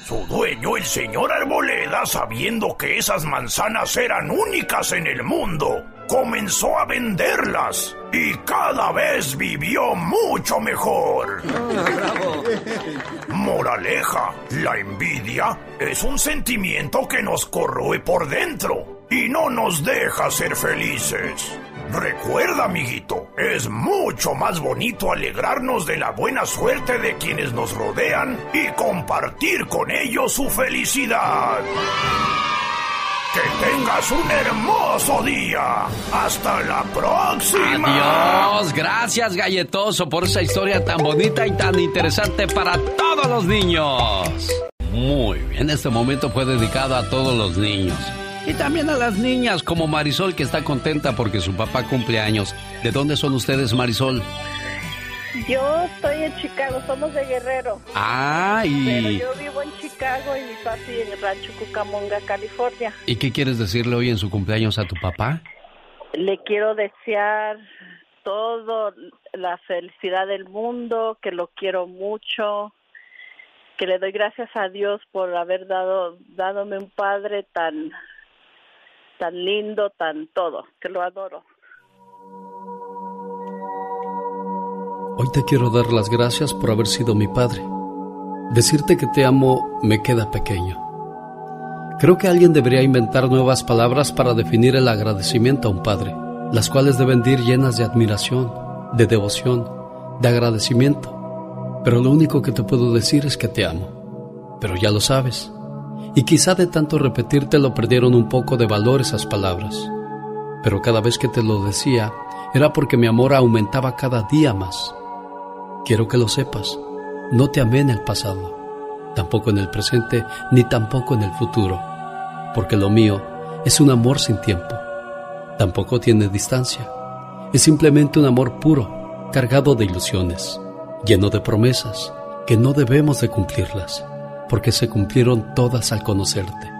[SPEAKER 36] Su dueño, el señor Arboleda, sabiendo que esas manzanas eran únicas en el mundo, comenzó a venderlas y cada vez vivió mucho mejor. Moraleja, la envidia es un sentimiento que nos corroe por dentro y no nos deja ser felices. Recuerda, amiguito, es mucho más bonito alegrarnos de la buena suerte de quienes nos rodean y compartir con ellos su felicidad. Que tengas un hermoso día. Hasta la próxima.
[SPEAKER 2] Adiós. Gracias, galletoso, por esa historia tan bonita y tan interesante para todos los niños. Muy bien, este momento fue dedicado a todos los niños. Y también a las niñas como Marisol que está contenta porque su papá cumple años. ¿De dónde son ustedes, Marisol?
[SPEAKER 37] Yo estoy en Chicago, somos de Guerrero.
[SPEAKER 38] Ah,
[SPEAKER 37] Pero
[SPEAKER 38] y...
[SPEAKER 37] yo vivo en Chicago y mi papi en el rancho Cucamonga, California.
[SPEAKER 38] ¿Y qué quieres decirle hoy en su cumpleaños a tu papá?
[SPEAKER 37] Le quiero desear todo la felicidad del mundo, que lo quiero mucho, que le doy gracias a Dios por haber dado dadome un padre tan tan lindo, tan todo, que lo adoro.
[SPEAKER 2] Hoy te quiero dar las gracias por haber sido mi padre. Decirte que te amo me queda pequeño. Creo que alguien debería inventar nuevas palabras para definir el agradecimiento a un padre, las cuales deben ir llenas de admiración, de devoción, de agradecimiento. Pero lo único que te puedo decir es que te amo. Pero ya lo sabes. Y quizá de tanto repetírtelo perdieron un poco de valor esas palabras. Pero cada vez que te lo decía era porque mi amor aumentaba cada día más. Quiero que lo sepas. No te amé en el pasado, tampoco en el presente, ni tampoco en el futuro, porque lo mío es un amor sin tiempo. Tampoco tiene distancia. Es simplemente un amor puro, cargado de ilusiones, lleno de promesas que no debemos de cumplirlas, porque se cumplieron todas al conocerte.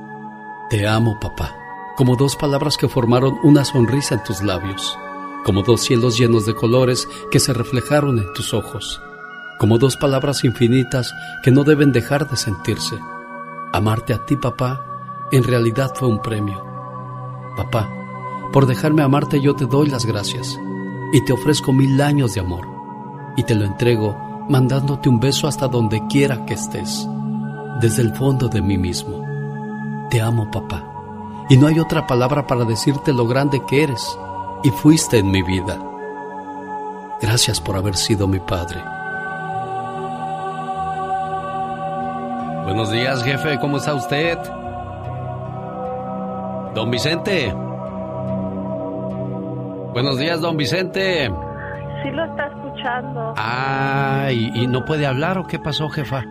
[SPEAKER 2] Te amo, papá, como dos palabras que formaron una sonrisa en tus labios, como dos cielos llenos de colores que se reflejaron en tus ojos como dos palabras infinitas que no deben dejar de sentirse. Amarte a ti, papá, en realidad fue un premio. Papá, por dejarme amarte yo te doy las gracias y te ofrezco mil años de amor y te lo entrego mandándote un beso hasta donde quiera que estés, desde el fondo de mí mismo. Te amo, papá, y no hay otra palabra para decirte lo grande que eres y fuiste en mi vida. Gracias por haber sido mi padre.
[SPEAKER 38] Buenos días, jefe, ¿cómo está usted? Don Vicente. Buenos días, don Vicente.
[SPEAKER 37] Sí lo está escuchando.
[SPEAKER 38] Ah, ¿y, y no puede hablar o qué pasó, jefa?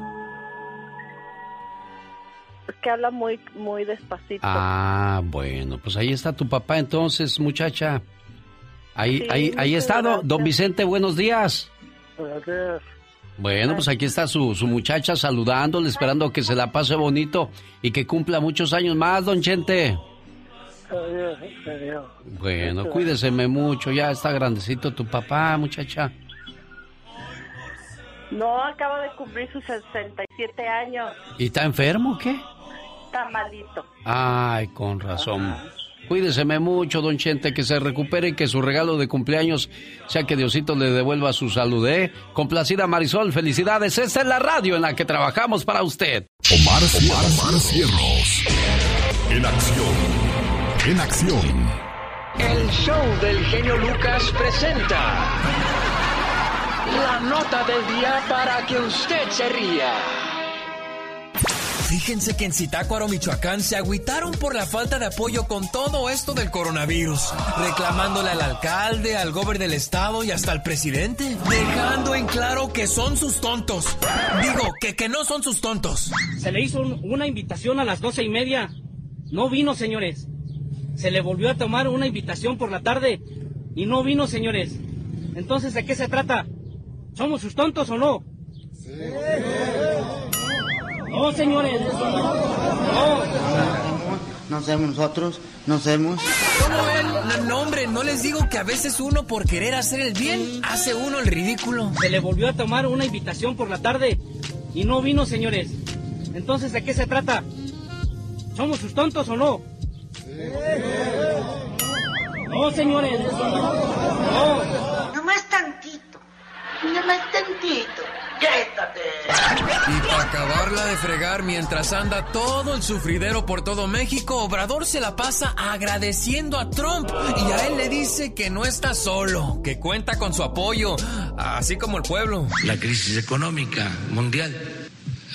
[SPEAKER 37] Que habla muy muy despacito.
[SPEAKER 38] Ah, bueno, pues ahí está tu papá entonces, muchacha. Ahí,
[SPEAKER 37] Sí,
[SPEAKER 38] ahí, ahí está, don,
[SPEAKER 37] gracias.
[SPEAKER 38] don Vicente, buenos días.
[SPEAKER 39] Gracias.
[SPEAKER 38] Bueno, pues aquí está su, su muchacha saludándole, esperando que se la pase bonito y que cumpla muchos años más, don Chente.
[SPEAKER 39] Adiós, adiós.
[SPEAKER 38] Bueno, cuídeseme mucho, ya está grandecito tu papá, muchacha.
[SPEAKER 37] No, acaba de cumplir sus 67 años.
[SPEAKER 38] ¿Y está enfermo o qué?
[SPEAKER 37] Está malito.
[SPEAKER 38] Ay, con razón. Cuídeseme mucho, don Chente, que se recupere y que su regalo de cumpleaños sea que Diosito le devuelva su salud, ¿eh? Complacida Marisol, felicidades. Esta es la radio en la que trabajamos para usted.
[SPEAKER 1] Omar, Omar Cierros. En acción. En acción.
[SPEAKER 40] El show del genio Lucas presenta la nota del día para que usted se ría.
[SPEAKER 41] Fíjense que en Zitácuaro, Michoacán, se agüitaron por la falta de apoyo con todo esto del coronavirus, reclamándole al alcalde, al gobernador del estado y hasta al presidente, dejando en claro que son sus tontos. Digo, que, que no son sus tontos.
[SPEAKER 42] Se le hizo un- una invitación a las doce y media. No vino, señores. Se le volvió a tomar una invitación por la tarde y no vino, señores. Entonces, ¿de qué se trata? ¿Somos sus tontos o no? No, señores. No.
[SPEAKER 43] No somos nosotros, no somos.
[SPEAKER 41] ¿Cómo ven? No, no, hombre, no les digo que a veces uno por querer hacer el bien hace uno el ridículo.
[SPEAKER 42] Se le volvió a tomar una invitación por la tarde y no vino, señores. Entonces, ¿de qué se trata? ¿Somos sus tontos o no? No, señores. No.
[SPEAKER 35] Nomás tantito. Nomás tantito. Quédate.
[SPEAKER 41] Y para acabarla de fregar mientras anda todo el sufridero por todo México, Obrador se la pasa agradeciendo a Trump y a él le dice que no está solo, que cuenta con su apoyo, así como el pueblo.
[SPEAKER 44] la crisis económica mundial.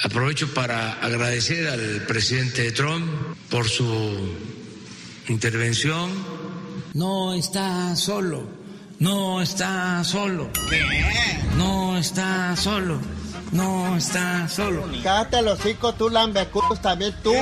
[SPEAKER 44] Aprovecho para agradecer al presidente Trump por su intervención. No está solo, no está solo, no está solo, no está solo.
[SPEAKER 43] Cállate los hocico, tú lambecudos también tú.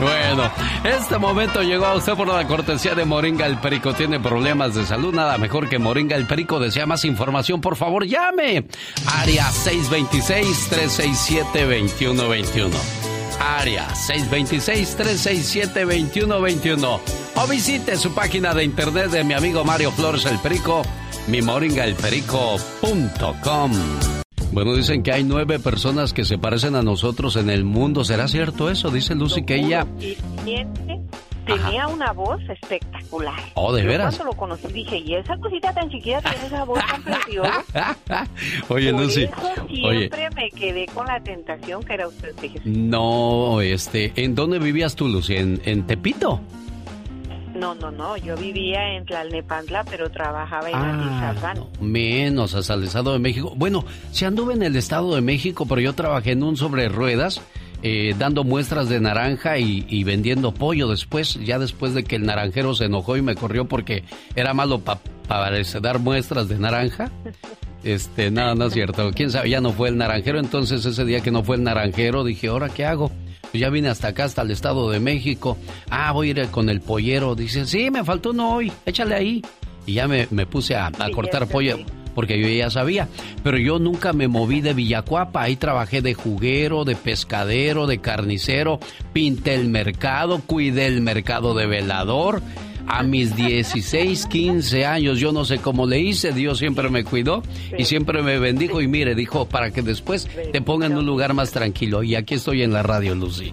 [SPEAKER 2] bueno, este momento llegó a usted por la cortesía de Moringa el Perico. Tiene problemas de salud, nada mejor que Moringa el Perico. Desea más información, por favor, llame. Área 626-367-2121. Área 626-367-2121. O visite su página de internet de mi amigo Mario Flores el Perico, mimoringaelperico.com. Bueno, dicen que hay nueve personas que se parecen a nosotros en el mundo. ¿Será cierto eso? Dice Lucy que ella...
[SPEAKER 45] Tenía una voz espectacular.
[SPEAKER 2] Oh, ¿de veras?
[SPEAKER 45] Cuando lo conocí dije, ¿y esa cosita tan chiquita tiene esa voz tan preciosa?
[SPEAKER 2] Oye, Lucy.
[SPEAKER 45] siempre me quedé con la tentación que era usted.
[SPEAKER 2] No, este, ¿en dónde vivías tú, Lucy? ¿En, Tepito?
[SPEAKER 45] No, no, no, yo vivía en Tlalnepantla, pero trabajaba en ah, no,
[SPEAKER 2] Menos, hasta el Estado de México. Bueno, si anduve en el Estado de México, pero yo trabajé en un sobre ruedas eh, dando muestras de naranja y, vendiendo pollo después, ya después de que el naranjero se enojó y me corrió porque era malo para dar muestras de naranja. Este, nada, no es cierto. Quién sabe, ya no fue el naranjero. Entonces, ese día que no fue el naranjero, dije, ¿ahora qué hago? Pues ya vine hasta acá, hasta el Estado de México. Ah, voy a ir con el pollero. Dice, sí, me faltó uno hoy, échale ahí. Y ya me, puse a, cortar pollo porque yo ya sabía. Pero yo nunca me moví de Villacuapa. Ahí trabajé de juguero, de pescadero, de carnicero. Pinté el mercado, cuidé el mercado de velador. A mis 16, 15 años, yo no sé cómo le hice, Dios siempre me cuidó y siempre me bendijo y mire, dijo, para que después te ponga en un lugar más tranquilo. Y aquí estoy en la radio, Lucy.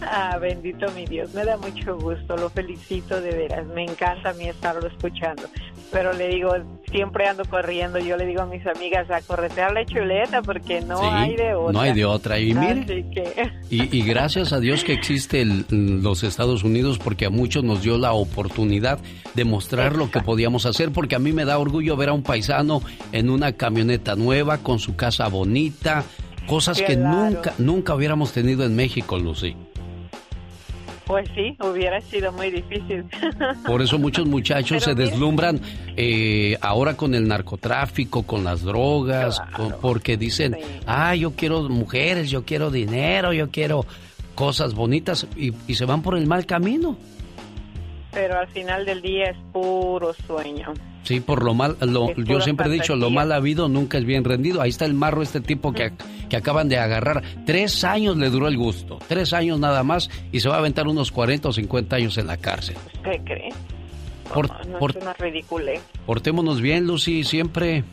[SPEAKER 45] Ah, bendito mi Dios, me da mucho gusto, lo felicito de veras, me encanta a mí estarlo escuchando. Pero le digo, siempre ando corriendo, yo le digo a mis amigas a corretear la chuleta porque no hay de otra.
[SPEAKER 2] No hay de otra. Y mire, y, gracias a Dios que existe los Estados Unidos porque a muchos nos dio la oportunidad de mostrar lo que podíamos hacer porque a mí me da orgullo ver a un paisano en una camioneta nueva, con su casa bonita, cosas que nunca, nunca hubiéramos tenido en México, Lucy.
[SPEAKER 45] Pues sí, hubiera sido muy difícil.
[SPEAKER 2] Por eso muchos muchachos se deslumbran eh, ahora con el narcotráfico, con las drogas, porque dicen, ah, yo quiero mujeres, yo quiero dinero, yo quiero cosas bonitas y, y se van por el mal camino.
[SPEAKER 45] Pero al final del día es puro sueño.
[SPEAKER 2] Sí, por lo mal, yo siempre he dicho, lo mal habido nunca es bien rendido. Ahí está el marro, este tipo que, que acaban de agarrar. Tres años le duró el gusto, tres años nada más, y se va a aventar unos 40 o 50 años en la cárcel.
[SPEAKER 45] ¿Qué cree?
[SPEAKER 2] Por,
[SPEAKER 45] no, es una ridícula.
[SPEAKER 2] Portémonos bien, Lucy, siempre.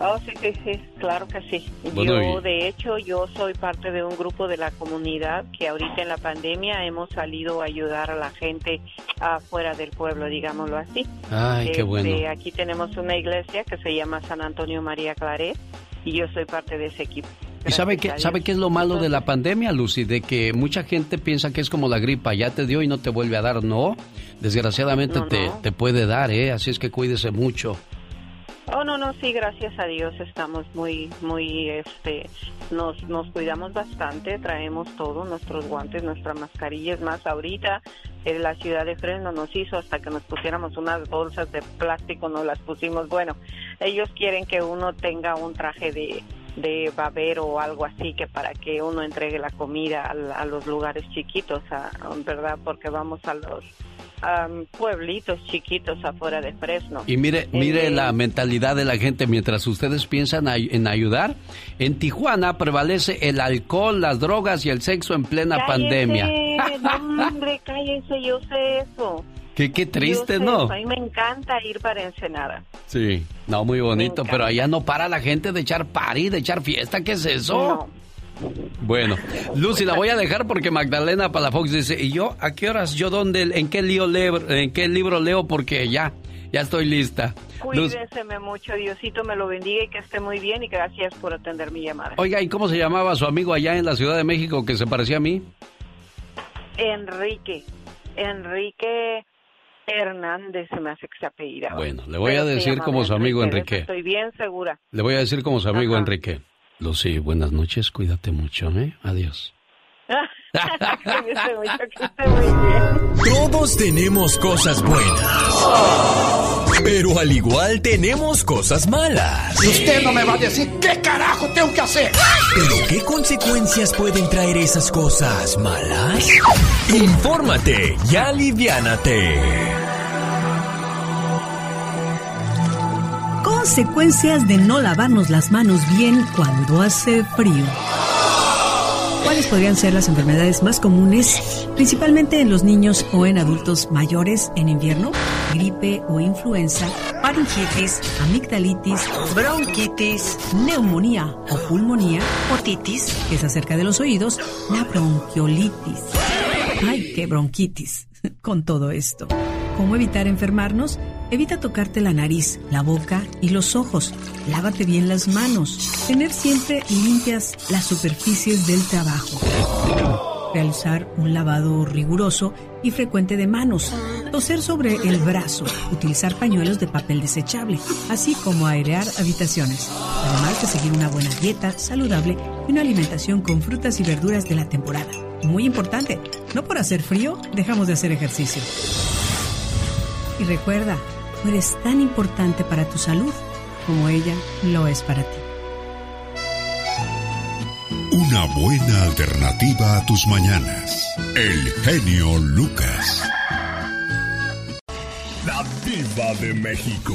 [SPEAKER 45] Oh, sí, sí, sí, claro que sí. yo, de hecho, yo soy parte de un grupo de la comunidad que ahorita en la pandemia hemos salido a ayudar a la gente afuera del pueblo, digámoslo así.
[SPEAKER 2] Ay, qué bueno.
[SPEAKER 45] Este, aquí tenemos una iglesia que se llama San Antonio María Claret y yo soy parte de ese equipo.
[SPEAKER 2] ¿Y sabe qué, sabe qué es lo malo de la pandemia, Lucy? De que mucha gente piensa que es como la gripa, ya te dio y no te vuelve a dar. No, desgraciadamente Te, te puede dar, ¿eh? Así es que cuídese mucho.
[SPEAKER 45] Oh, no, no, sí, gracias a Dios estamos muy, muy, este, nos, nos cuidamos bastante, traemos todo, nuestros guantes, nuestras mascarillas, más ahorita en la ciudad de Fresno nos hizo hasta que nos pusiéramos unas bolsas de plástico, nos las pusimos, bueno, ellos quieren que uno tenga un traje de, de babero o algo así que para que uno entregue la comida a, a los lugares chiquitos, ¿verdad? Porque vamos a los pueblitos chiquitos afuera de Fresno.
[SPEAKER 2] Y mire, mire eh, la mentalidad de la gente mientras ustedes piensan en ayudar. En Tijuana prevalece el alcohol, las drogas y el sexo en plena pandemia.
[SPEAKER 45] No, hombre, cállese, yo sé eso.
[SPEAKER 2] Qué, qué triste, ¿no?
[SPEAKER 45] A mí me encanta ir para Ensenada.
[SPEAKER 2] Sí, no, muy bonito, pero allá no para la gente de echar party, de echar fiesta, ¿qué es eso? Bueno, Lucy, la voy a dejar porque Magdalena Palafox dice, ¿y yo a qué horas? ¿Yo dónde? ¿En qué, lío leo, en qué libro leo? Porque ya, ya estoy lista.
[SPEAKER 45] Cuídeseme mucho, Diosito me lo bendiga y que esté muy bien y gracias por atender mi llamada.
[SPEAKER 2] Oiga, ¿y cómo se llamaba su amigo allá en la Ciudad de México que se parecía a mí?
[SPEAKER 45] Enrique, Enrique Hernández se me hace que se apellida.
[SPEAKER 2] Bueno, le voy a decir como su amigo Enrique.
[SPEAKER 45] Estoy bien segura.
[SPEAKER 2] Le voy a decir como su amigo Enrique. Lucy, buenas noches, cuídate mucho, ¿eh? Adiós.
[SPEAKER 1] Todos tenemos cosas buenas
[SPEAKER 46] Pero al igual tenemos cosas malas.
[SPEAKER 36] Y usted no me va a decir qué carajo tengo que hacer.
[SPEAKER 46] ¿Pero qué consecuencias pueden traer esas cosas malas? Infórmate y aliviánate.
[SPEAKER 47] Consecuencias de no lavarnos las manos bien cuando hace frío. ¿Cuáles podrían ser las enfermedades más comunes, principalmente en los niños o en adultos mayores en invierno? Gripe o influenza, faringitis, amigdalitis, bronquitis, neumonía o pulmonía, otitis, que es acerca de los oídos, la bronquiolitis. ¡Ay, qué bronquitis! Con todo esto. ¿Cómo evitar enfermarnos? Evita tocarte la nariz, la boca y los ojos. Lávate bien las manos. Tener siempre limpias las superficies del trabajo. Realizar un lavado riguroso y frecuente de manos. Toser sobre el brazo. Utilizar pañuelos de papel desechable, así como airear habitaciones. Además de seguir una buena dieta saludable y una alimentación con frutas y verduras de la temporada. Muy importante, no por hacer frío dejamos de hacer ejercicio. Y recuerda, tú eres tan importante para tu salud como ella lo es para ti.
[SPEAKER 1] Una buena alternativa a tus mañanas. El genio Lucas. La diva de México.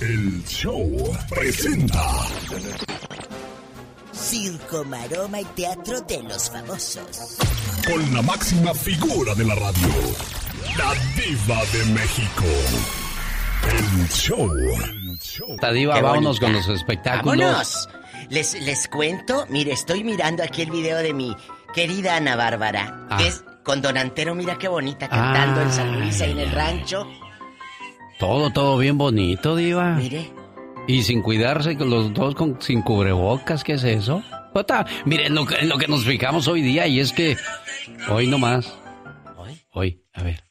[SPEAKER 1] El show presenta.
[SPEAKER 34] Circo, maroma y teatro de los famosos.
[SPEAKER 1] Con la máxima figura de la radio. La diva de México. El show.
[SPEAKER 2] La diva,
[SPEAKER 34] Qué
[SPEAKER 2] vámonos
[SPEAKER 34] bonita.
[SPEAKER 2] con los espectáculos.
[SPEAKER 34] ¡Vámonos! Les, les cuento, mire, estoy mirando aquí el video de mi querida Ana Bárbara.
[SPEAKER 2] Ah.
[SPEAKER 34] ¿Ves? Con Don Antero, mira qué bonita, cantando en San Luis, ahí en el rancho.
[SPEAKER 2] Todo, todo bien bonito, diva.
[SPEAKER 34] Mire.
[SPEAKER 2] Y sin cuidarse, con los dos con, sin cubrebocas, ¿qué es eso? Jota, mire, en lo, lo que nos fijamos hoy día, y es que hoy nomás.
[SPEAKER 34] ¿Hoy?
[SPEAKER 2] Hoy, a ver.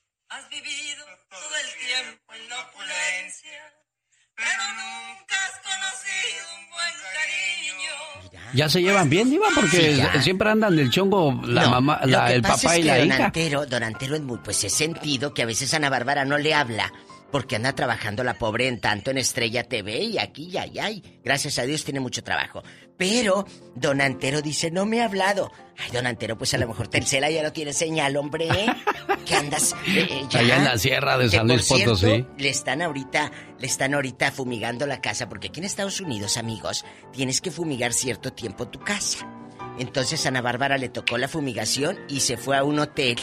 [SPEAKER 2] Ya se llevan bien, diva, porque
[SPEAKER 34] Sí,
[SPEAKER 2] siempre andan del chongo la
[SPEAKER 34] No,
[SPEAKER 2] mamá, la- el papá y la
[SPEAKER 34] don
[SPEAKER 2] hija.
[SPEAKER 34] Antero, don Antero es muy, pues he sentido que a veces Ana Bárbara no le habla porque anda trabajando la pobre en tanto en Estrella TV y aquí y allá y gracias a Dios tiene mucho trabajo. Pero don Antero dice, no me ha hablado. Ay, don Antero, pues a lo mejor Telcela ya no tiene señal, hombre. ¿Qué andas? eh, eh, ya?
[SPEAKER 2] Allá en la sierra de San Luis
[SPEAKER 34] cierto,
[SPEAKER 2] Potosí.
[SPEAKER 34] Le están ahorita, le están ahorita fumigando la casa, porque aquí en Estados Unidos, amigos, tienes que fumigar cierto tiempo tu casa. Entonces a Ana Bárbara le tocó la fumigación y se fue a un hotel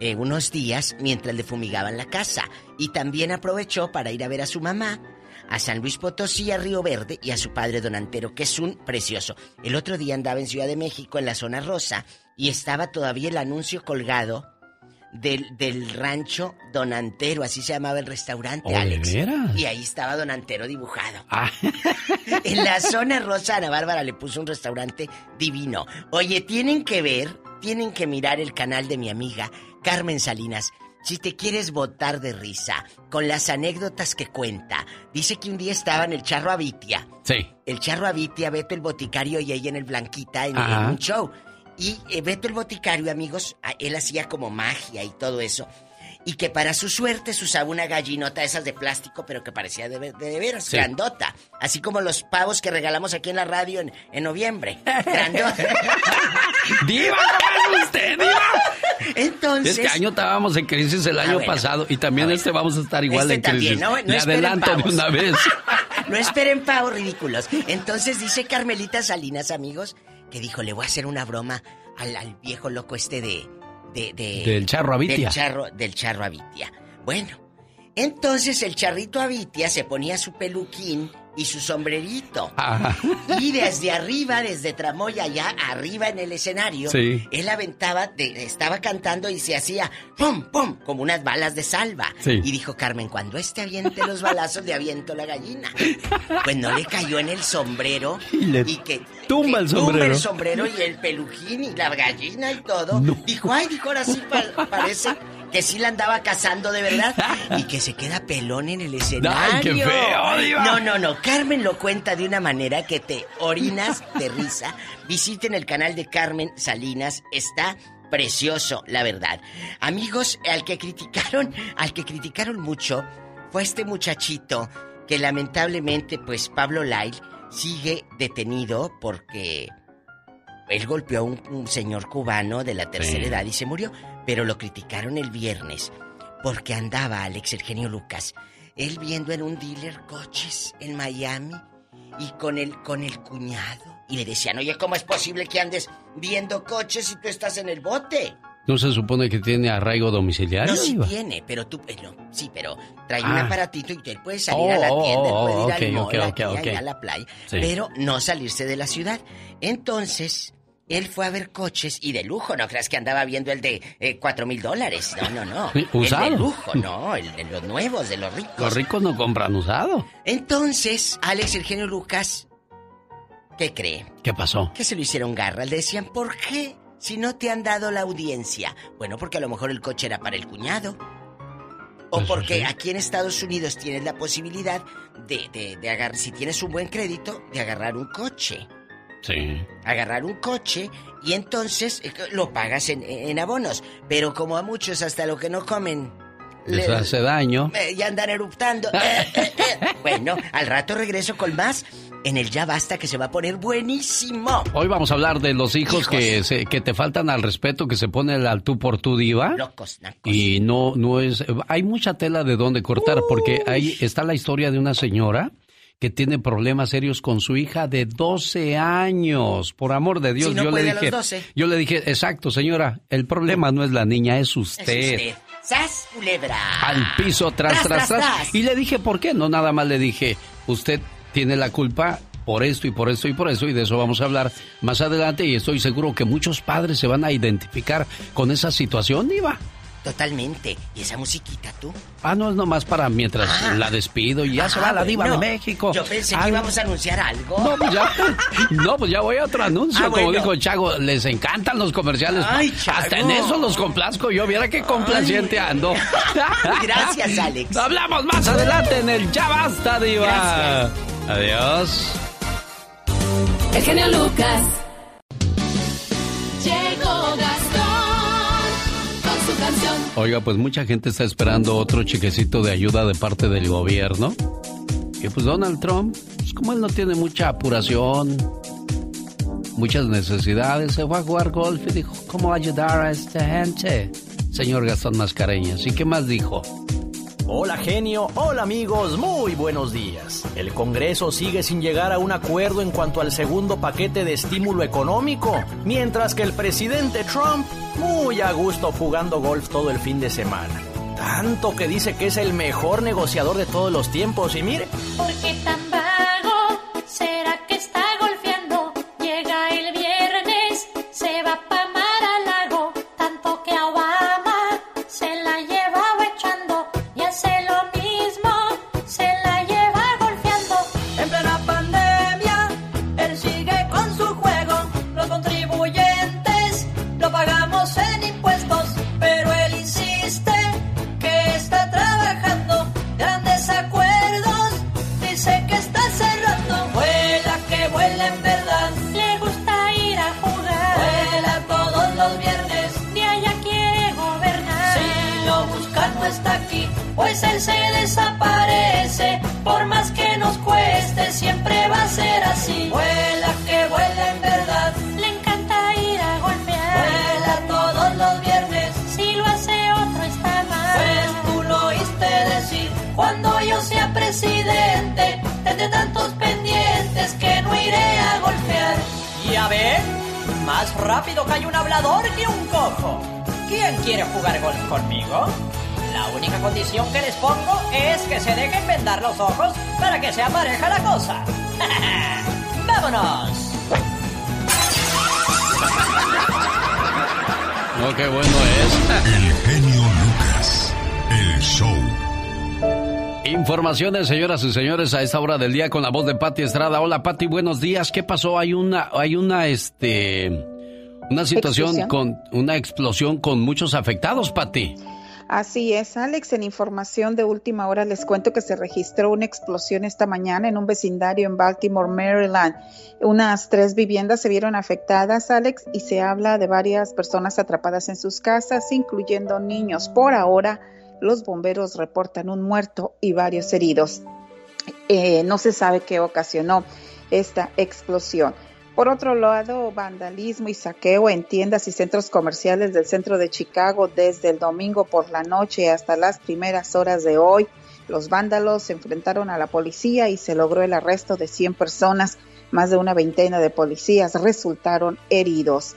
[SPEAKER 34] eh, unos días mientras le fumigaban la casa. Y también aprovechó para ir a ver a su mamá, a San Luis Potosí, a Río Verde y a su padre Don Antero, que es un precioso. El otro día andaba en Ciudad de México, en la zona rosa, y estaba todavía el anuncio colgado del, del rancho Don Antero, así se llamaba el restaurante,
[SPEAKER 2] Oh, ¿de
[SPEAKER 34] Alex. Y ahí estaba Don Antero dibujado.
[SPEAKER 2] Ah,
[SPEAKER 34] En la zona rosa, Ana Bárbara le puso un restaurante divino. Oye, tienen que ver, tienen que mirar el canal de mi amiga Carmen Salinas. Si te quieres botar de risa con las anécdotas que cuenta, dice que un día estaba en el Charro Avitia.
[SPEAKER 2] sí.
[SPEAKER 34] El Charro Avitia, Beto el Boticario y ella en el Blanquita en, un show. Y eh, Beto el Boticario, amigos, él hacía como magia y todo eso. Y que para su suerte se usaba una gallinota de esas de plástico, pero que parecía de, de veras,
[SPEAKER 2] Sí.
[SPEAKER 34] grandota. Así como los pavos que regalamos aquí en la radio en, en noviembre. Grandota.
[SPEAKER 2] ¡Diva, ¿cómo es usted, diva?
[SPEAKER 34] Entonces.
[SPEAKER 2] Este año estábamos en crisis el
[SPEAKER 34] Ah,
[SPEAKER 2] año
[SPEAKER 34] bueno.
[SPEAKER 2] pasado y también este vamos a estar igual
[SPEAKER 34] Este
[SPEAKER 2] en crisis.
[SPEAKER 34] también, no- no
[SPEAKER 2] Le adelanto de una vez.
[SPEAKER 34] No esperen pavos ridículos. Entonces dice Carmelita Salinas, amigos, que dijo, le voy a hacer una broma al, al viejo loco este de... de- de-
[SPEAKER 2] Del charro Avitia.
[SPEAKER 34] Del charro, del charro Avitia. Bueno, entonces el charrito Avitia se ponía su peluquín y su sombrerito.
[SPEAKER 2] Ajá.
[SPEAKER 34] Y desde arriba, desde Tramoya, allá arriba en el escenario,
[SPEAKER 2] Sí.
[SPEAKER 34] él aventaba, de- estaba cantando y se hacía pum, pum, como unas balas de salva.
[SPEAKER 2] Sí.
[SPEAKER 34] Y dijo Carmen, cuando este aviente los balazos, le aviento la gallina. Pues no le cayó en el sombrero
[SPEAKER 2] Y le
[SPEAKER 34] que
[SPEAKER 2] tumba
[SPEAKER 34] que
[SPEAKER 2] el sombrero.
[SPEAKER 34] el sombrero y el pelujín y la gallina y todo.
[SPEAKER 2] No.
[SPEAKER 34] Dijo, ay, dijo, ahora sí pa- parece que sí la andaba cazando de verdad. Y que se queda pelón en el escenario.
[SPEAKER 2] Ay, qué feo, Diva.
[SPEAKER 34] No, no, no. Carmen lo cuenta de una manera que te orinas de risa. Visiten el canal de Carmen Salinas. Está precioso, la verdad. Amigos, al que criticaron, al que criticaron mucho fue este muchachito que lamentablemente, pues Pablo Lyle sigue detenido porque él golpeó a un, señor cubano de la tercera edad y se murió. Pero lo criticaron el viernes porque andaba Alex Eugenio Lucas, él viendo en un dealer coches en Miami y con el, con el cuñado. Y le decían, oye, ¿cómo es posible que andes viendo coches si tú estás en el bote?
[SPEAKER 2] ¿No se supone que tiene arraigo domiciliario?
[SPEAKER 34] No, sí tiene, pero tú... Eh, sí, pero trae un ah. aparatito y él puede salir a la oh, tienda, oh, puede ir al a la playa, pero no salirse de la ciudad. Entonces, él fue a ver coches y de lujo, no creas que andaba viendo el de eh, cuatro mil dólares. No, no, no.
[SPEAKER 2] ¿Usado?
[SPEAKER 34] El de lujo, no, el de los nuevos, de los ricos.
[SPEAKER 2] Los ricos no compran usado.
[SPEAKER 34] Entonces, Alex Eugenio Lucas, ¿qué cree?
[SPEAKER 2] ¿Qué pasó?
[SPEAKER 34] Que se lo hicieron garra. Le decían, ¿por qué? Si no te han dado la audiencia. Bueno, porque a lo mejor el coche era para el cuñado. O pues porque aquí en Estados Unidos tienes la posibilidad de, de, de agarrar, si tienes un buen crédito, de agarrar un coche.
[SPEAKER 2] Sí.
[SPEAKER 34] Agarrar un coche y entonces eh, lo pagas en, abonos. Pero como a muchos hasta lo que no comen...
[SPEAKER 2] Les hace daño.
[SPEAKER 34] y andan eruptando. Eh, eh, bueno, al rato regreso con más en el Ya Basta que se va a poner buenísimo.
[SPEAKER 2] Hoy vamos a hablar de los hijos, Que, se, que te faltan al respeto, que se pone al tú por tú diva.
[SPEAKER 34] Locos,
[SPEAKER 2] Y no, no es... Hay mucha tela de dónde cortar porque ahí está la historia de una señora que tiene problemas serios con su hija de 12 años. Por amor de Dios, yo le dije, yo le dije, exacto, señora, el problema no es la niña, es usted. Es usted.
[SPEAKER 34] ¡Sas, culebra!
[SPEAKER 2] Al piso, tras tras, tras, Y le dije, ¿por qué? No, nada más le dije, usted tiene la culpa por esto y por esto y por eso, y de eso vamos a hablar más adelante, y estoy seguro que muchos padres se van a identificar con esa situación, Iba.
[SPEAKER 34] Totalmente. ¿Y esa musiquita tú?
[SPEAKER 2] Ah, no es nomás para mientras ah. la despido y ya se va la diva de México.
[SPEAKER 34] Yo pensé que íbamos a anunciar algo.
[SPEAKER 2] No, pues ya, no, pues ya voy a otro anuncio. Ah, Como dijo Chago, les encantan los comerciales. Ay, Hasta en eso los complazco yo. Viera qué complaciente ando.
[SPEAKER 34] Gracias, Alex.
[SPEAKER 2] Hablamos más adelante en el Ya Basta, Diva.
[SPEAKER 34] Gracias.
[SPEAKER 2] Adiós.
[SPEAKER 48] El genio Lucas.
[SPEAKER 2] Oiga, pues mucha gente está esperando otro chequecito de ayuda de parte del gobierno. Y pues Donald Trump, pues como él no tiene mucha apuración, muchas necesidades, se fue a jugar golf y dijo, ¿cómo ayudar a esta gente? Señor Gastón Mascareñas. ¿Y qué más dijo?
[SPEAKER 49] Hola genio, hola amigos, muy buenos días. El Congreso sigue sin llegar a un acuerdo en cuanto al segundo paquete de estímulo económico, mientras que el presidente Trump muy a gusto jugando golf todo el fin de semana. Tanto que dice que es el mejor negociador de todos los tiempos y mire.
[SPEAKER 48] ¿Por qué
[SPEAKER 2] Informaciones, señoras y señores, a esta hora del día con la voz de Patti Estrada. Hola, Patti, buenos días. ¿Qué pasó? Hay una, hay una, este, una situación con una explosión con muchos afectados, Patti.
[SPEAKER 50] Así es, Alex. En información de última hora les cuento que se registró una explosión esta mañana en un vecindario en Baltimore, Maryland. Unas tres viviendas se vieron afectadas, Alex, y se habla de varias personas atrapadas en sus casas, incluyendo niños. Por ahora,
[SPEAKER 29] Los bomberos reportan un muerto y varios heridos. Eh, no se sabe qué ocasionó esta explosión. Por otro lado, vandalismo y saqueo en tiendas y centros comerciales del centro de Chicago desde el domingo por la noche hasta las primeras horas de hoy. Los vándalos se enfrentaron a la policía y se logró el arresto de 100 personas. Más de una veintena de policías resultaron heridos.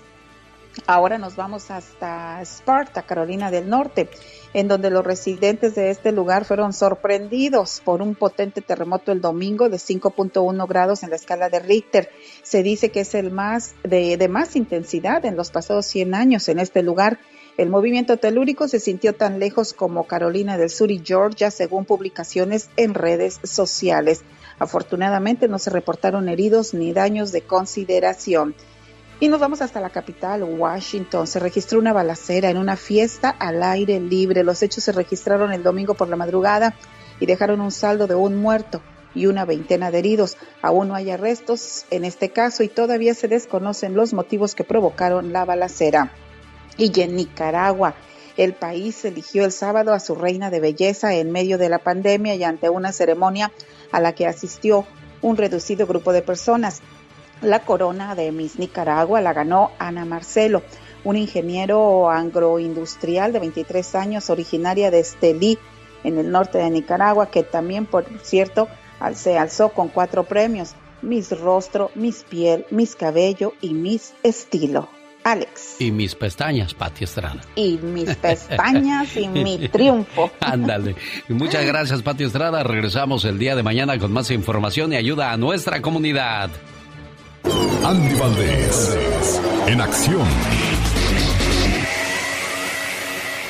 [SPEAKER 29] Ahora nos vamos hasta Sparta, Carolina del Norte, en donde los residentes de este lugar fueron sorprendidos por un potente terremoto el domingo de 5.1 grados en la escala de Richter. Se dice que es el más de, más intensidad en los pasados 100 años en este lugar. El movimiento telúrico se sintió tan lejos como Carolina del Sur y Georgia, según publicaciones en redes sociales. Afortunadamente no se reportaron heridos ni daños de consideración. Y nos vamos hasta la capital, Washington. Se registró una balacera en una fiesta al aire libre. Los hechos se registraron el domingo por la madrugada y dejaron un saldo de un muerto y una veintena de heridos. Aún no hay arrestos en este caso y todavía se desconocen los motivos que provocaron la balacera. Y en Nicaragua, el país eligió el sábado a su reina de belleza en medio de la pandemia y ante una ceremonia a la que asistió un reducido grupo de personas. La corona de Miss Nicaragua la ganó Ana Marcelo, un ingeniero agroindustrial de 23 años, originaria de Estelí, en el norte de Nicaragua, que también, por cierto, se alzó con cuatro premios, Miss Rostro, Miss Piel, Miss Cabello y Miss Estilo. Alex.
[SPEAKER 2] Y mis pestañas, Pati Estrada.
[SPEAKER 29] Y mis pestañas y mi triunfo.
[SPEAKER 2] Ándale. Muchas gracias, Pati Estrada. Regresamos el día de mañana con más información y ayuda a nuestra comunidad.
[SPEAKER 1] Andy Valdés, en acción.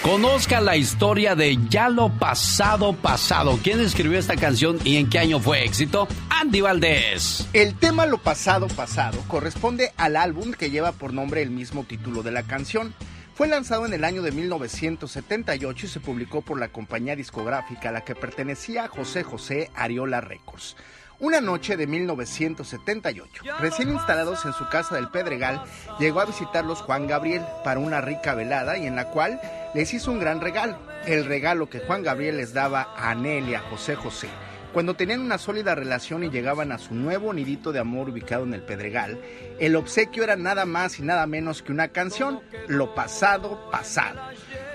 [SPEAKER 2] Conozca la historia de Ya lo pasado pasado. ¿Quién escribió esta canción y en qué año fue éxito? Andy Valdés.
[SPEAKER 20] El tema Lo pasado pasado corresponde al álbum que lleva por nombre el mismo título de la canción. Fue lanzado en el año de 1978 y se publicó por la compañía discográfica a la que pertenecía José José Ariola Records. Una noche de 1978, recién instalados en su casa del Pedregal, llegó a visitarlos Juan Gabriel para una rica velada y en la cual les hizo un gran regalo, el regalo que Juan Gabriel les daba a Anelia José José. Cuando tenían una sólida relación y llegaban a su nuevo nidito de amor ubicado en el Pedregal, el obsequio era nada más y nada menos que una canción, Lo pasado pasado,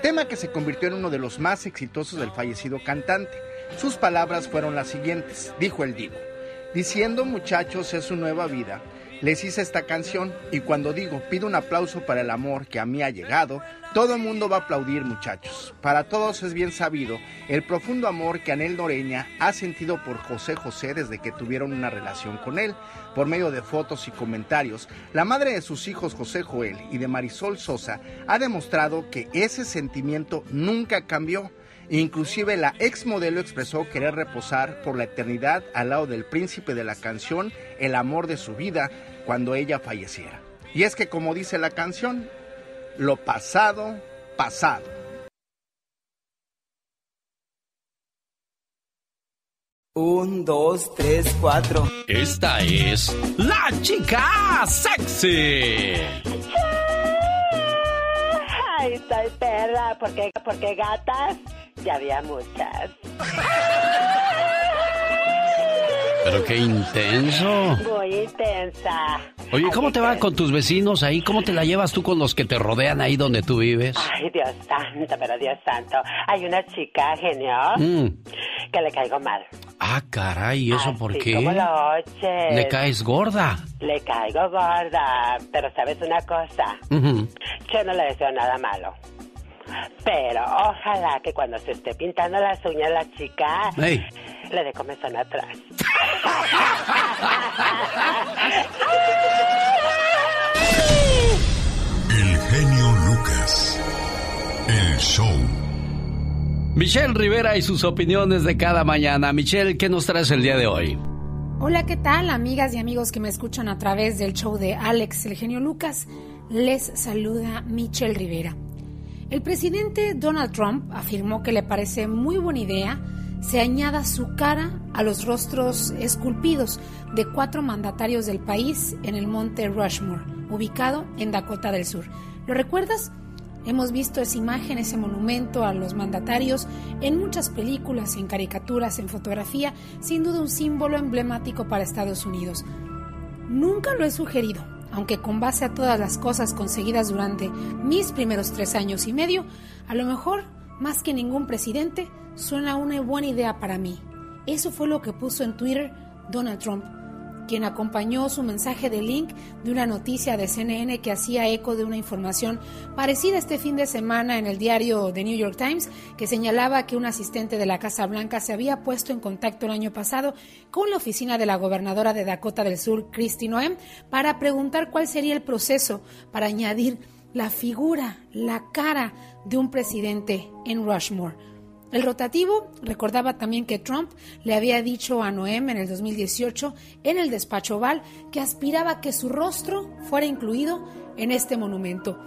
[SPEAKER 20] tema que se convirtió en uno de los más exitosos del fallecido cantante. Sus palabras fueron las siguientes, dijo el divo diciendo muchachos es su nueva vida, les hice esta canción y cuando digo pido un aplauso para el amor que a mí ha llegado, todo el mundo va a aplaudir muchachos. Para todos es bien sabido el profundo amor que Anel Noreña ha sentido por José José desde que tuvieron una relación con él. Por medio de fotos y comentarios, la madre de sus hijos José Joel y de Marisol Sosa ha demostrado que ese sentimiento nunca cambió Inclusive la ex modelo expresó querer reposar por la eternidad al lado del príncipe de la canción, el amor de su vida, cuando ella falleciera. Y es que como dice la canción, lo pasado, pasado.
[SPEAKER 51] Un, dos, tres, cuatro.
[SPEAKER 2] Esta es la chica sexy.
[SPEAKER 3] Ay, estoy perra, porque, porque gatas ya había muchas.
[SPEAKER 2] Pero qué intenso.
[SPEAKER 3] Muy intensa.
[SPEAKER 2] Oye, ¿cómo te va con tus vecinos ahí? ¿Cómo te la llevas tú con los que te rodean ahí donde tú vives?
[SPEAKER 3] Ay, Dios santo, pero Dios santo. Hay una chica genio
[SPEAKER 2] mm.
[SPEAKER 3] que le caigo mal.
[SPEAKER 2] Ah, caray, ¿y eso por qué?
[SPEAKER 3] Como lo oyes.
[SPEAKER 2] ¿Le caes gorda?
[SPEAKER 3] Le caigo gorda, pero ¿sabes una cosa? Yo no le deseo nada malo. Pero ojalá que cuando se esté pintando las uñas la chica le dé comezón atrás.
[SPEAKER 1] El genio Lucas. El show.
[SPEAKER 2] Michelle Rivera y sus opiniones de cada mañana. Michelle, ¿qué nos traes el día de hoy?
[SPEAKER 13] Hola, ¿qué tal, amigas y amigos que me escuchan a través del show de Alex, el genio Lucas? Les saluda Michelle Rivera. El presidente Donald Trump afirmó que le parece muy buena idea se añada su cara a los rostros esculpidos de cuatro mandatarios del país en el monte Rushmore, ubicado en Dakota del Sur. ¿Lo recuerdas? Hemos visto esa imagen, ese monumento a los mandatarios en muchas películas, en caricaturas, en fotografía, sin duda un símbolo emblemático para Estados Unidos. Nunca lo he sugerido, aunque con base a todas las cosas conseguidas durante mis primeros tres años y medio, a lo mejor, más que ningún presidente, suena una buena idea para mí. Eso fue lo que puso en Twitter Donald Trump quien acompañó su mensaje de link de una noticia de CNN que hacía eco de una información parecida este fin de semana en el diario The New York Times, que señalaba que un asistente de la Casa Blanca se había puesto en contacto el año pasado con la oficina de la gobernadora de Dakota del Sur, Kristi Noem, para preguntar cuál sería el proceso para añadir la figura, la cara de un presidente en Rushmore. El rotativo recordaba también que Trump le había dicho a Noem en el 2018 en el despacho oval que aspiraba a que su rostro fuera incluido en este monumento.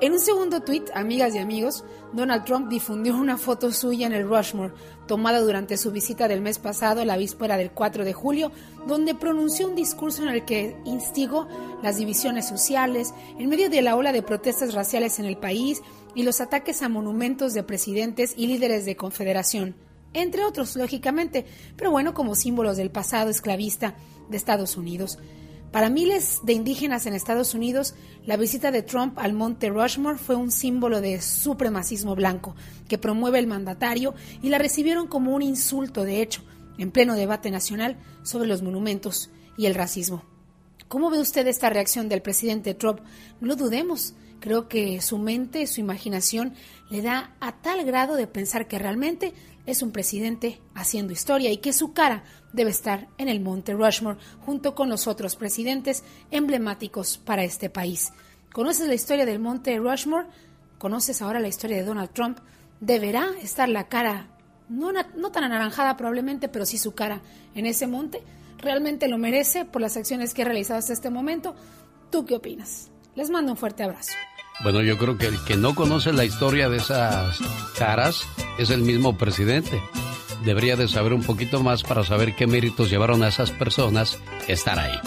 [SPEAKER 13] En un segundo tuit, amigas y amigos, Donald Trump difundió una foto suya en el Rushmore, tomada durante su visita del mes pasado, la víspera del 4 de julio, donde pronunció un discurso en el que instigó las divisiones sociales en medio de la ola de protestas raciales en el país y los ataques a monumentos de presidentes y líderes de confederación, entre otros, lógicamente, pero bueno, como símbolos del pasado esclavista de Estados Unidos. Para miles de indígenas en Estados Unidos, la visita de Trump al monte Rushmore fue un símbolo de supremacismo blanco que promueve el mandatario y la recibieron como un insulto, de hecho, en pleno debate nacional sobre los monumentos y el racismo. ¿Cómo ve usted esta reacción del presidente Trump? No lo dudemos. Creo que su mente, su imaginación, le da a tal grado de pensar que realmente es un presidente haciendo historia y que su cara debe estar en el Monte Rushmore junto con los otros presidentes emblemáticos para este país. ¿Conoces la historia del Monte Rushmore? ¿Conoces ahora la historia de Donald Trump? Deberá estar la cara, no, no tan anaranjada probablemente, pero sí su cara en ese monte. ¿Realmente lo merece por las acciones que ha realizado hasta este momento? ¿Tú qué opinas? Les mando un fuerte abrazo.
[SPEAKER 2] Bueno, yo creo que el que no conoce la historia de esas caras es el mismo presidente. Debería de saber un poquito más para saber qué méritos llevaron a esas personas a estar ahí.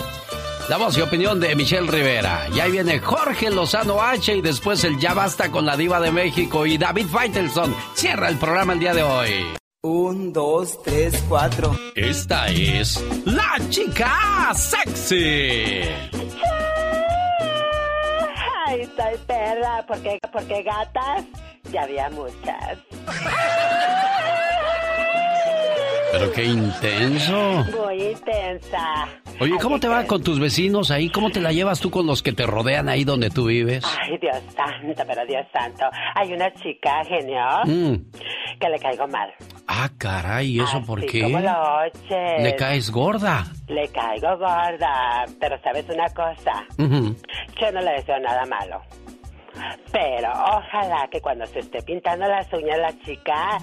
[SPEAKER 2] La voz y opinión de Michelle Rivera. Y ahí viene Jorge Lozano H y después el Ya Basta con la Diva de México y David Faitelson. Cierra el programa el día de hoy.
[SPEAKER 51] Un, dos, tres, cuatro.
[SPEAKER 2] Esta es la chica sexy.
[SPEAKER 52] Ay, estoy perra, porque, porque gatas ya había muchas.
[SPEAKER 2] Pero qué intenso.
[SPEAKER 52] Muy intensa.
[SPEAKER 2] Oye, ¿cómo te va con tus vecinos ahí? ¿Cómo te la llevas tú con los que te rodean ahí donde tú vives?
[SPEAKER 52] Ay, Dios santo, pero Dios santo. Hay una chica, genio, mm. que le caigo mal.
[SPEAKER 2] Ah, caray, ¿y eso por qué?
[SPEAKER 52] Como lo oyes.
[SPEAKER 2] ¿Le caes gorda?
[SPEAKER 52] Le caigo gorda, pero ¿sabes una cosa? Yo no le deseo nada malo. Pero ojalá que cuando se esté pintando las uñas la chica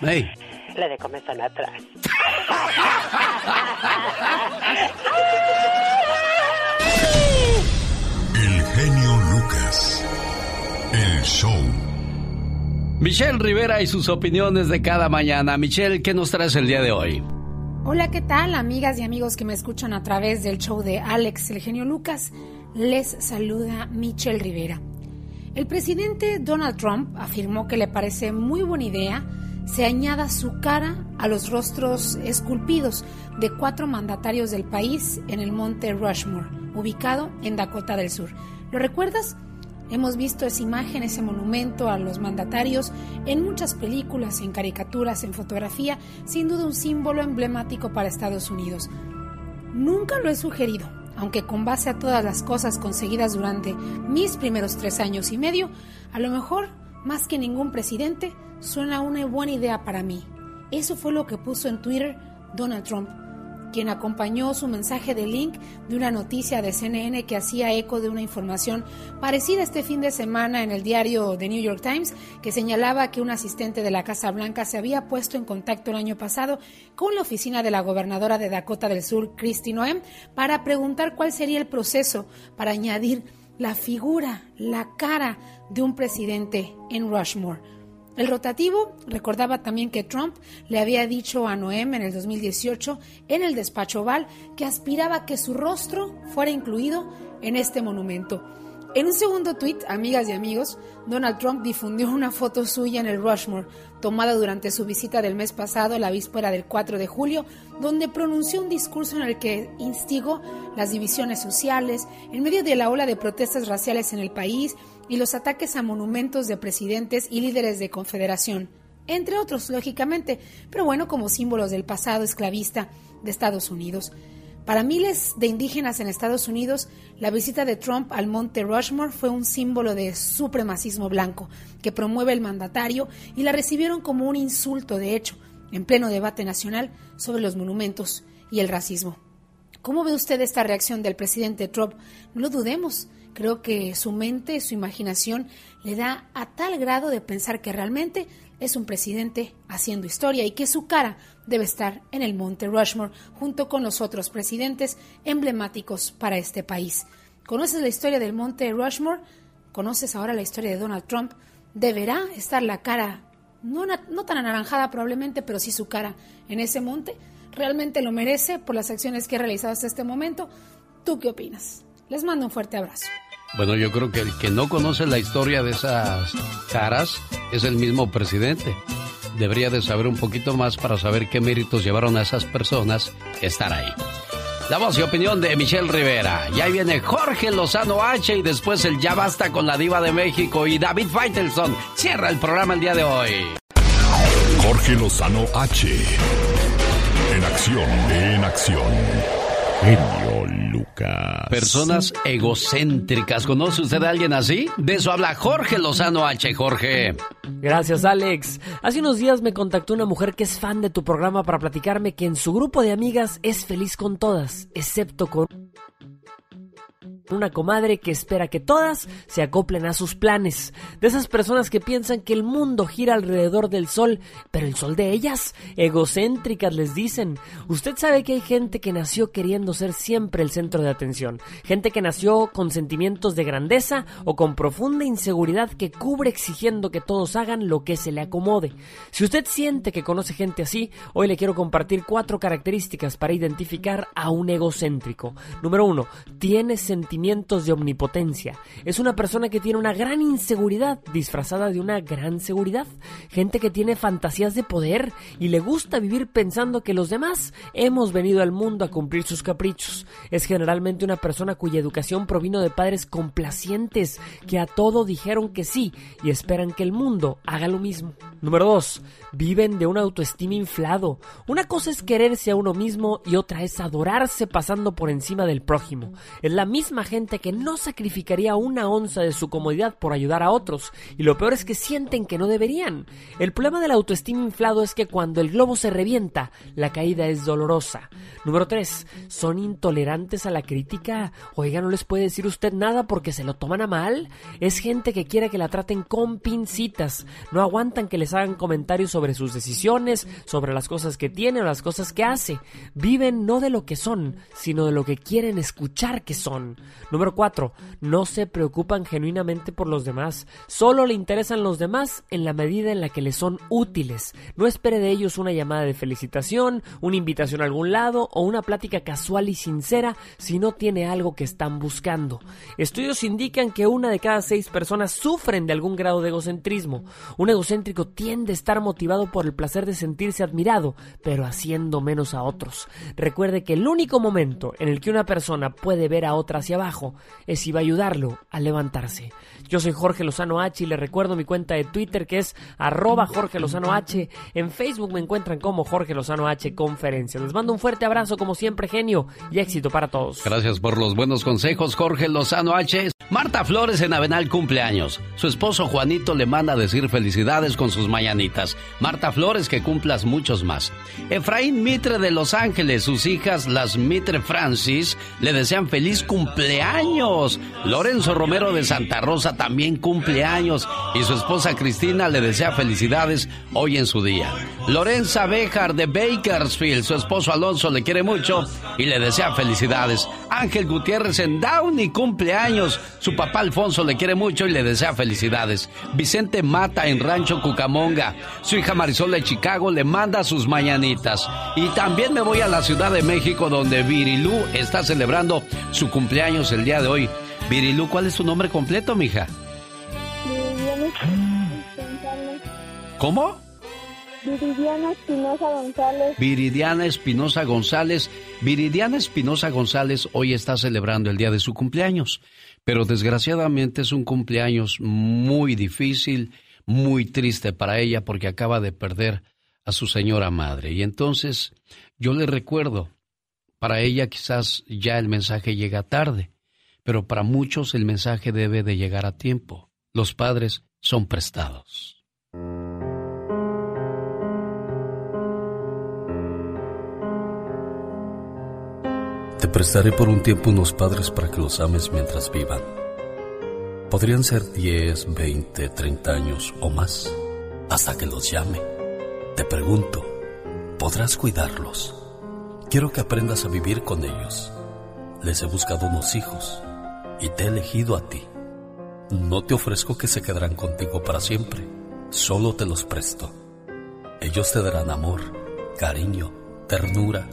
[SPEAKER 52] le dé comezón atrás.
[SPEAKER 1] El genio Lucas. El show.
[SPEAKER 2] Michelle Rivera y sus opiniones de cada mañana. Michelle, ¿qué nos traes el día de hoy?
[SPEAKER 13] Hola, ¿qué tal, amigas y amigos que me escuchan a través del show de Alex, el genio Lucas? Les saluda Michelle Rivera. El presidente Donald Trump afirmó que le parece muy buena idea se añada su cara a los rostros esculpidos de cuatro mandatarios del país en el monte Rushmore, ubicado en Dakota del Sur. ¿Lo recuerdas? Hemos visto esa imagen, ese monumento a los mandatarios en muchas películas, en caricaturas, en fotografía, sin duda un símbolo emblemático para Estados Unidos. Nunca lo he sugerido, aunque con base a todas las cosas conseguidas durante mis primeros tres años y medio, a lo mejor, más que ningún presidente, suena una buena idea para mí. Eso fue lo que puso en Twitter Donald Trump, quien acompañó su mensaje de link de una noticia de CNN que hacía eco de una información parecida este fin de semana en el diario The New York Times, que señalaba que un asistente de la Casa Blanca se había puesto en contacto el año pasado con la oficina de la gobernadora de Dakota del Sur, Kristi Noem, para preguntar cuál sería el proceso para añadir la figura, la cara de un presidente en Rushmore. El rotativo recordaba también que Trump le había dicho a Noem en el 2018 en el despacho oval que aspiraba a que su rostro fuera incluido en este monumento. En un segundo tuit, amigas y amigos, Donald Trump difundió una foto suya en el Rushmore, tomada durante su visita del mes pasado, la víspera del 4 de julio, donde pronunció un discurso en el que instigó las divisiones sociales en medio de la ola de protestas raciales en el país y los ataques a monumentos de presidentes y líderes de confederación, entre otros, lógicamente, pero bueno, como símbolos del pasado esclavista de Estados Unidos. Para miles de indígenas en Estados Unidos, la visita de Trump al monte Rushmore fue un símbolo de supremacismo blanco que promueve el mandatario y la recibieron como un insulto, de hecho, en pleno debate nacional sobre los monumentos y el racismo. ¿Cómo ve usted esta reacción del presidente Trump? No lo dudemos. Creo que su mente, su imaginación le da a tal grado de pensar que realmente es un presidente haciendo historia y que su cara debe estar en el Monte Rushmore junto con los otros presidentes emblemáticos para este país. ¿Conoces la historia del Monte Rushmore? ¿Conoces ahora la historia de Donald Trump? ¿Deberá estar la cara, no, tan anaranjada probablemente, pero sí su cara en ese monte? ¿Realmente lo merece por las acciones que ha realizado hasta este momento? ¿Tú qué opinas? Les mando un fuerte abrazo.
[SPEAKER 2] Bueno, yo creo que el que no conoce la historia de esas caras es el mismo presidente. Debería de saber un poquito más para saber qué méritos llevaron a esas personas a estar ahí. La voz y opinión de Michelle Rivera. Y ahí viene Jorge Lozano H y después el Ya Basta con la Diva de México y David Faitelson. Cierra el programa el día de hoy.
[SPEAKER 1] Jorge Lozano H. En acción, en acción. Genio
[SPEAKER 2] Personas egocéntricas. ¿Conoce usted a alguien así? De eso habla Jorge Lozano H. Jorge.
[SPEAKER 23] Gracias, Alex. Hace unos días me contactó una mujer que es fan de tu programa para platicarme que en su grupo de amigas es feliz con todas, excepto con una comadre que espera que todas se acoplen a sus planes. De esas personas que piensan que el mundo gira alrededor del sol, pero el sol de ellas, egocéntricas les dicen. Usted sabe que hay gente que nació queriendo ser siempre el centro de atención. Gente que nació con sentimientos de grandeza o con profunda inseguridad que cubre exigiendo que todos hagan lo que se le acomode. Si usted siente que conoce gente así, hoy le quiero compartir cuatro características para identificar a un egocéntrico. Número uno, tiene sentimientos de omnipotencia. Es una persona que tiene una gran inseguridad disfrazada de una gran seguridad. Gente que tiene fantasías de poder y le gusta vivir pensando que los demás hemos venido al mundo a cumplir sus caprichos. Es generalmente una persona cuya educación provino de padres complacientes que a todo dijeron que sí y esperan que el mundo haga lo mismo. Número 2. Viven de un autoestima inflado. Una cosa es quererse a uno mismo y otra es adorarse pasando por encima del prójimo. Es la misma gente que no sacrificaría una onza de su comodidad por ayudar a otros, y lo peor es que sienten que no deberían. El problema del autoestima inflado es que cuando el globo se revienta, la caída es dolorosa. Número 3. Son intolerantes a la crítica. Oiga, no les puede decir usted nada porque se lo toman a mal. Es gente que quiere que la traten con pincitas. No aguantan que les hagan comentarios sobre sus decisiones, sobre las cosas que tiene o las cosas que hace. Viven no de lo que son, sino de lo que quieren escuchar que son. Número 4. No se preocupan genuinamente por los demás. Solo le interesan los demás en la medida en la que les son útiles. No espere de ellos una llamada de felicitación, una invitación a algún lado o una plática casual y sincera si no tiene algo que están buscando. Estudios indican que una de cada seis personas sufren de algún grado de egocentrismo. Un egocéntrico tiende a estar motivado por el placer de sentirse admirado, pero haciendo menos a otros. Recuerde que el único momento en el que una persona puede ver a otra hacia es si va a ayudarlo a levantarse. Yo soy Jorge Lozano H y le recuerdo mi cuenta de Twitter que es arroba Jorge Lozano H. En Facebook me encuentran como Jorge Lozano H Conferencia. Les mando un fuerte abrazo como siempre, genio, y éxito para todos.
[SPEAKER 2] Gracias por los buenos consejos, Jorge Lozano H. Marta Flores en Avenal cumpleaños. Su esposo Juanito le manda a decir felicidades con sus mañanitas. Marta Flores, que cumplas muchos más. Efraín Mitre de Los Ángeles, sus hijas, las Mitre Francis, le desean feliz cumpleaños. Lorenzo Romero de Santa Rosa también cumpleaños y su esposa Cristina le desea felicidades hoy en su día. Lorenza Bejar de Bakersfield, su esposo Alonso le quiere mucho y le desea felicidades. Ángel Gutiérrez en Downey cumpleaños. Su papá Alfonso le quiere mucho y le desea felicidades. Vicente Mata en Rancho Cucamonga. Su hija Marisol de Chicago le manda sus mañanitas. Y también me voy a la Ciudad de México donde Virilú está celebrando su cumpleaños el día de hoy. Virilu, ¿cuál es tu nombre completo, mija? ¿Cómo?
[SPEAKER 37] Viridiana Espinosa González.
[SPEAKER 2] Viridiana Espinosa González. Viridiana Espinosa González hoy está celebrando el día de su cumpleaños, pero desgraciadamente es un cumpleaños muy difícil, muy triste para ella porque acaba de perder a su señora madre. Y entonces yo le recuerdo, para ella quizás ya el mensaje llega tarde, pero para muchos el mensaje debe de llegar a tiempo. Los padres son prestados. Te prestaré por un tiempo unos padres para que los ames mientras vivan. Podrían ser 10, 20, 30 años o más, hasta que los llame. Te pregunto, ¿podrás cuidarlos? Quiero que aprendas a vivir con ellos. Les he buscado unos hijos y te he elegido a ti. No te ofrezco que se quedarán contigo para siempre, solo te los presto. Ellos te darán amor, cariño, ternura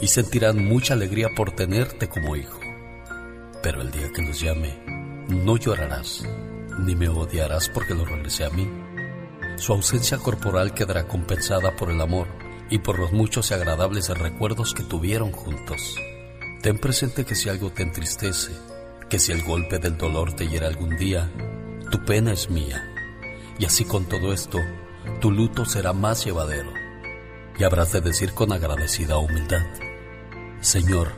[SPEAKER 2] y sentirán mucha alegría por tenerte como hijo. Pero el día que los llame, no llorarás, ni me odiarás porque lo regresé a mí. Su ausencia corporal quedará compensada por el amor y por los muchos y agradables recuerdos que tuvieron juntos. Ten presente que si algo te entristece, que si el golpe del dolor te hiera algún día, tu pena es mía. Y así con todo esto, tu luto será más llevadero y habrás de decir con agradecida humildad, Señor,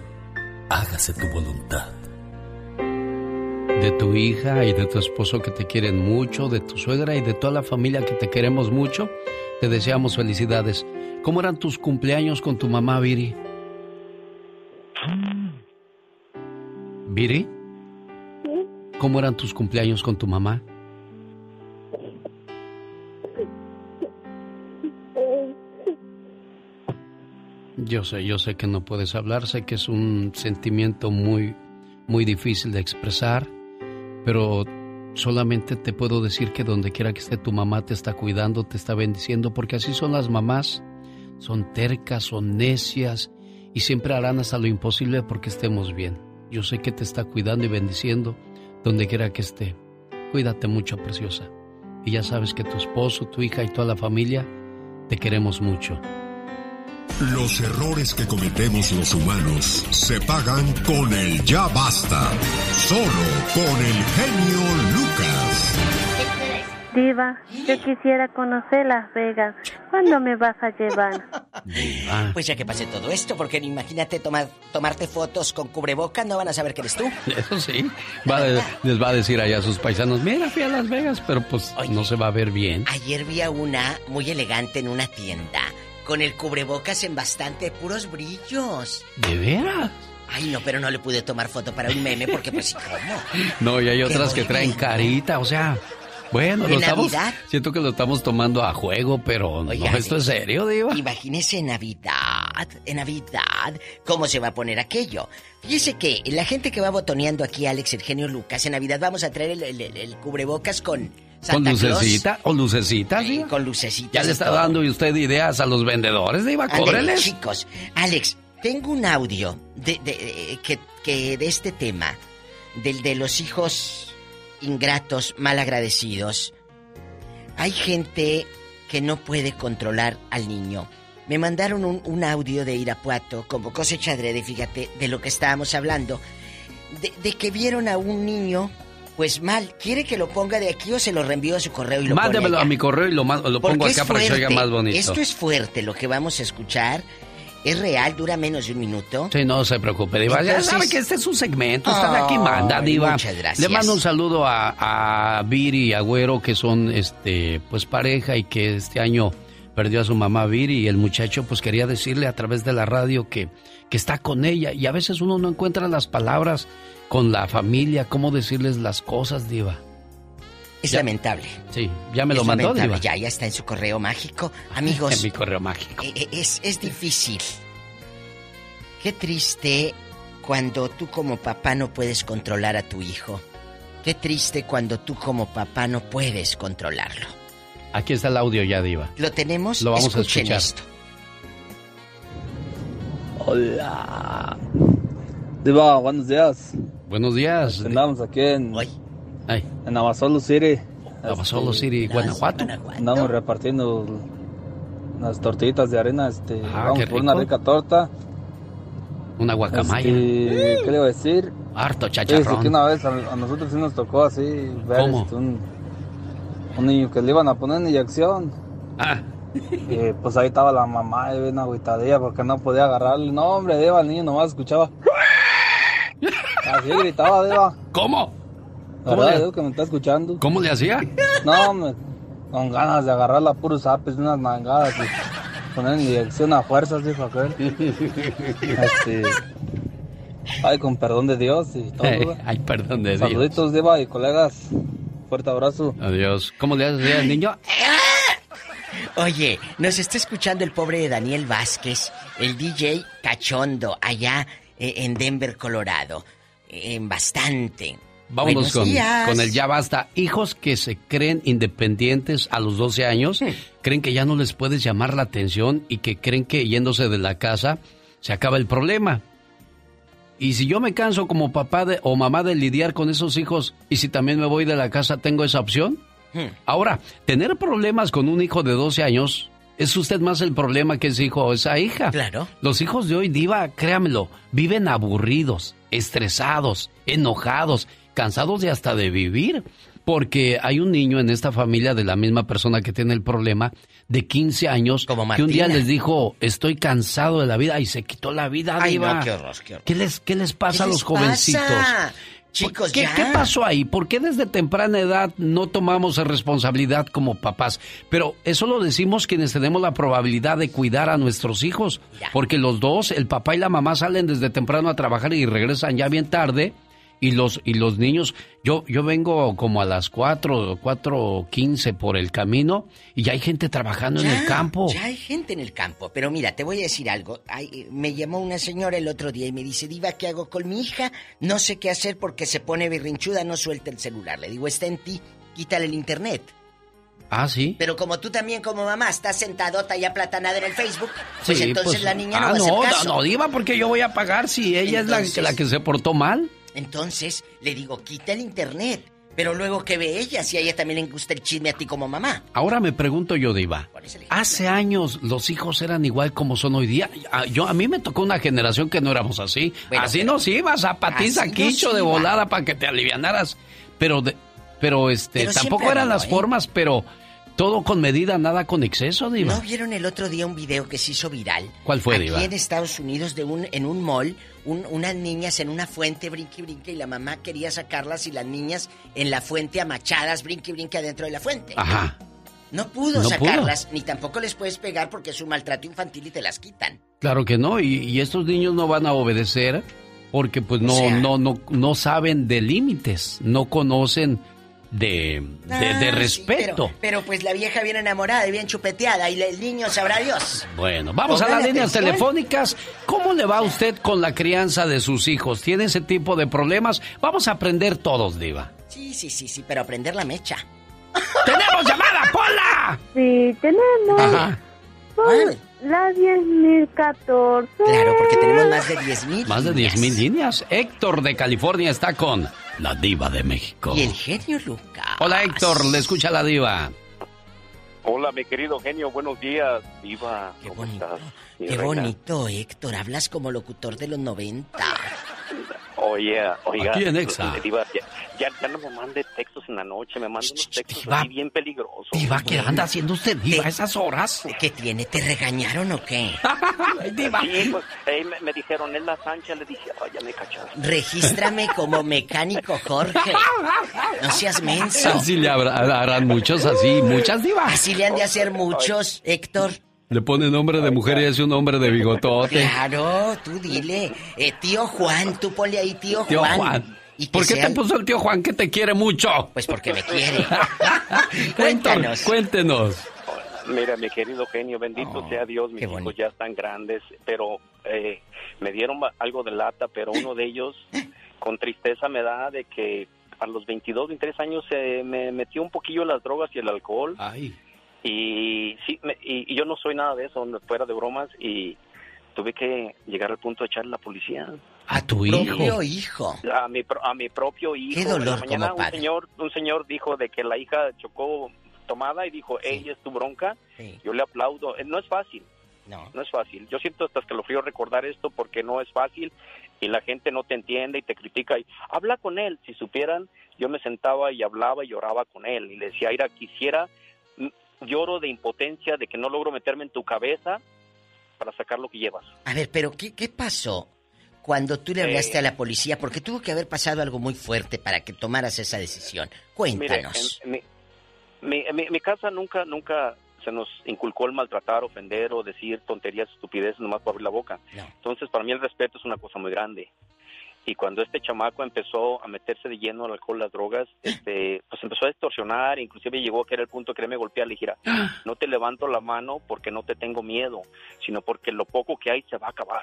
[SPEAKER 2] hágase tu voluntad. De tu hija y de tu esposo que te quieren mucho, de tu suegra y de toda la familia que te queremos mucho, te deseamos felicidades. ¿Cómo eran tus cumpleaños con tu mamá, Viri? ¿Viri? ¿Cómo eran tus cumpleaños con tu mamá? Yo sé, yo sé que no puedes hablar, sé que es un sentimiento muy, muy difícil de expresar, pero solamente te puedo decir que donde quiera que esté tu mamá te está cuidando, te está bendiciendo, porque así son las mamás, son tercas, son necias y siempre harán hasta lo imposible porque estemos bien. Yo sé que te está cuidando y bendiciendo donde quiera que esté. Cuídate mucho, preciosa. Y ya sabes que tu esposo, tu hija y toda la familia te queremos mucho.
[SPEAKER 1] Los errores que cometemos los humanos se pagan con el ya basta. Solo con el genio Lucas.
[SPEAKER 53] Diva, yo quisiera conocer Las Vegas. ¿Cuándo me vas a llevar?
[SPEAKER 34] Pues ya que pase todo esto, porque imagínate tomar, tomarte fotos con cubrebocas, no van a saber que eres tú.
[SPEAKER 2] Eso sí. les va a decir allá a sus paisanos, mira, fui a Las Vegas, pero pues no se va a ver bien.
[SPEAKER 34] Ayer vi a una muy elegante en una tienda con el cubrebocas en bastante puros brillos.
[SPEAKER 2] ¿De veras?
[SPEAKER 34] Ay, no, pero no le pude tomar foto para un meme porque pues ¿cómo?
[SPEAKER 2] No, y hay otras que traen carita, o sea, bueno, lo estamos, siento que lo estamos tomando a juego, pero no, esto es serio, Diva.
[SPEAKER 34] Imagínese en Navidad, en Navidad, ¿cómo se va a poner aquello? Fíjese que la gente que va botoneando aquí, Alex, Eugenio Lucas, en Navidad vamos a traer el cubrebocas con
[SPEAKER 2] ¿Con lucecita? ¿O lucecita?
[SPEAKER 34] Sí, con lucecita.
[SPEAKER 2] Ya le está dando usted ideas a los vendedores, de Iba, cóbreles.
[SPEAKER 34] chicos, Alex, tengo un audio de, de, que, que de este tema, del de los hijos ingratos, malagradecidos. Hay gente que no puede controlar al niño. Me mandaron un, un audio de Irapuato, como cosecha adrede, fíjate, de lo que estábamos hablando. De, de que vieron a un niño pues mal, ¿quiere que lo ponga de aquí o se lo reenvío a su correo y lo
[SPEAKER 2] Mándemelo a mi correo y lo, lo pongo acá para que se oiga más bonito.
[SPEAKER 34] Esto es fuerte lo que vamos a escuchar. ¿Es real? ¿Dura menos de un minuto?
[SPEAKER 2] Sí, no se preocupe, Diva. ya sabe que este es un segmento. Está de aquí manda, Diva.
[SPEAKER 34] Muchas gracias.
[SPEAKER 2] Le mando un saludo a, a Viri y Agüero, que son este pues pareja y que este año perdió a su mamá Viri. Y el muchacho pues quería decirle a través de la radio que, que está con ella. Y a veces uno no encuentra las palabras con la familia, cómo decirles las cosas, Diva.
[SPEAKER 34] Es lamentable.
[SPEAKER 2] Sí, ya me lo mandó, Diva.
[SPEAKER 34] Ya, ya está en su correo mágico. Amigos.
[SPEAKER 2] en mi correo mágico.
[SPEAKER 34] Eh, eh, es, es difícil. Qué triste cuando tú como papá no puedes controlar a tu hijo. Qué triste cuando tú como papá no puedes controlarlo.
[SPEAKER 2] Aquí está el audio ya, Diva.
[SPEAKER 34] ¿Lo tenemos?
[SPEAKER 2] Lo vamos a escuchar.
[SPEAKER 34] Esto.
[SPEAKER 54] Hola. Diva, buenos días.
[SPEAKER 2] Buenos días.
[SPEAKER 54] Andamos aquí en,
[SPEAKER 2] Ay.
[SPEAKER 54] en Abasolo City.
[SPEAKER 2] Abasolo
[SPEAKER 54] Este,
[SPEAKER 2] City, Guanajuato.
[SPEAKER 54] Andamos repartiendo unas tortitas de arena. Este,
[SPEAKER 2] Ah,
[SPEAKER 54] vamos por una rica torta.
[SPEAKER 2] Una guacamaya.
[SPEAKER 54] Este, ¿Qué le iba a decir?
[SPEAKER 2] Harto chacharrón.
[SPEAKER 54] que una vez a, a nosotros sí nos tocó así ver
[SPEAKER 2] ¿Cómo?
[SPEAKER 54] este, un, un niño que le iban a poner en inyección.
[SPEAKER 2] Ah.
[SPEAKER 54] Y pues ahí estaba la mamá y bien agüitadilla porque no podía agarrarle. No, hombre, Deva, el niño nomás escuchaba. Así gritaba, Deva.
[SPEAKER 2] ¿Cómo? ¿Cómo
[SPEAKER 54] ¿Verdad,
[SPEAKER 2] le-
[SPEAKER 54] Dios, que me está escuchando?
[SPEAKER 2] ¿Cómo le hacía?
[SPEAKER 54] No, con ganas de agarrarla a puros apes, unas mangadas y poner en inyección a fuerzas, dijo aquel. Este, ay, con perdón de Dios y todo.
[SPEAKER 2] Ay, perdón de Dios.
[SPEAKER 54] Saluditos, Deva y colegas. Fuerte abrazo.
[SPEAKER 2] Adiós. ¿Cómo le hacía al niño?
[SPEAKER 34] Oye, nos está escuchando el pobre Daniel Vázquez, el DJ cachondo, allá eh, en Denver, Colorado. Eh, En bastante.
[SPEAKER 2] Vámonos con, con el ya basta. Hijos que se creen independientes a los 12 años, creen que ya no les puedes llamar la atención y que creen que yéndose de la casa se acaba el problema. Y si yo me canso como papá de, o mamá de lidiar con esos hijos y si también me voy de la casa, ¿tengo esa opción?
[SPEAKER 34] Hmm.
[SPEAKER 2] Ahora, tener problemas con un hijo de 12 años es usted más el problema que ese hijo o esa hija.
[SPEAKER 34] Claro.
[SPEAKER 2] Los hijos de hoy, Diva, créamelo, viven aburridos, estresados, enojados, cansados de hasta de vivir. Porque hay un niño en esta familia de la misma persona que tiene el problema de 15 años que un día les dijo, estoy cansado de la vida y se quitó la vida,
[SPEAKER 34] Ay, no, qué horror, qué horror.
[SPEAKER 2] ¿Qué les, qué les pasa a
[SPEAKER 34] ¿Qué
[SPEAKER 2] los jovencitos?
[SPEAKER 34] pasa? Chicos,
[SPEAKER 2] ¿Qué,
[SPEAKER 34] ya.
[SPEAKER 2] qué pasó ahí? ¿Por qué desde temprana edad no tomamos responsabilidad como papás? Pero eso lo decimos quienes tenemos la probabilidad de cuidar a nuestros hijos. Porque los dos, el papá y la mamá, salen desde temprano a trabajar y regresan ya bien tarde. Y los, y los niños, yo, yo vengo como a las 4, 4.15 por el camino y ya hay gente trabajando en el campo.
[SPEAKER 34] Ya hay gente en el campo, pero mira, te voy a decir algo. Ay, me llamó una señora el otro día y me dice, Diva, ¿qué hago con mi hija? No sé qué hacer porque se pone berrinchuda, no suelta el celular. Le digo, está en ti, quítale el internet.
[SPEAKER 2] Ah, sí.
[SPEAKER 34] Pero como tú también como mamá estás sentadota y aplatanada en el Facebook, pues
[SPEAKER 2] Sí,
[SPEAKER 34] entonces
[SPEAKER 2] pues,
[SPEAKER 34] la niña no
[SPEAKER 2] ah,
[SPEAKER 34] va a hacer
[SPEAKER 2] no,
[SPEAKER 34] caso.
[SPEAKER 2] no, no, Diva, porque yo voy a pagar si ella es la,
[SPEAKER 34] Entonces-
[SPEAKER 2] la que se portó mal.
[SPEAKER 34] Entonces le digo, quita el internet. Pero luego que ve ella, si a ella también le gusta el chisme a ti como mamá.
[SPEAKER 2] Ahora me pregunto yo, Diva. Hace años los hijos eran igual como son hoy día. A, yo, a mí me tocó una generación que no éramos así.
[SPEAKER 34] Bueno,
[SPEAKER 2] así
[SPEAKER 34] pero-
[SPEAKER 2] nos ibas a patiza, quicho de volada para que te alivianaras. Pero, de- pero este,
[SPEAKER 34] Pero
[SPEAKER 2] tampoco eran las
[SPEAKER 34] ¿eh?
[SPEAKER 2] formas, pero todo con medida, nada con exceso, Diva.
[SPEAKER 34] ¿No vieron el otro día un video que se hizo viral?
[SPEAKER 2] ¿Cuál fue,
[SPEAKER 34] Aquí
[SPEAKER 2] Diva?
[SPEAKER 34] en Estados Unidos, de un, en un mall, un- unas niñas en una fuente brinque y brinque y la mamá quería sacarlas y las niñas en la fuente amachadas brinque y brinque adentro de la fuente.
[SPEAKER 2] Ajá.
[SPEAKER 34] No pudo
[SPEAKER 2] No
[SPEAKER 34] sacarlas, ni tampoco les puedes pegar porque es un maltrato infantil y te las quitan.
[SPEAKER 2] Claro que no, y, y estos niños no van a obedecer porque pues no,
[SPEAKER 34] O sea-
[SPEAKER 2] no, no, no saben de límites, no conocen de, de,
[SPEAKER 34] Ah,
[SPEAKER 2] de
[SPEAKER 34] sí,
[SPEAKER 2] respeto.
[SPEAKER 34] pero, pero pues la vieja bien enamorada y bien chupeteada y el niño sabrá Dios.
[SPEAKER 2] Bueno, vamos a las líneas telefónicas. ¿Cómo le va a usted con la crianza de sus hijos? ¿Tiene ese tipo de problemas? Vamos a aprender todos, Diva.
[SPEAKER 34] Sí, sí, sí, sí, pero aprender la mecha.
[SPEAKER 2] ¡Tenemos llamada, Pola!
[SPEAKER 53] Sí, tenemos.
[SPEAKER 2] Ajá.
[SPEAKER 53] Son las 10.014.
[SPEAKER 34] Claro, porque tenemos más de 10 mil.
[SPEAKER 2] Más de 10 mil líneas. Héctor de California está con la Diva de México.
[SPEAKER 34] Y el genio Lucas.
[SPEAKER 2] Hola, Héctor, le escucha la Diva.
[SPEAKER 55] Hola, mi querido genio, buenos días, Diva. ¿Cómo estás? mi
[SPEAKER 34] Qué
[SPEAKER 55] reina?
[SPEAKER 34] bonito, Héctor. Hablas como locutor de los 90.
[SPEAKER 55] Oye, oiga.
[SPEAKER 2] Aquí en Exa.
[SPEAKER 55] Diva, ya, ya, ya no me mande textos en la noche, me manda unos textos
[SPEAKER 2] Diva.
[SPEAKER 55] así bien peligrosos.
[SPEAKER 2] Diva, ¿qué anda haciendo usted, Diva, a esas horas?
[SPEAKER 34] ¿Qué tiene? ¿Te regañaron o qué?
[SPEAKER 2] Diva.
[SPEAKER 55] Sí, pues ahí me, me dijeron, es la Sancha, le dije, ay, ya me cachaste.
[SPEAKER 34] Regístrame como mecánico Jorge. No seas menso.
[SPEAKER 2] Así le habrá- harán muchos así, muchas divas.
[SPEAKER 34] Así le han de hacer muchos, Héctor.
[SPEAKER 2] Le pone nombre de mujer y es un hombre de bigotote.
[SPEAKER 34] Claro, tú dile. Eh, tío Juan, tú ponle ahí tío,
[SPEAKER 2] Tío
[SPEAKER 34] Juan.
[SPEAKER 2] Juan.
[SPEAKER 34] Y que
[SPEAKER 2] ¿Por qué
[SPEAKER 34] sean-
[SPEAKER 2] te puso el tío Juan que te quiere mucho?
[SPEAKER 34] Pues porque me quiere. Cuéntanos.
[SPEAKER 2] cuéntenos.
[SPEAKER 55] Mira, mi querido genio, bendito
[SPEAKER 34] Oh,
[SPEAKER 55] sea Dios, mis hijos ya están grandes, pero eh, me dieron algo de lata, pero uno de ellos con tristeza me da de que a los 22, 23 años se me metió un poquillo las drogas y el alcohol.
[SPEAKER 2] Ay.
[SPEAKER 55] Y sí, me- y, y yo no soy nada de eso, fuera de bromas, y tuve que llegar al punto de echarle a la policía.
[SPEAKER 2] A tu hijo.
[SPEAKER 34] Propio hijo.
[SPEAKER 55] A mi, pro- a mi propio hijo.
[SPEAKER 34] Qué dolor
[SPEAKER 55] mañana
[SPEAKER 34] como padre.
[SPEAKER 55] Un señor, un señor dijo de que la hija chocó tomada y dijo, ella es tu bronca. Yo le aplaudo. Eh, No es fácil.
[SPEAKER 34] No.
[SPEAKER 55] No es fácil. Yo siento hasta escalofrío recordar esto porque no es fácil y la gente no te entiende y te critica. Y habla con él. Si supieran, yo me sentaba y hablaba y lloraba con él. Y le decía, Ira, quisiera, lloro de impotencia de que no logro meterme en tu cabeza para sacar lo que llevas.
[SPEAKER 34] A ver, pero ¿qué, qué pasó cuando tú le hablaste
[SPEAKER 55] Eh.
[SPEAKER 34] a la policía? Porque tuvo que haber pasado algo muy fuerte para que tomaras esa decisión. Cuéntanos.
[SPEAKER 55] Mire, en, mi, en mi casa nunca, nunca se nos inculcó el maltratar, ofender o decir tonterías, estupideces nomás por abrir la boca. Entonces, para mí el respeto es una cosa muy grande. Y cuando este chamaco empezó a meterse de lleno al alcohol, las drogas, este, pues empezó a distorsionar, inclusive llegó a que era el punto que él me golpear, le dijera, no te levanto la mano porque no te tengo miedo, sino porque lo poco que hay se va a acabar.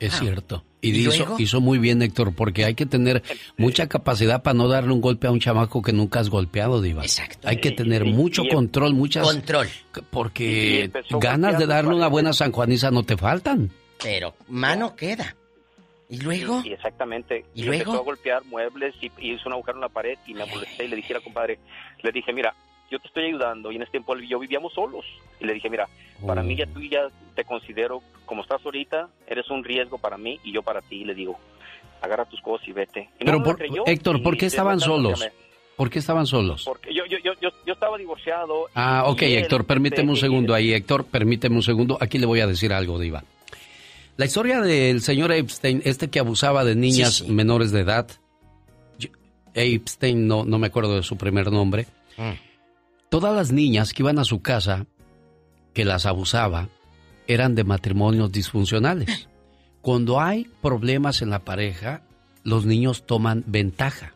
[SPEAKER 2] Es cierto. Y,
[SPEAKER 55] ¿Y
[SPEAKER 2] hizo, hizo muy bien, Héctor, porque hay que tener mucha capacidad para no darle un golpe a un chamaco que nunca has golpeado, Diva. Exacto. Hay que tener
[SPEAKER 34] Y-
[SPEAKER 2] mucho
[SPEAKER 34] y-
[SPEAKER 2] control, muchas...
[SPEAKER 34] Control.
[SPEAKER 2] Porque ganas de darle una buena sanjuaniza no te faltan.
[SPEAKER 34] Pero mano queda. ¿Y luego?
[SPEAKER 55] Y, y exactamente.
[SPEAKER 34] ¿Y
[SPEAKER 55] Y,
[SPEAKER 34] luego?
[SPEAKER 55] empezó a golpear muebles y, y hizo un agujero en la pared y me molesté y le dije al compadre, le dije, mira, yo te estoy ayudando y en este tiempo yo vivíamos solos. Y le dije, mira, para mí ya tú ya te considero, como estás ahorita, eres un riesgo para mí y yo para ti. Y le digo, agarra tus cosas y vete. Y no
[SPEAKER 2] Pero,
[SPEAKER 55] me
[SPEAKER 2] por,
[SPEAKER 55] creyó
[SPEAKER 2] Héctor, ¿por qué estaban solos? ¿Por qué estaban solos?
[SPEAKER 55] Porque yo, yo, yo, yo, estaba divorciado.
[SPEAKER 2] Ah, ok, Héctor, permíteme un segundo ahí, Héctor, permíteme un segundo. Aquí le voy a decir algo, Diva. La historia del señor Epstein, este que abusaba de niñas
[SPEAKER 34] Sí, sí.
[SPEAKER 2] menores de edad, Epstein, no, no me acuerdo de su primer nombre, todas las niñas que iban a su casa, que las abusaba, eran de matrimonios disfuncionales. Cuando hay problemas en la pareja, los niños toman ventaja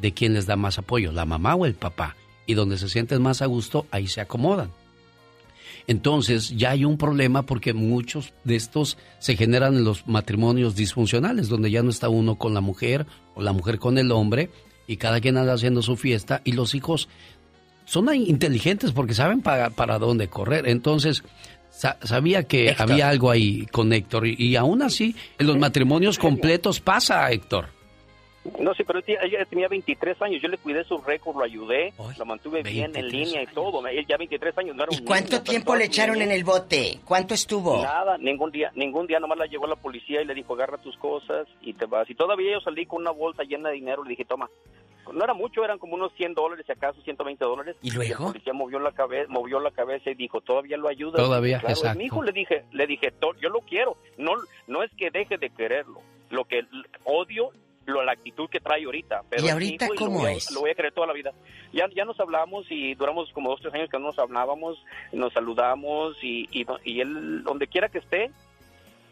[SPEAKER 2] de quién les da más apoyo, la mamá o el papá. Y donde se sienten más a gusto, ahí se acomodan. Entonces ya hay un problema porque muchos de estos se generan en los matrimonios disfuncionales, donde ya no está uno con la mujer o la mujer con el hombre y cada quien anda haciendo su fiesta y los hijos son inteligentes porque saben para, para dónde correr. Entonces sa- sabía que
[SPEAKER 55] Héctor.
[SPEAKER 2] había algo ahí con Héctor y, y aún así en los matrimonios completos pasa, Héctor.
[SPEAKER 55] No, sí, pero él ella tenía 23 años. Yo le cuidé su récord, lo ayudé, lo mantuve bien en línea y todo. Él ya 23 años, no era un
[SPEAKER 34] ¿Y cuánto
[SPEAKER 55] niño,
[SPEAKER 34] tiempo le echaron en el bote? ¿Cuánto estuvo?
[SPEAKER 55] Nada, ningún día, ningún día nomás la llevó la policía y le dijo, agarra tus cosas y te vas. Y todavía yo salí con una bolsa llena de dinero, le dije, toma. No era mucho, eran como unos 100 dólares, si acaso 120 dólares.
[SPEAKER 34] ¿Y luego?
[SPEAKER 55] la policía movió la cabeza, movió la cabeza y dijo, todavía lo ayuda.
[SPEAKER 2] Todavía,
[SPEAKER 55] claro,
[SPEAKER 2] exacto.
[SPEAKER 55] mi hijo, le dije, le dije, "To- yo lo quiero. No, no es que deje de quererlo. Lo que odio, lo, la actitud que trae ahorita. Pero
[SPEAKER 34] ¿Y ahorita
[SPEAKER 55] hijo
[SPEAKER 34] cómo es?
[SPEAKER 55] Lo voy a querer toda la vida. Ya, ya nos hablamos y duramos como dos, tres años que no nos hablábamos, nos saludamos y, y, y él, donde quiera que esté,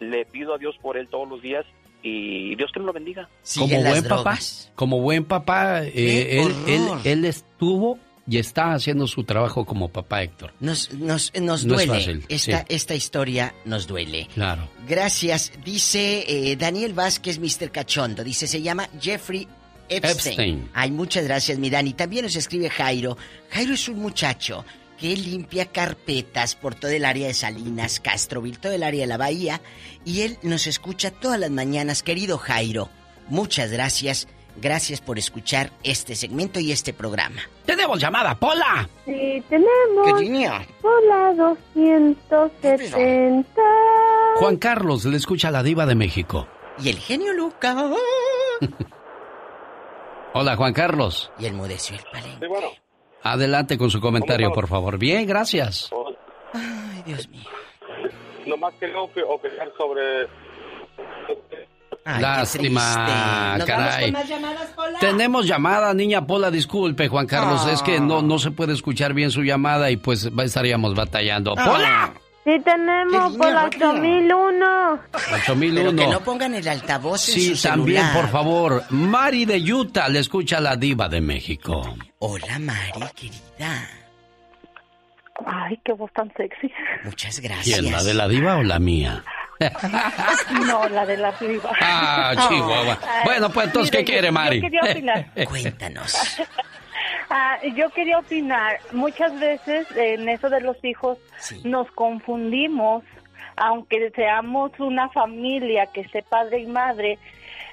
[SPEAKER 55] le pido a Dios por él todos los días y Dios que me lo bendiga.
[SPEAKER 2] como buen papá, como buen papá, eh,
[SPEAKER 34] ¡Qué
[SPEAKER 2] él, él,
[SPEAKER 34] horror!
[SPEAKER 2] él estuvo y está haciendo su trabajo como papá, Héctor.
[SPEAKER 34] Nos, nos, nos
[SPEAKER 2] No es
[SPEAKER 34] duele.
[SPEAKER 2] fácil,
[SPEAKER 34] esta,
[SPEAKER 2] sí.
[SPEAKER 34] esta historia nos duele.
[SPEAKER 2] Claro.
[SPEAKER 34] Gracias. Dice eh, Daniel Vázquez, Mr. Cachondo. Dice, se llama Jeffrey Epstein.
[SPEAKER 2] Epstein.
[SPEAKER 34] Ay, muchas gracias, mi Dani. También nos escribe Jairo. Jairo es un muchacho que limpia carpetas por todo el área de Salinas, Castroville, todo el área de la bahía. Y él nos escucha todas las mañanas. Querido Jairo, muchas gracias. Gracias por escuchar este segmento y este programa.
[SPEAKER 2] Tenemos llamada, Pola.
[SPEAKER 53] Sí, tenemos.
[SPEAKER 34] Cariño.
[SPEAKER 53] Hola, 270.
[SPEAKER 2] Juan Carlos le escucha a la diva de México.
[SPEAKER 34] Y el genio Lucas.
[SPEAKER 2] Hola, Juan Carlos.
[SPEAKER 34] Y el mudeció el palenque.
[SPEAKER 2] Adelante con su comentario, por favor. Bien, gracias.
[SPEAKER 34] Ay, Dios mío.
[SPEAKER 56] Nomás quería opi- opinar sobre...
[SPEAKER 34] Ay,
[SPEAKER 2] Lástima,
[SPEAKER 34] ¿Nos vamos
[SPEAKER 2] caray.
[SPEAKER 34] con más llamadas, Pola?
[SPEAKER 2] Tenemos llamada, niña Pola, disculpe, Juan Carlos,
[SPEAKER 34] Ah.
[SPEAKER 2] es que no, no se puede escuchar bien su llamada y pues estaríamos batallando.
[SPEAKER 34] Ah.
[SPEAKER 2] ¡Pola!
[SPEAKER 53] Sí, tenemos por la 8001.
[SPEAKER 34] Pero
[SPEAKER 2] 8001.
[SPEAKER 34] que no pongan el altavoz en
[SPEAKER 2] Sí,
[SPEAKER 34] su
[SPEAKER 2] también,
[SPEAKER 34] celular.
[SPEAKER 2] por favor. Mari de Utah le escucha a la diva de México.
[SPEAKER 34] Hola, Mari, querida.
[SPEAKER 37] Ay, qué voz tan sexy.
[SPEAKER 34] Muchas gracias.
[SPEAKER 2] ¿Quién, la de la diva o la mía?
[SPEAKER 37] No, la de la diva.
[SPEAKER 2] Ah, Chihuahua. Bueno, pues entonces, ¿qué quiere, Mari?
[SPEAKER 37] Yo quería opinar.
[SPEAKER 34] Cuéntanos.
[SPEAKER 37] Ah, yo quería opinar. Muchas veces en eso de los hijos nos confundimos aunque seamos una familia que esté padre y madre,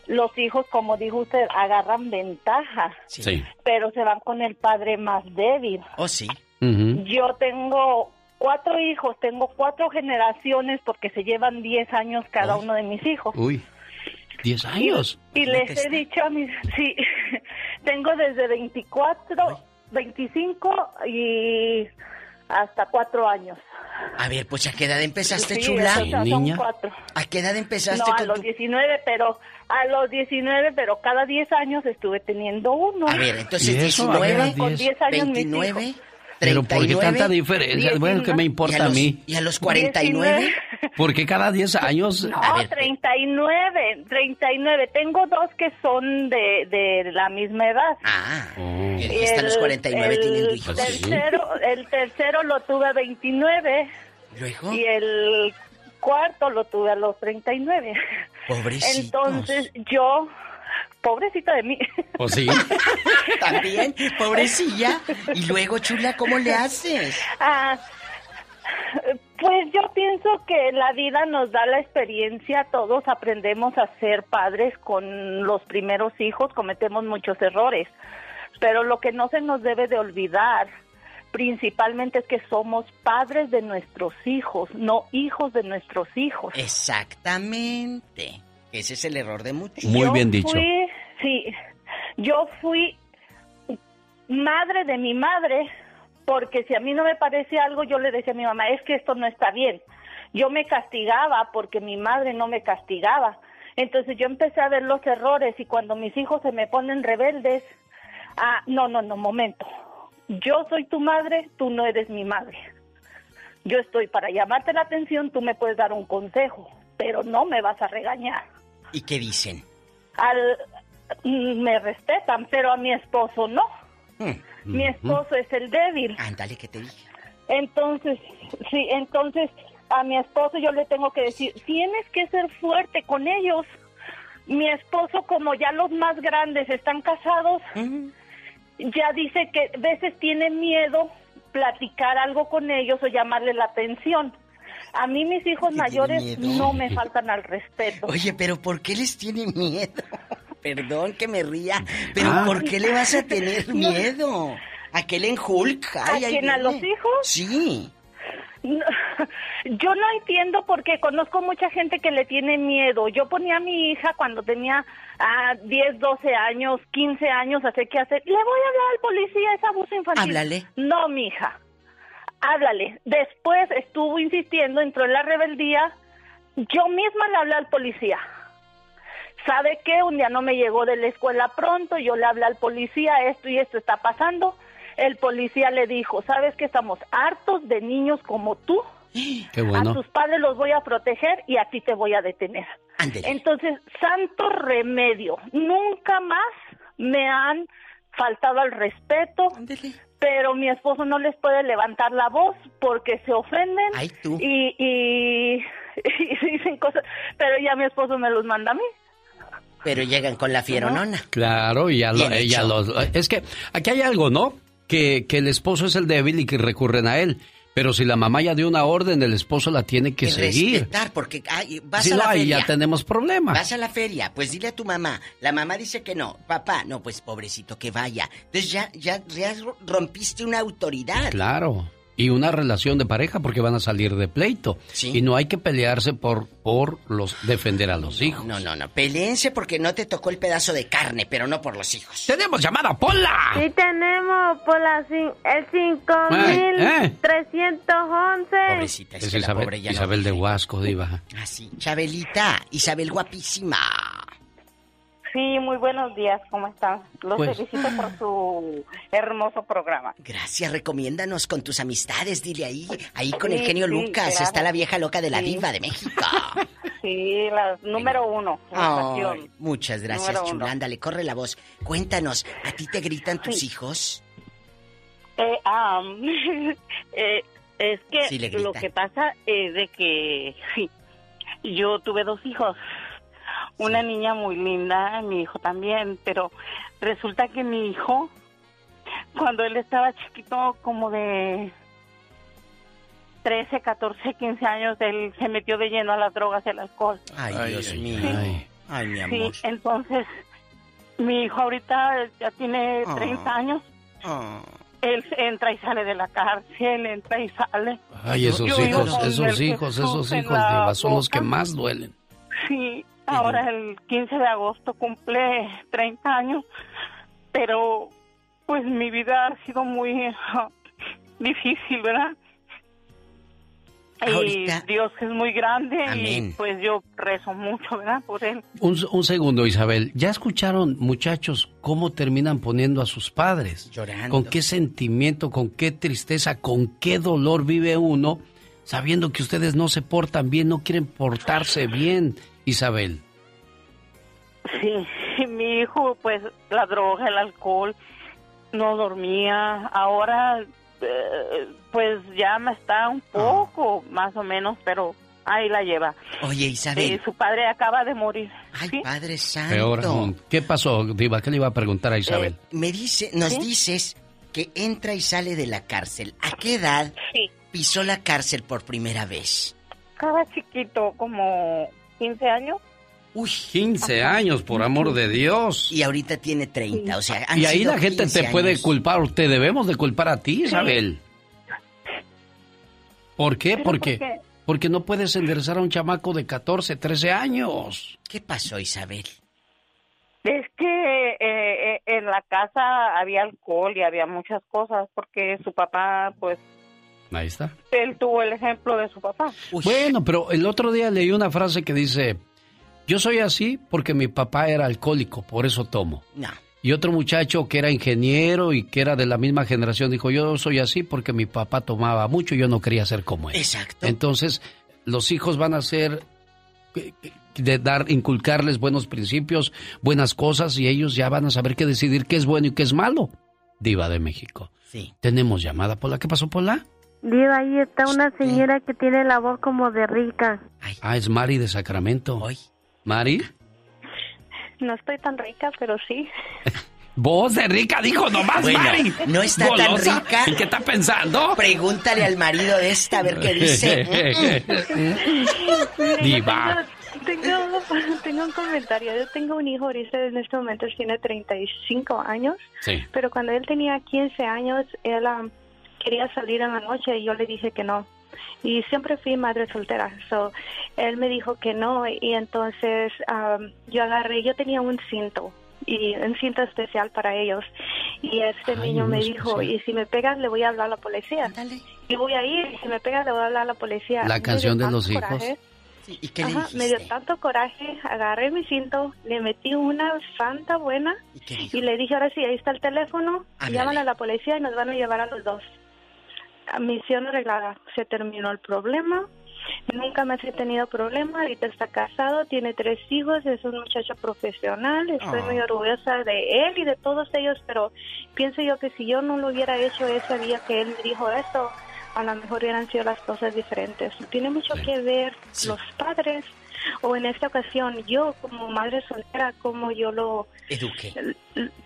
[SPEAKER 37] los hijos, como dijo usted, agarran ventaja,
[SPEAKER 2] Sí.
[SPEAKER 37] pero se van con el padre más débil.
[SPEAKER 34] ¿Oh, sí?
[SPEAKER 37] Yo tengo cuatro hijos, tengo cuatro generaciones porque se llevan 10 años cada uno de mis hijos.
[SPEAKER 2] Uy, 10 años.
[SPEAKER 37] Y les he dicho a mis, sí, tengo desde 24, 25 y hasta cuatro años.
[SPEAKER 34] A ver, pues ¿a qué edad empezaste,
[SPEAKER 37] Sí,
[SPEAKER 34] chula?
[SPEAKER 37] son cuatro.
[SPEAKER 34] ¿A qué edad empezaste
[SPEAKER 37] No, a
[SPEAKER 34] con
[SPEAKER 37] los
[SPEAKER 34] tu...
[SPEAKER 37] 19, pero a los 19, pero cada 10 años estuve teniendo uno.
[SPEAKER 34] A ver, entonces
[SPEAKER 2] ¿Y eso? A ver,
[SPEAKER 34] 19,
[SPEAKER 37] Con 10 años mis
[SPEAKER 34] 29,
[SPEAKER 37] hijos.
[SPEAKER 2] Pero ¿por qué
[SPEAKER 34] 39,
[SPEAKER 2] tanta diferencia? Bueno, ¿qué me importa
[SPEAKER 34] ¿Y a
[SPEAKER 2] a
[SPEAKER 34] los-
[SPEAKER 2] mí?
[SPEAKER 34] ¿Y a los 49?
[SPEAKER 2] ¿Por qué cada 10 años?
[SPEAKER 37] No, 39, 39. Tengo dos que son de, de la misma edad.
[SPEAKER 34] Ah,
[SPEAKER 2] Oh.
[SPEAKER 34] y hasta los 49 tienen
[SPEAKER 37] el
[SPEAKER 34] hijos.
[SPEAKER 37] tercero, el tercero lo tuve a 29
[SPEAKER 34] ¿Luego?
[SPEAKER 37] y el cuarto lo tuve a los 39.
[SPEAKER 34] Pobrecitos.
[SPEAKER 37] Entonces yo, pobrecita de mí.
[SPEAKER 2] Pues sí.
[SPEAKER 34] También, pobrecilla. Y luego, chula, ¿cómo le haces?
[SPEAKER 37] Ah, pues yo pienso que la vida nos da la experiencia, todos aprendemos a ser padres con los primeros hijos, cometemos muchos errores, pero lo que no se nos debe de olvidar principalmente es que somos padres de nuestros hijos, no hijos de nuestros hijos.
[SPEAKER 34] Exactamente. Ese es el error de muchos.
[SPEAKER 2] Muy
[SPEAKER 37] Yo
[SPEAKER 2] bien dicho.
[SPEAKER 37] fui- sí, yo fui madre de mi madre porque si a mí no me parece algo, yo le decía a mi mamá, es que esto no está bien. Yo me castigaba porque mi madre no me castigaba. Entonces yo empecé a ver los errores y cuando mis hijos se me ponen rebeldes, ah, no, no, no, momento. Yo soy tu madre, tú no eres mi madre. Yo estoy para llamarte la atención, tú me puedes dar un consejo, pero no me vas a regañar
[SPEAKER 34] ¿Y qué dicen?
[SPEAKER 37] al mm, me respetan, pero a mi esposo no.
[SPEAKER 34] Mm.
[SPEAKER 37] Mi esposo es el débil.
[SPEAKER 34] Ándale, que te dije.
[SPEAKER 37] Entonces, sí, entonces a mi esposo yo le tengo que decir, tienes que ser fuerte con ellos. Mi esposo, como ya los más grandes están casados, ya dice que a veces tiene miedo platicar algo con ellos o llamarle la atención. A mí mis hijos mayores no me faltan al respeto.
[SPEAKER 34] Oye, pero ¿por qué les tiene miedo? Perdón que me ría, pero
[SPEAKER 37] Ah.
[SPEAKER 34] ¿por qué le vas a tener miedo? ¿Aquel en Hulk?
[SPEAKER 37] ¿A
[SPEAKER 34] Ay, ahí
[SPEAKER 37] quién, a los hijos?
[SPEAKER 34] Sí.
[SPEAKER 37] No, yo no entiendo porque conozco mucha gente que le tiene miedo. Yo ponía a mi hija cuando tenía ah, 10, 12 años, 15 años, hace que hacer. Le voy a hablar al policía, es abuso infantil.
[SPEAKER 34] Háblale.
[SPEAKER 37] No, mi hija. Háblale. Después estuvo insistiendo, entró en la rebeldía. Yo misma le hablé al policía. ¿Sabe qué? Un día no me llegó de la escuela pronto, yo le hablé al policía, esto y esto está pasando. El policía le dijo, ¿sabes que estamos hartos de niños como tú?
[SPEAKER 2] Qué
[SPEAKER 37] A
[SPEAKER 2] bueno.
[SPEAKER 37] tus padres los voy a proteger y a ti te voy a detener. Entonces, santo remedio. Nunca más me han faltado al respeto. Pero mi esposo no les puede levantar la voz porque se ofenden
[SPEAKER 34] Ay, tú.
[SPEAKER 37] Y, y, y dicen cosas. Pero ya mi esposo me los manda a mí.
[SPEAKER 34] Pero llegan con la fieronona.
[SPEAKER 2] Claro, y ya, lo-
[SPEAKER 34] hecho.
[SPEAKER 2] los... Es que aquí hay algo, ¿no? Que, que el esposo es el débil y que recurren a él. Pero si la mamá ya dio una orden, el esposo la tiene que
[SPEAKER 34] Que
[SPEAKER 2] seguir.
[SPEAKER 34] respetar, porque ay, vas
[SPEAKER 2] Si
[SPEAKER 34] a
[SPEAKER 2] no,
[SPEAKER 34] la
[SPEAKER 2] ahí
[SPEAKER 34] feria.
[SPEAKER 2] ya tenemos problemas.
[SPEAKER 34] Vas a la feria, pues dile a tu mamá. La mamá dice que no. Papá, no, pues pobrecito, que vaya. Entonces ya, ya, ya rompiste una autoridad.
[SPEAKER 2] Claro. Y una relación de pareja porque van a salir de pleito. Y no hay que pelearse por, por los defender a los hijos.
[SPEAKER 34] No, no, no. Peleense porque no te tocó el pedazo de carne, pero no por los hijos.
[SPEAKER 2] ¡Tenemos llamada, Pola!
[SPEAKER 53] Sí tenemos por la, cin- el 5311.
[SPEAKER 34] Pobrecita, es,
[SPEAKER 2] Es
[SPEAKER 34] que la
[SPEAKER 2] Isabel,
[SPEAKER 34] pobre ya no
[SPEAKER 2] Isabel de Huasco, diva.
[SPEAKER 34] Así. Chabelita, Isabel guapísima.
[SPEAKER 37] Sí, muy buenos días, ¿cómo están? Los
[SPEAKER 34] Pues-
[SPEAKER 37] felicito por su hermoso programa.
[SPEAKER 34] Gracias, recomiéndanos con tus amistades, dile ahí. Ahí con el genio
[SPEAKER 37] sí,
[SPEAKER 34] Lucas está la vieja loca de la
[SPEAKER 37] Sí.
[SPEAKER 34] diva de México.
[SPEAKER 37] Sí, la número uno. la
[SPEAKER 34] muchas gracias,
[SPEAKER 37] Número uno.
[SPEAKER 34] chula. Ándale, corre la voz. Cuéntanos, ¿a ti te gritan tus hijos?
[SPEAKER 37] Eh, ah, eh, es que
[SPEAKER 34] le
[SPEAKER 37] lo que pasa es de que sí, yo tuve dos hijos. Una niña muy linda, mi hijo también, pero resulta que mi hijo, cuando él estaba chiquito, como de
[SPEAKER 45] 13, 14, 15 años, él se metió de lleno a las drogas y al alcohol.
[SPEAKER 34] Ay, Dios mío. Ay. mi amor.
[SPEAKER 45] Sí, entonces, mi hijo ahorita ya tiene 30
[SPEAKER 34] Ah.
[SPEAKER 45] años. Él entra y sale de la cárcel, entra y sale.
[SPEAKER 2] Ay, esos
[SPEAKER 45] Yo
[SPEAKER 2] hijos, esos hijos, esos hijos, son los que más duelen.
[SPEAKER 45] Sí, ahora el 15 de agosto cumple 30 años, pero pues mi vida ha sido muy ah, difícil, ¿verdad?
[SPEAKER 34] Ahorita-
[SPEAKER 45] Y Dios es muy grande
[SPEAKER 2] Amén.
[SPEAKER 45] y pues yo rezo mucho, ¿verdad? Por él.
[SPEAKER 2] Un, un segundo, Isabel. ¿Ya escucharon, muchachos, cómo terminan poniendo a sus padres?
[SPEAKER 34] Llorando.
[SPEAKER 2] ¿Con qué sentimiento, con qué tristeza, con qué dolor vive uno sabiendo que ustedes no se portan bien, no quieren portarse bien, Isabel?
[SPEAKER 45] Sí, mi hijo, pues la droga, el alcohol, no dormía. Ahora, eh, pues ya me está un poco, más o menos, pero ahí la lleva.
[SPEAKER 34] Oye, Isabel.
[SPEAKER 45] Sí, su padre acaba de morir.
[SPEAKER 34] Ay, Padre Santo.
[SPEAKER 2] Peor aún. ¿Qué pasó, Diva? ¿Qué le iba a preguntar a Isabel?
[SPEAKER 34] Me dice, nos
[SPEAKER 45] ¿Sí?
[SPEAKER 34] dices que entra y sale de la cárcel. ¿A qué edad pisó la cárcel por primera vez?
[SPEAKER 45] Estaba chiquito, como 15 años.
[SPEAKER 34] Uy,
[SPEAKER 2] 15 años, por amor de Dios.
[SPEAKER 34] Y ahorita tiene 30, o sea, han
[SPEAKER 2] Y ahí
[SPEAKER 34] sido
[SPEAKER 2] la gente
[SPEAKER 34] 15
[SPEAKER 2] te puede culpar, te debemos de culpar a ti, Isabel. ¿Por qué? Porque,
[SPEAKER 45] ¿por qué?
[SPEAKER 2] porque no puedes enderezar a un chamaco de 14, 13 años.
[SPEAKER 34] ¿Qué pasó, Isabel?
[SPEAKER 45] Es que eh, eh, en la casa había alcohol y había muchas cosas, porque su papá, pues,
[SPEAKER 2] Ahí está.
[SPEAKER 45] él tuvo el ejemplo de su papá.
[SPEAKER 2] Bueno, pero el otro día leí una frase que dice, yo soy así porque mi papá era alcohólico, por eso tomo.
[SPEAKER 34] No.
[SPEAKER 2] Y otro muchacho que era ingeniero y que era de la misma generación dijo, yo soy así porque mi papá tomaba mucho y yo no quería ser como él.
[SPEAKER 34] Exacto.
[SPEAKER 2] Entonces, los hijos van a ser eh, de dar, inculcarles buenos principios, buenas cosas y ellos ya van a saber qué decidir qué es bueno y qué es malo. Diva de México.
[SPEAKER 34] Sí.
[SPEAKER 2] Tenemos llamada, Pola. ¿Qué pasó, Pola?
[SPEAKER 53] Diva, ahí está una señora que tiene la voz como de rica.
[SPEAKER 2] Ah, es Mari de Sacramento. Mari,
[SPEAKER 57] No estoy tan rica, pero sí.
[SPEAKER 2] voz de rica, dijo nomás
[SPEAKER 34] Bueno,
[SPEAKER 2] Mari.
[SPEAKER 34] no está tan rica.
[SPEAKER 2] ¿En qué está pensando?
[SPEAKER 34] Pregúntale al marido de esta a ver qué dice.
[SPEAKER 2] Diva.
[SPEAKER 57] Tengo, tengo un comentario. Yo tengo un hijo ahorita en este momento tiene 35 años,
[SPEAKER 2] Sí.
[SPEAKER 57] pero cuando él tenía 15 años, él ah, quería salir en la noche y yo le dije que no. Y siempre fui madre soltera, so él me dijo que no y entonces ah, yo agarré, yo tenía un cinto y un cinto especial para ellos y este niño me dijo,
[SPEAKER 2] especial.
[SPEAKER 57] y si me pegas le voy a hablar a la policía. Y voy a ir, y si me pegas le voy a hablar a la policía.
[SPEAKER 2] La canción de los hijos.
[SPEAKER 57] coraje.
[SPEAKER 34] ¿Y qué le
[SPEAKER 57] Ajá, me dio tanto coraje, agarré mi cinto, le metí una santa buena y, le dije, ahora sí, ahí está el teléfono,
[SPEAKER 34] Ándale.
[SPEAKER 57] llaman a la policía y nos van a llevar a los dos. Misión arreglada, se terminó el problema, nunca más he tenido problema, ahorita está casado, tiene tres hijos, es un muchacho profesional, estoy
[SPEAKER 34] Ah.
[SPEAKER 57] muy orgullosa de él y de todos ellos, pero pienso yo que si yo no lo hubiera hecho ese día que él me dijo esto, a lo mejor hubieran sido las cosas diferentes. Tiene mucho que ver los padres o en esta ocasión yo como madre soltera, como yo lo
[SPEAKER 34] Eduque.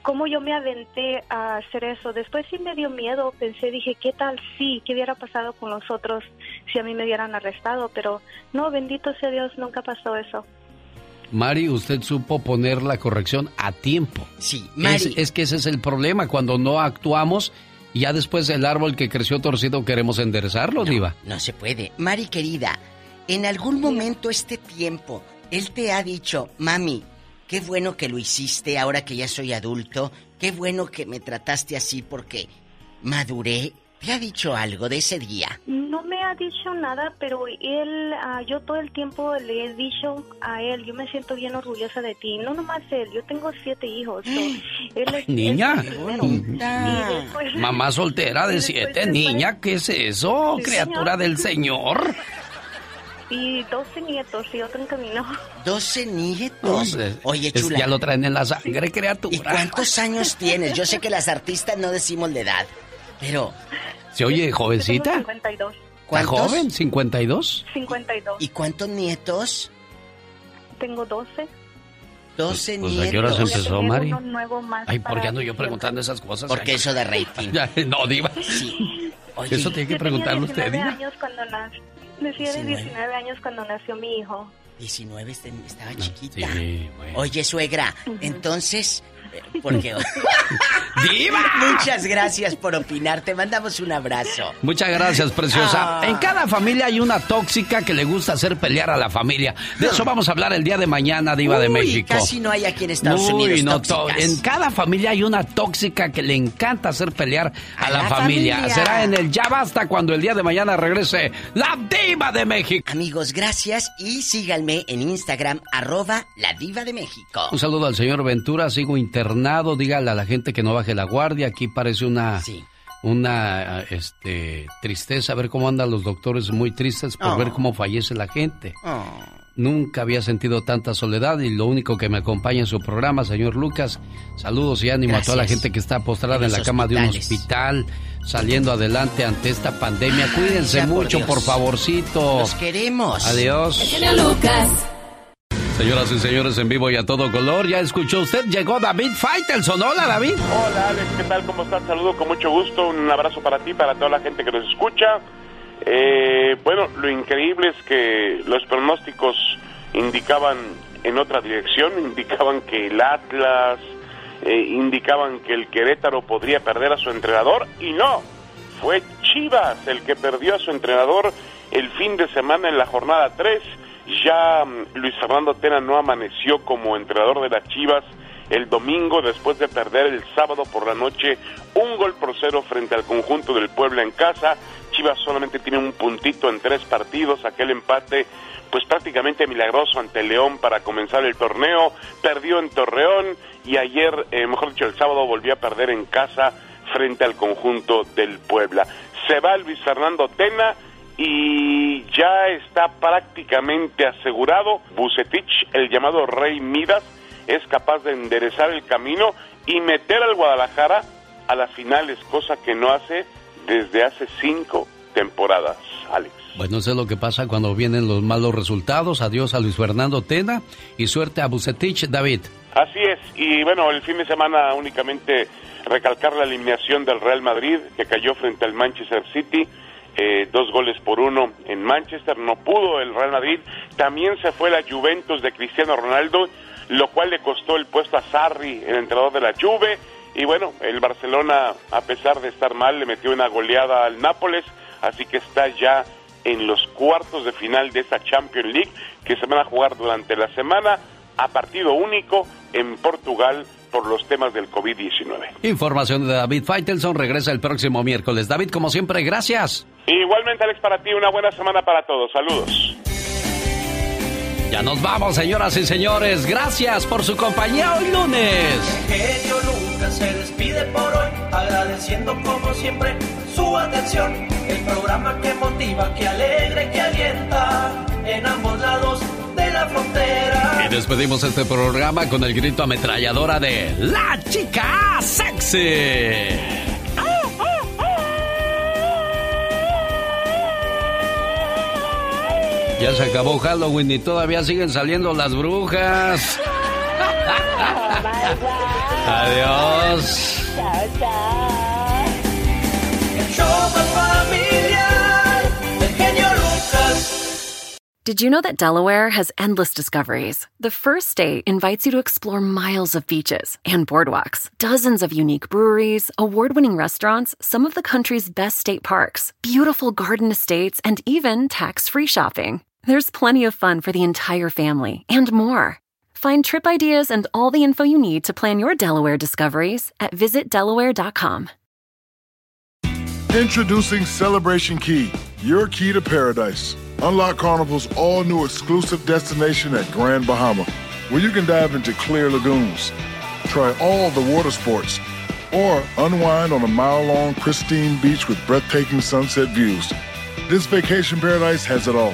[SPEAKER 57] cómo yo me aventé a hacer eso. Después sí me dio miedo, pensé, dije, ¿qué tal sí? ¿Qué hubiera pasado con los otros si a mí me hubieran arrestado? Pero no, bendito sea Dios, nunca pasó eso.
[SPEAKER 2] Mari, usted supo poner la corrección a tiempo.
[SPEAKER 34] Sí,
[SPEAKER 2] Es, es que ese es el problema, cuando no actuamos y ya después el árbol que creció torcido queremos enderezarlo, Diva.
[SPEAKER 34] No se puede. Mari querida, en algún momento este tiempo, él te ha dicho, mami, qué bueno que lo hiciste ahora que ya soy adulto, qué bueno que me trataste así porque maduré. ¿Te ha dicho algo de ese día?
[SPEAKER 57] No me ha dicho nada, pero él, ah, yo todo el tiempo le he dicho a él, yo me siento bien orgullosa de ti. No nomás él, yo tengo siete hijos. so, él es-
[SPEAKER 2] Niña.
[SPEAKER 57] es el primero. Y después-
[SPEAKER 2] Mamá soltera de siete, niña, ¿qué es eso?
[SPEAKER 57] Sí,
[SPEAKER 2] Criatura
[SPEAKER 57] señor.
[SPEAKER 2] del Señor.
[SPEAKER 57] Y 12 nietos y otro en camino.
[SPEAKER 34] 12 nietos.
[SPEAKER 2] Hombre,
[SPEAKER 34] Oye,
[SPEAKER 2] es-
[SPEAKER 34] chula.
[SPEAKER 2] ya lo traen en la sangre, criatura.
[SPEAKER 34] ¿Y cuántos años tienes? Yo sé que las artistas no decimos la edad, pero
[SPEAKER 2] ¿Se oye jovencita?
[SPEAKER 57] Tengo 52.
[SPEAKER 2] ¿Está
[SPEAKER 34] ¿Cuántos?
[SPEAKER 2] joven? ¿52?
[SPEAKER 57] 52.
[SPEAKER 34] ¿y cuántos nietos?
[SPEAKER 57] Tengo 12.
[SPEAKER 34] 12
[SPEAKER 2] Pues,
[SPEAKER 34] nietos.
[SPEAKER 2] ¿a qué hora se empezó, Mari?
[SPEAKER 57] Uno nuevo más
[SPEAKER 2] Ay, ¿por qué ando yo preguntando esas cosas?
[SPEAKER 34] Porque eso de rating.
[SPEAKER 2] Ya, no, Diva.
[SPEAKER 34] Oye,
[SPEAKER 2] eso tiene que preguntarle usted,
[SPEAKER 57] 19
[SPEAKER 2] Diva.
[SPEAKER 57] años cuando nació. Decía de
[SPEAKER 34] 19.
[SPEAKER 57] 19 años cuando nació mi hijo.
[SPEAKER 34] 19 este- estaba chiquita.
[SPEAKER 2] Sí,
[SPEAKER 34] Oye, suegra, entonces, eh, porque...
[SPEAKER 2] ¡Diva!
[SPEAKER 34] Muchas gracias por opinar, te mandamos un abrazo.
[SPEAKER 2] Muchas gracias, preciosa.
[SPEAKER 34] Ah.
[SPEAKER 2] En cada familia hay una tóxica que le gusta hacer pelear a la familia. De eso vamos a hablar el día de mañana, Diva de México.
[SPEAKER 34] casi no hay aquí en Estados
[SPEAKER 2] Uy,
[SPEAKER 34] Unidos
[SPEAKER 2] no,
[SPEAKER 34] tóxicas.
[SPEAKER 2] en cada familia hay una tóxica que le encanta hacer pelear a, la,
[SPEAKER 34] la
[SPEAKER 2] familia.
[SPEAKER 34] familia.
[SPEAKER 2] Será en el Ya Basta cuando el día de mañana regrese la Diva de México.
[SPEAKER 34] Amigos, gracias y síganme en Instagram, arroba la diva de México.
[SPEAKER 2] Un saludo al señor Ventura, sigo internado, dígale a la gente que no baje la guardia, aquí parece una una este tristeza ver cómo andan los doctores muy tristes por
[SPEAKER 34] Oh.
[SPEAKER 2] ver cómo fallece la gente.
[SPEAKER 34] Oh.
[SPEAKER 2] Nunca había sentido tanta soledad y lo único que me acompaña en su programa, señor Lucas, saludos y ánimo a toda la gente que está postrada
[SPEAKER 34] En
[SPEAKER 2] la cama de un hospital, saliendo adelante ante esta pandemia. Cuídense
[SPEAKER 34] por
[SPEAKER 2] mucho,
[SPEAKER 34] Dios.
[SPEAKER 2] por favorcito.
[SPEAKER 34] Los queremos.
[SPEAKER 2] Adiós.
[SPEAKER 48] Genio Lucas.
[SPEAKER 2] Señoras y señores, en vivo y a todo color, ya escuchó usted, llegó David Faitelson. Hola, David.
[SPEAKER 56] Hola Alex, ¿qué tal? ¿Cómo estás? Saludo con mucho gusto, un abrazo para ti, para toda la gente que nos escucha. Eh, bueno, lo increíble es que los pronósticos indicaban en otra dirección, indicaban que el Atlas, eh, indicaban que el Querétaro podría perder a su entrenador y no, fue Chivas el que perdió a su entrenador el fin de semana en la jornada 3. Ya mm, Luis Fernando Tena no amaneció como entrenador de las Chivas el domingo después de perder el sábado por la noche un gol por cero frente al conjunto del Puebla en casa. Chivas solamente tiene un puntito en tres partidos, aquel empate pues prácticamente milagroso ante León para comenzar el torneo, perdió en Torreón y ayer, eh, mejor dicho, el sábado volvió a perder en casa frente al conjunto del Puebla. Se va Luis Fernando Tena y ya está prácticamente asegurado Bucetich, el llamado Rey Midas, es capaz de enderezar el camino y meter al Guadalajara a las finales, cosa que no hace desde hace cinco temporadas, Alex.
[SPEAKER 2] Bueno, eso es lo que pasa cuando vienen los malos resultados. Adiós a Luis Fernando Tena y suerte a Bucetich, David.
[SPEAKER 56] Así es, y bueno, el fin de semana únicamente recalcar la eliminación del Real Madrid, que cayó frente al Manchester City, eh, dos goles por uno en Manchester, no pudo el Real Madrid, también se fue la Juventus de Cristiano Ronaldo, lo cual le costó el puesto a Sarri, el entrenador de la Juve, y bueno, el Barcelona, a pesar de estar mal, le metió una goleada al Nápoles, así que está ya en los cuartos de final de esta Champions League, que se van a jugar durante la semana a partido único en Portugal por los temas del COVID-19.
[SPEAKER 2] Información de David Faitelson regresa el próximo miércoles. David, como siempre, gracias.
[SPEAKER 56] Igualmente, Alex, para ti una buena semana para todos. Saludos.
[SPEAKER 2] Ya nos vamos, señoras y señores. Gracias por su compañía hoy lunes.
[SPEAKER 48] genio Lucas se despide por hoy, agradeciendo como siempre su atención. El programa que motiva, que alegra y que alienta en ambos lados de la frontera.
[SPEAKER 2] Y despedimos este programa con el grito ametralladora de La Chica Sexy. Ya se acabó Halloween y todavía siguen saliendo las brujas. Adiós.
[SPEAKER 48] El show más familiar del genio Lucas.
[SPEAKER 58] Did you know that Delaware has endless discoveries? The first state invites you to explore miles of beaches and boardwalks, dozens of unique breweries, award winning restaurants, some of the country's best state parks, beautiful garden estates, and even tax free shopping. There's plenty of fun for the entire family and more. Find trip ideas and all the info you need to plan your Delaware discoveries at visitdelaware.com.
[SPEAKER 59] Introducing Celebration Key, your key to paradise. Unlock Carnival's all new exclusive destination at Grand Bahama, where you can dive into clear lagoons, try all the water sports, or unwind on a mile long, pristine beach with breathtaking sunset views. This vacation paradise has it all.